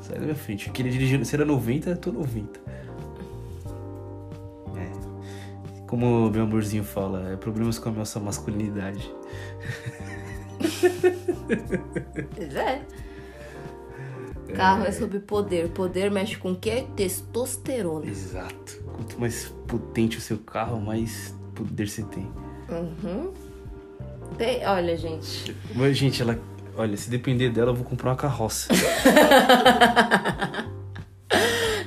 Sai da minha frente. Eu queria dirigir, se era 90, eu tô 90. Como meu amorzinho fala, é problemas com a nossa masculinidade. Pois é. Carro é sobre poder. Poder mexe com o quê? Testosterona. Exato. Quanto mais potente o seu carro, mais poder você tem. Uhum. Tem- olha, gente. Mas, gente, ela. Olha, se depender dela, eu vou comprar uma carroça.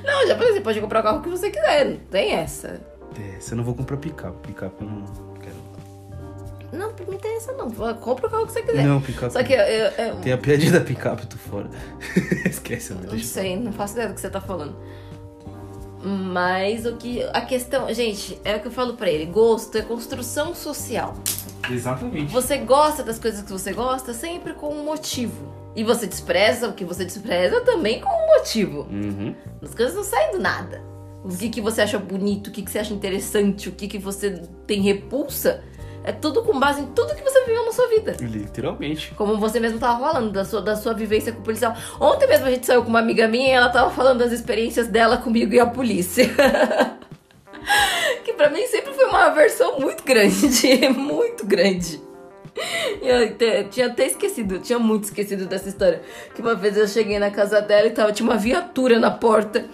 Não, já você pode comprar o carro que você quiser. Não tem essa. É, se eu não vou comprar picape. Picape eu não quero. Não, não tem essa não. Compra o carro que você quiser. Não, picape. Só que eu, eu, eu- Tem a piadinha da picape, eu tô fora. Esquece, né? Não Deixa sei, não faço ideia do que você tá falando. Mas o que. A questão. Gente, é o que eu falo pra ele: gosto é construção social. Exatamente. Você gosta das coisas que você gosta sempre com um motivo. E você despreza o que você despreza também com um motivo. Uhum. As coisas não saem do nada. O que, que você acha bonito, o que, que você acha interessante, o que, que você tem repulsa, é tudo com base em tudo que você viveu na sua vida. Literalmente. Como você mesmo tava falando, da sua, da sua vivência com o policial. Ontem mesmo a gente saiu com uma amiga minha e ela tava falando das experiências dela comigo e a polícia. que pra mim sempre foi uma aversão muito grande. muito grande. E Eu te- tinha até esquecido, tinha muito esquecido dessa história. Que uma vez eu cheguei na casa dela e tava, tinha uma viatura na porta.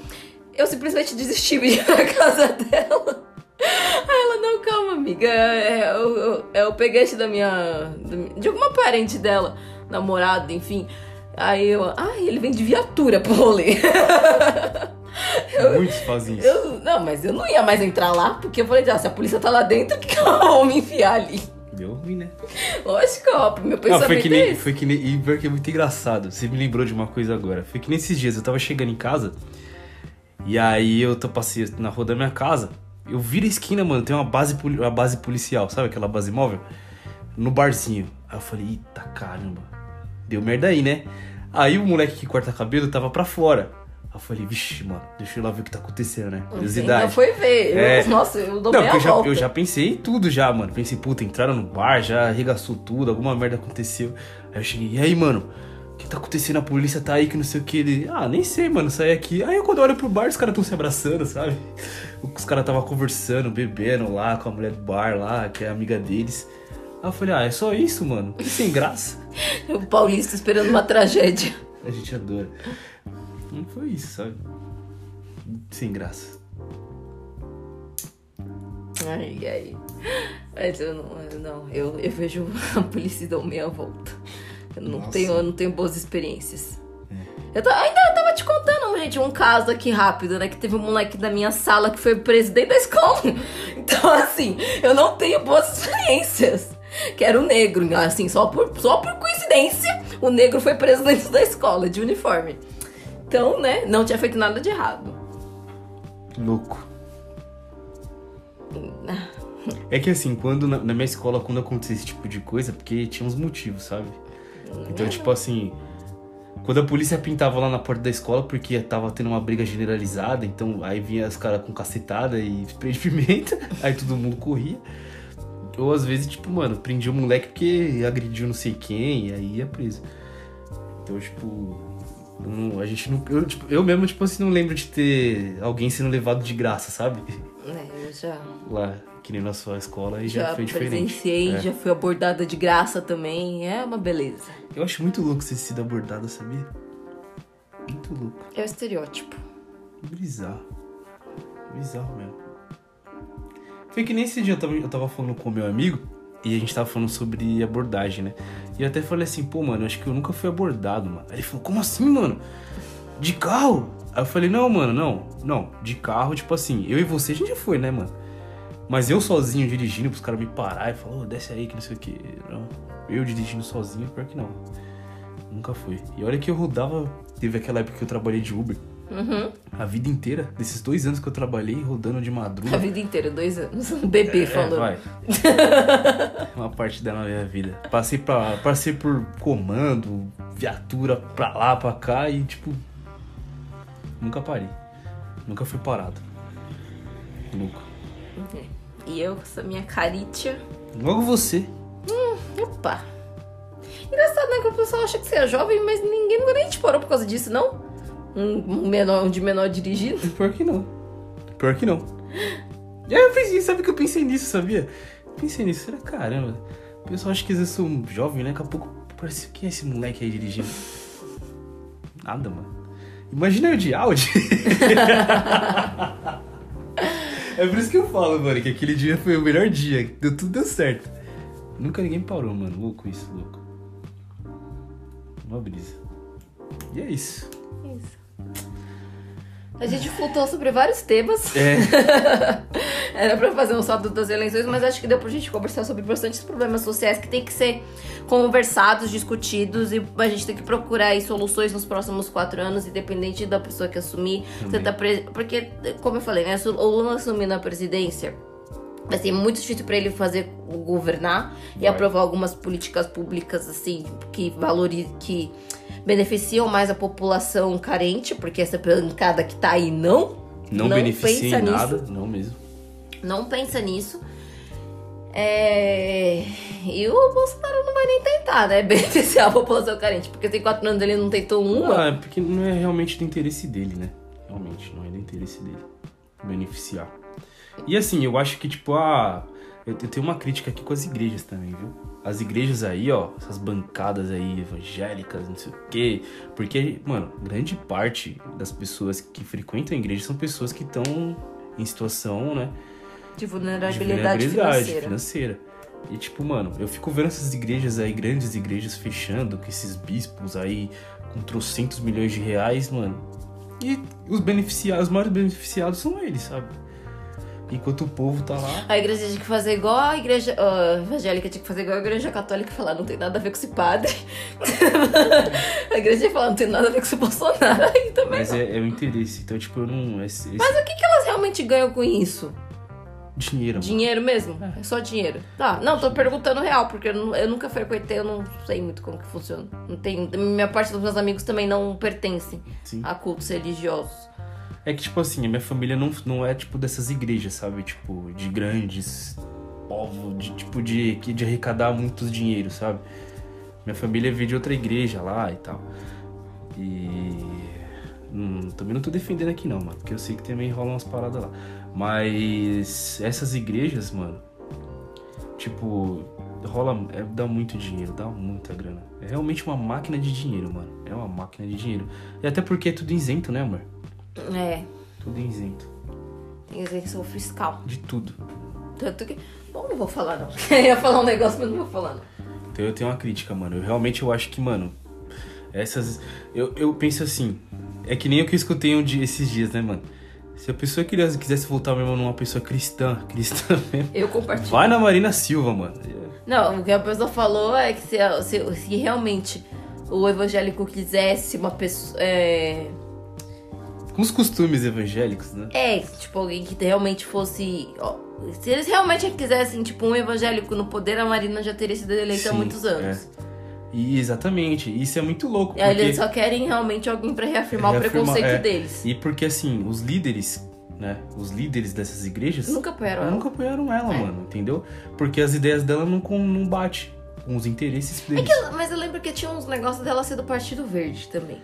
Eu simplesmente desisti de ir na casa dela. Aí ela, não, calma, amiga. É, é, eu, eu, é o peguete da minha. de alguma parente dela, namorado, enfim. Aí eu, ah, ele vem de viatura pro rolê. Muitos fazem isso. Eu, não, mas eu não ia mais entrar lá, porque eu falei, ah, se a polícia tá lá dentro, que eu vou me enfiar ali. Deu ruim, né? Lógico, ó, meu Não, pensamento foi que é nem. esse. Foi que nem. E pior que é muito engraçado. Você me lembrou de uma coisa agora. Foi que nesses dias eu tava chegando em casa. E aí eu tô passei na rua da minha casa. Eu viro a esquina, mano. Tem uma base, uma base policial, sabe aquela base móvel? No barzinho. Aí eu falei, eita caramba. Deu merda aí, né? Aí o moleque que corta cabelo tava pra fora. Aí eu falei, vixe, mano, deixa eu lá ver o que tá acontecendo, né? Você Curiosidade. ainda foi ver. É. Eu, nossa, eu dou Não, meia eu já, eu já pensei em tudo já, mano. Pensei, puta, entraram no bar, já arregaçou tudo, alguma merda aconteceu. Aí eu cheguei, e aí, mano? Que tá acontecendo? A polícia tá aí que não sei o que. Ele, ah, nem sei, mano, saí aqui. Aí eu, quando eu olho pro bar, os caras tão se abraçando, sabe? Os caras tava conversando, bebendo lá com a mulher do bar lá, que é amiga deles. Aí eu falei, ah, é só isso, mano? Que sem graça. O paulista esperando uma tragédia. A gente adora. Não foi isso, sabe? Sem graça. Ai, ai. Mas eu não, eu não. Eu, eu vejo a polícia dar meia volta. Eu não, Nossa. tenho, eu não tenho boas experiências. Eu ta- ainda eu tava te contando, gente, um caso aqui rápido, né? Que teve um moleque da minha sala que foi presidente da escola. Então, assim, eu não tenho boas experiências. Que era o negro, assim, só por, só por coincidência, o negro foi presidente da escola, de uniforme. Então, né, não tinha feito nada de errado. Louco. É que assim, quando na, na minha escola, quando acontecia esse tipo de coisa, porque tinha uns motivos, sabe? Então, tipo assim, quando a polícia pintava lá na porta da escola, porque tava tendo uma briga generalizada, então aí vinha os caras com cacetada e spray de pimenta, aí todo mundo corria. Ou às vezes, tipo, mano, prendia o moleque porque agrediu não sei quem, e aí ia preso. Então, tipo, não- a gente não. Eu, tipo, eu mesmo, tipo assim, não lembro de ter alguém sendo levado de graça, sabe? É, eu já. Lá, que nem na sua escola, e já, Já foi diferente. presenciei, É. já fui abordada de graça também. É uma beleza. Eu acho muito louco você ter sido abordada, sabia? Muito louco. É o estereótipo. Bizarro. Bizarro mesmo. Foi que nesse dia eu tava, eu tava falando com o meu amigo e a gente tava falando sobre abordagem, né? E eu até falei assim, pô, mano, eu acho que eu nunca fui abordado, mano. Aí ele falou, como assim, mano? De carro? Aí eu falei, não, mano, não. Não, de carro, tipo assim, eu e você a gente já foi, né, mano? Mas eu sozinho dirigindo, pros caras me parar e falar, ô, desce aí que não sei o que. Não. Eu dirigindo sozinho, pior que não. Nunca fui. E olha que eu rodava. Teve aquela época que eu trabalhei de Uber. Uhum. A vida inteira, desses dois anos que eu trabalhei rodando de madruga. A vida inteira, dois anos. Um bebê É, falando. vai. Uma parte da minha vida. Passei, pra, passei por comando, viatura pra lá, pra cá e tipo. Nunca parei. Nunca fui parado. Louco. E eu com essa minha caritia. Logo você. Opa! Engraçado, né? Que o pessoal acha que você é jovem, mas ninguém nunca nem te parou por causa disso, não? Um, menor, um de menor dirigindo. Pior que não. Pior que não. E aí eu pensei, sabe que eu pensei nisso, sabia? Pensei nisso, será caramba. O pessoal acha que eu sou um jovem, né? Daqui a pouco parece que é esse moleque aí dirigindo. Nada, mano. Imagina eu de Audi. é por isso que eu falo, mano, que aquele dia foi o melhor dia. Deu tudo deu certo. Nunca ninguém parou, mano. Louco isso, louco. Uma brisa. E é isso. Isso. A gente flutuou sobre vários temas. É. Era pra fazer um saldo das eleições, mas acho que deu pra gente conversar sobre bastantes problemas sociais que tem que ser conversados, discutidos e a gente tem que procurar soluções nos próximos quatro anos, independente da pessoa que assumir. Você tá. Porque, como eu falei, né? O Lula assumir na presidência, vai ser muito difícil para ele fazer governar e Vai. aprovar algumas políticas públicas assim que valorizam que beneficiam mais a população carente, porque essa bancada que tá aí não Não, Não beneficia pensa em nisso. nada, não mesmo. não pensa nisso. É... E o Bolsonaro não vai nem tentar, né? Beneficiar a população carente. Porque tem quatro anos ele não tentou uma. Ah, é porque não é realmente do interesse dele, né? Realmente, não é do interesse dele. Beneficiar. E assim, eu acho que, tipo, ah, eu eu tenho uma crítica aqui com as igrejas também, viu? As igrejas aí, ó, essas bancadas aí evangélicas, não sei o quê. Porque, mano, grande parte das pessoas que frequentam a igreja são pessoas que estão em situação, né? De de vulnerabilidade, vulnerabilidade financeira. financeira. E tipo, mano, eu fico vendo essas igrejas aí, grandes igrejas fechando, com esses bispos aí com trocentos milhões de reais, mano. E os beneficiados, os maiores beneficiados são eles, sabe? Enquanto o povo tá lá. A igreja tinha que fazer igual a igreja ó, evangélica, tinha que fazer igual a igreja católica e falar, não tem nada a ver com esse padre. a igreja ia falar, não tem nada a ver com esse Bolsonaro aí também. Mas é, é o interesse. Então, tipo, eu não. Esse, esse Mas o que, que elas realmente ganham com isso? dinheiro, mano. Dinheiro mesmo? É só dinheiro. Tá, não, tô perguntando real, porque eu, eu nunca frequentei, eu não sei muito como que funciona. Não tem, minha parte dos meus amigos também não pertencem Sim. a cultos religiosos. É que, tipo assim, a minha família não, não é, tipo, dessas igrejas, sabe? Tipo, de grandes povos, de, tipo, de, de arrecadar muitos dinheiro, sabe? Minha família veio de outra igreja lá e tal. E... hum, também não tô defendendo aqui não, mano, porque eu sei que também rolam umas paradas lá. Mas essas igrejas, mano, tipo, rola, é, dá muito dinheiro, dá muita grana. É realmente uma máquina de dinheiro, mano. É uma máquina de dinheiro. E até porque é tudo isento, né, amor? É, Tudo isento. tem isenção fiscal. De tudo. Tanto que. Bom, não vou falar não. Eu ia falar um negócio, mas não vou falar não. Então eu tenho uma crítica, mano. Eu realmente eu acho que, mano, essas. Eu, eu penso assim. É que nem o que eu escutei um dia, esses dias, né, mano? Se a pessoa quisesse, quisesse voltar mesmo numa pessoa cristã, cristã mesmo, Eu compartilho. vai na Marina Silva, mano. Não, o que a pessoa falou é que se, se, se realmente o evangélico quisesse uma pessoa. É, Com os costumes evangélicos, né? é, tipo, alguém que realmente fosse. ó, se eles realmente quisessem, tipo, um evangélico no poder, a Marina já teria sido eleita há Sim, muitos anos. é. E exatamente. Isso é muito louco. Porque... eles só querem realmente alguém pra reafirmar, o Reafirmar, preconceito é. deles. E porque assim, os líderes, né? Os líderes dessas igrejas Nunca apoiaram ela. nunca apoiaram ela, É. mano, entendeu? Porque as ideias dela não, não batem com os interesses É deles. que eu- mas eu lembro que tinha uns negócios dela ser do Partido Verde também.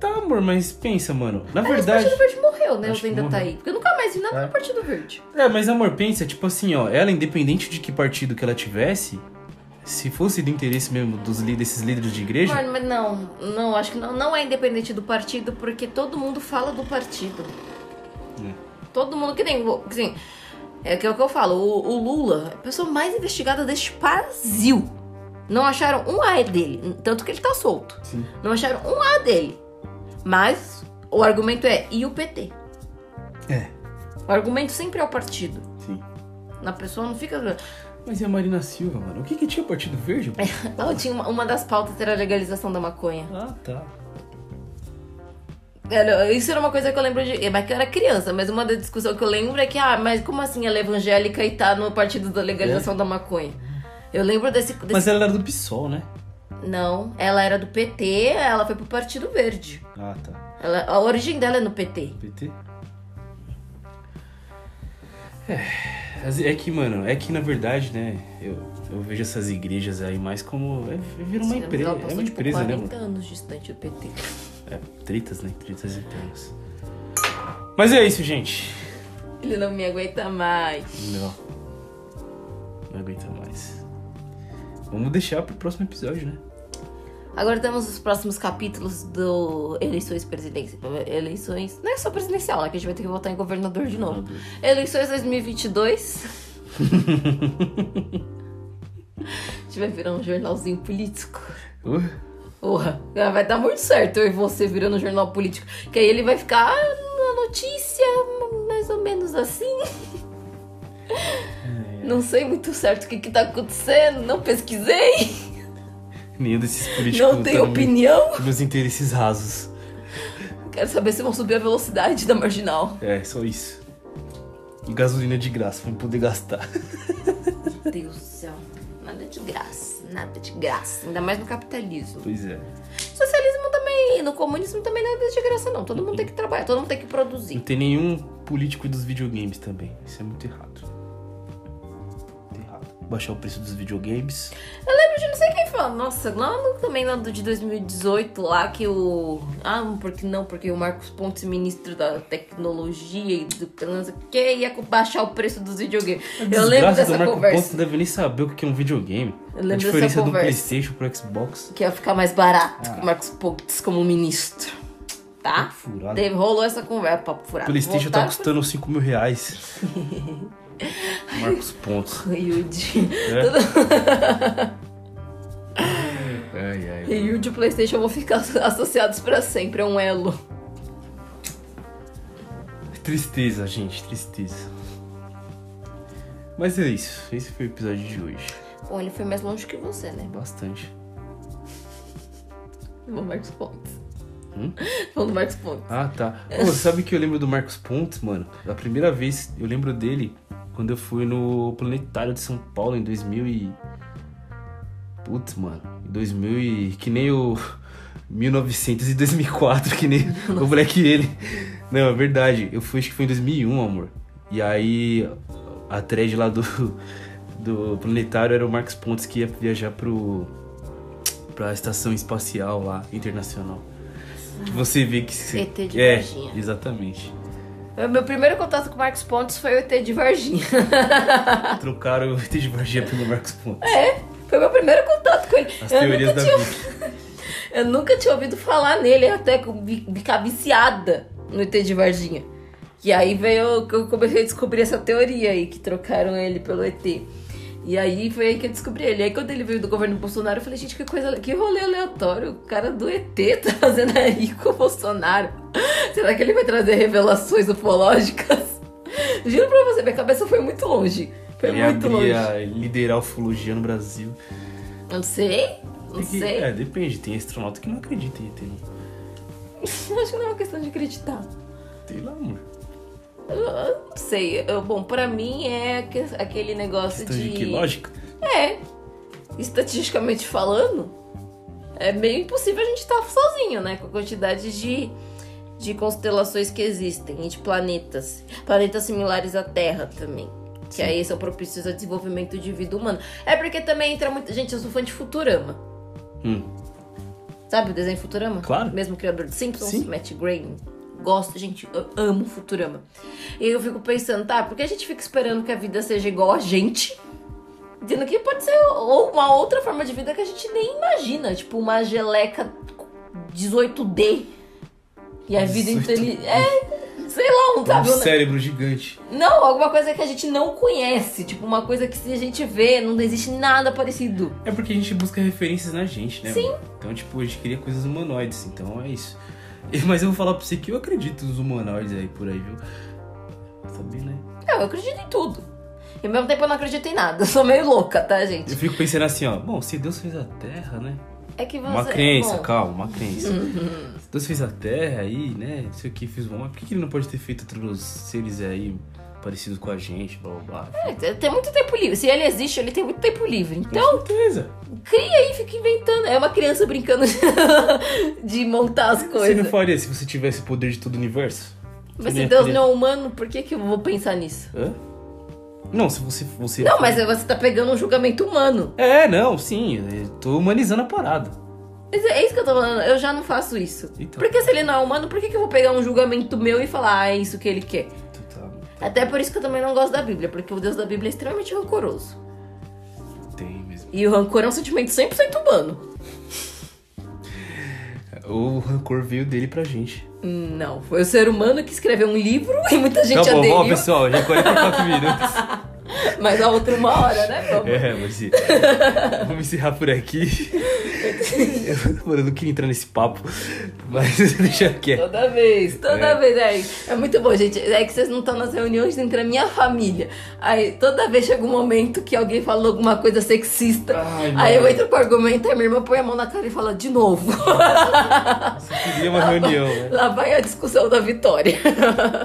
Tá, amor, mas pensa, mano. Na Mas o verdade. Partido Verde morreu, né? Acho ainda tá morreu. aí. Porque eu nunca mais vi nada É. do Partido Verde. É, mas amor, pensa, tipo assim, ó, ela, independente de que partido que ela tivesse, se fosse do interesse mesmo dos desses líderes de igreja, Mano, mas não, não, acho que não, não é independente do partido, porque todo mundo fala do partido. É. Todo mundo que nem. Assim, é que é o que eu falo, o, o Lula é a pessoa mais investigada deste Brasil. Não acharam um A dele, tanto que ele tá solto. sim. Não acharam um A dele. Mas o argumento é, e o PT? É, O argumento sempre é o partido. sim. Na pessoa não fica. Mas e a Marina Silva, mano? O que que tinha o Partido Verde? Não, tinha uma, uma das pautas era a legalização da maconha. Ah, tá. Era- Isso era uma coisa que eu lembro de. Mas que eu era criança, mas uma da discussão que eu lembro é que, ah, mas como assim ela é evangélica e tá no partido da legalização da maconha? Eu lembro desse. desse- Mas ela era do PSOL, né? Não, ela era do PT, ela foi pro Partido Verde. Ah, tá. Ela- a origem dela é no PT. PT? É, as- é que, mano, é que na verdade, né, eu, eu vejo essas igrejas aí mais como. É, vira uma Sim, empresa. ela É uma tipo, empresa, né, 40 mano? anos distante do PT. É, tretas, né? Tretas internas. Mas é isso, gente. Ele não me aguenta mais. Não. Não aguenta mais. Vamos deixar pro próximo episódio, né? Agora temos os próximos capítulos do eleições presidenciais. Eleições. Não é só presidencial, né? Que a gente vai ter que votar em governador de novo. Eleições 2022. a gente vai virar um jornalzinho político. Uh, Porra, vai dar muito certo eu e você virando um jornal político. Que aí ele vai ficar na notícia, mais ou menos assim. Não sei muito certo o que, que tá acontecendo, não pesquisei, nenhum desses políticos não meu- opinião. meus interesses rasos. Quero saber se vão subir a velocidade da marginal. É, só isso. E gasolina de graça, eu poder gastar. Meu Deus do céu. Nada de graça, nada de graça. Ainda mais no capitalismo. Pois é. Socialismo também, no comunismo também nada de graça, não. Todo mundo tem que trabalhar, todo mundo tem que Não produzir. tem nenhum político dos videogames também. Isso é muito errado. Baixar o preço dos videogames. Eu lembro de não sei quem falou. Nossa, lá no, também lá do de 2018, lá que o. Ah, porque não? Porque o Marcos Pontes, ministro da tecnologia e do não sei o que, ia baixar o preço dos videogames. Eu lembro dessa do Marco conversa. Ponto não deve nem saber o que é um videogame. Eu lembro a dessa diferença do conversa. Playstation pro Xbox. Que ia ficar mais barato Ah. que o Marcos Pontes como ministro. Tá? Teve, rolou essa conversa, papo O furado. Playstation tá Voltaram custando 5 mil reais. Marcos Pontos. pro Ryuji. É? Ai, ai. Ryuji e o Playstation vão ficar associados pra sempre, é um elo. Tristeza, gente, tristeza. Mas é isso. Esse foi o episódio de hoje. Bom, ele foi mais longe que você, né? Bastante. O Marcos Pontes. Hum? Falando do Marcos Pontes. Ah, tá. Pô, sabe que eu lembro do Marcos Pontes, mano? A primeira vez eu lembro dele quando eu fui no Planetário de São Paulo em 2000 e... Putz, mano. Em 2000 e... Que nem o... 1900 e 2004, que nem o moleque ele. Não, é verdade. Eu fui, acho que foi em 2001, amor. E aí, a thread lá do, do Planetário era o Marcos Pontes que ia viajar pro... Pra estação espacial lá, internacional. Você vê que... se- ET de é, Varginha. exatamente. Meu primeiro contato com o Marcos Pontes foi o ET de Varginha. Trocaram o ET de Varginha pelo Marcos Pontes. É, foi meu primeiro contato com ele. As eu, teorias nunca da tinha, Vicky. eu nunca tinha ouvido falar nele, até eu ficar viciada no ET de Varginha. E aí veio que eu comecei a descobrir essa teoria aí, que trocaram ele pelo ET. E aí foi aí que eu descobri ele. Aí quando ele veio do governo Bolsonaro, eu falei, gente, que coisa, que rolê aleatório. O cara do ET tá fazendo aí com o Bolsonaro. Será que ele vai trazer revelações ufológicas? Juro pra você, minha cabeça foi muito longe. Foi Ele muito longe. liderar a ufologia no Brasil. Não sei, não que- sei. É, depende. Tem astronauta que não acredita em ET. não. Acho que não é uma questão de acreditar. Sei lá, amor. Eu, não sei. Eu- bom, pra mim é que- aquele negócio de que lógica? É. Estatisticamente falando, é meio impossível a gente estar sozinho, né? Com a quantidade de, de constelações que existem e de planetas. Planetas similares à Terra também. Que Sim. aí são propícios ao desenvolvimento de vida humana. É porque também entra muita. Gente, eu sou fã de Futurama. Hum. Sabe o desenho Futurama? Claro. Mesmo criador de Simpsons, Sim. Matt Groening. Gosto, gente, eu amo Futurama. E eu fico pensando, tá, por que a gente fica esperando que a vida seja igual a gente? Dizendo que pode ser ou uma outra forma de vida que a gente nem imagina. Tipo, uma geleca 18D. E a vida 18D. inteligente. É, sei lá, Um sabe? né? cérebro gigante. Não, alguma coisa que a gente não conhece. Tipo, uma coisa que se a gente vê, não existe nada parecido. É porque a gente busca referências na gente, né? Sim. Então, tipo, a gente cria coisas humanoides. Então é isso. Mas eu vou falar pra você que eu acredito nos humanoides aí por aí, viu? Sabia, né? Não, eu acredito em tudo. E ao mesmo tempo eu não acredito em nada. Eu sou meio louca, tá, gente? Eu fico pensando assim, ó. Bom, se Deus fez a Terra, né? É que você. Uma crença, bom, calma, uma crença. Se Deus fez a Terra aí, né? Não sei o que, fez o homem. Por que, que ele não pode ter feito outros seres aí parecidos com a gente, blá blá blá? é, tem- muito tempo livre. Se ele existe, ele tem muito tempo livre. Com Então, certeza. cria aí, fica inventando. É uma criança brincando de montar as Você não coisas. faria se você tivesse o poder de todo o universo? Mas se Deus não é humano, por que, que eu vou pensar nisso? Hã? Não, se você. você Não, mas você tá pegando um julgamento humano. É, não, sim. Eu tô humanizando a parada. Mas é isso que eu tô falando, eu já não faço isso. Então. Porque se ele não é humano, por que, que eu vou pegar um julgamento meu e falar, ah, é isso que ele quer? Até por isso que eu também não gosto da Bíblia, porque o Deus da Bíblia é extremamente rancoroso. Tem mesmo. E o rancor é um sentimento 100% humano. O rancor veio dele pra gente. Não, foi o ser humano que escreveu um livro e muita gente tá bom, aderiu. ó, pessoal, já é 44 minutos. Mas a outra uma hora, né? Vamos. É, mas. Vamos encerrar por aqui. Eu, eu não queria entrar nesse papo, mas deixa quieto. Toda vez, toda É. vez. É, é muito bom, gente. É que vocês não estão nas reuniões entre a minha família. Aí toda vez chega um momento que alguém falou alguma coisa sexista. Ai, aí eu entro com o argumento, aí minha irmã põe a mão na cara e fala de novo. Você queria uma reunião, né? Lá vai a discussão da vitória.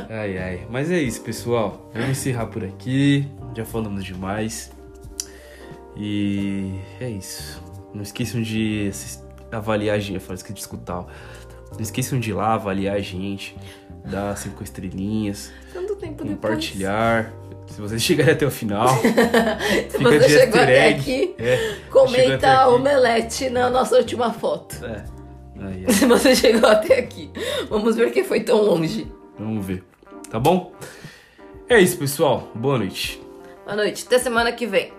Ai, ai. Mas é isso, pessoal. Vamos encerrar por aqui. Já falamos demais. E é isso. Não esqueçam de assis- avaliar a gente. Eu falei esqueci de escutar. Não esqueçam de ir lá avaliar a gente. Dar cinco estrelinhas. Tanto tempo depois. Compartilhar. Se vocês chegarem até o final. Se fica você chegou até aqui, É, chegou até comenta aqui. omelete na nossa última foto. É. Ai. Se você chegou até aqui. Vamos ver quem foi tão longe. Vamos ver. Tá bom? É isso, pessoal. Boa noite. Boa noite. Até semana que vem.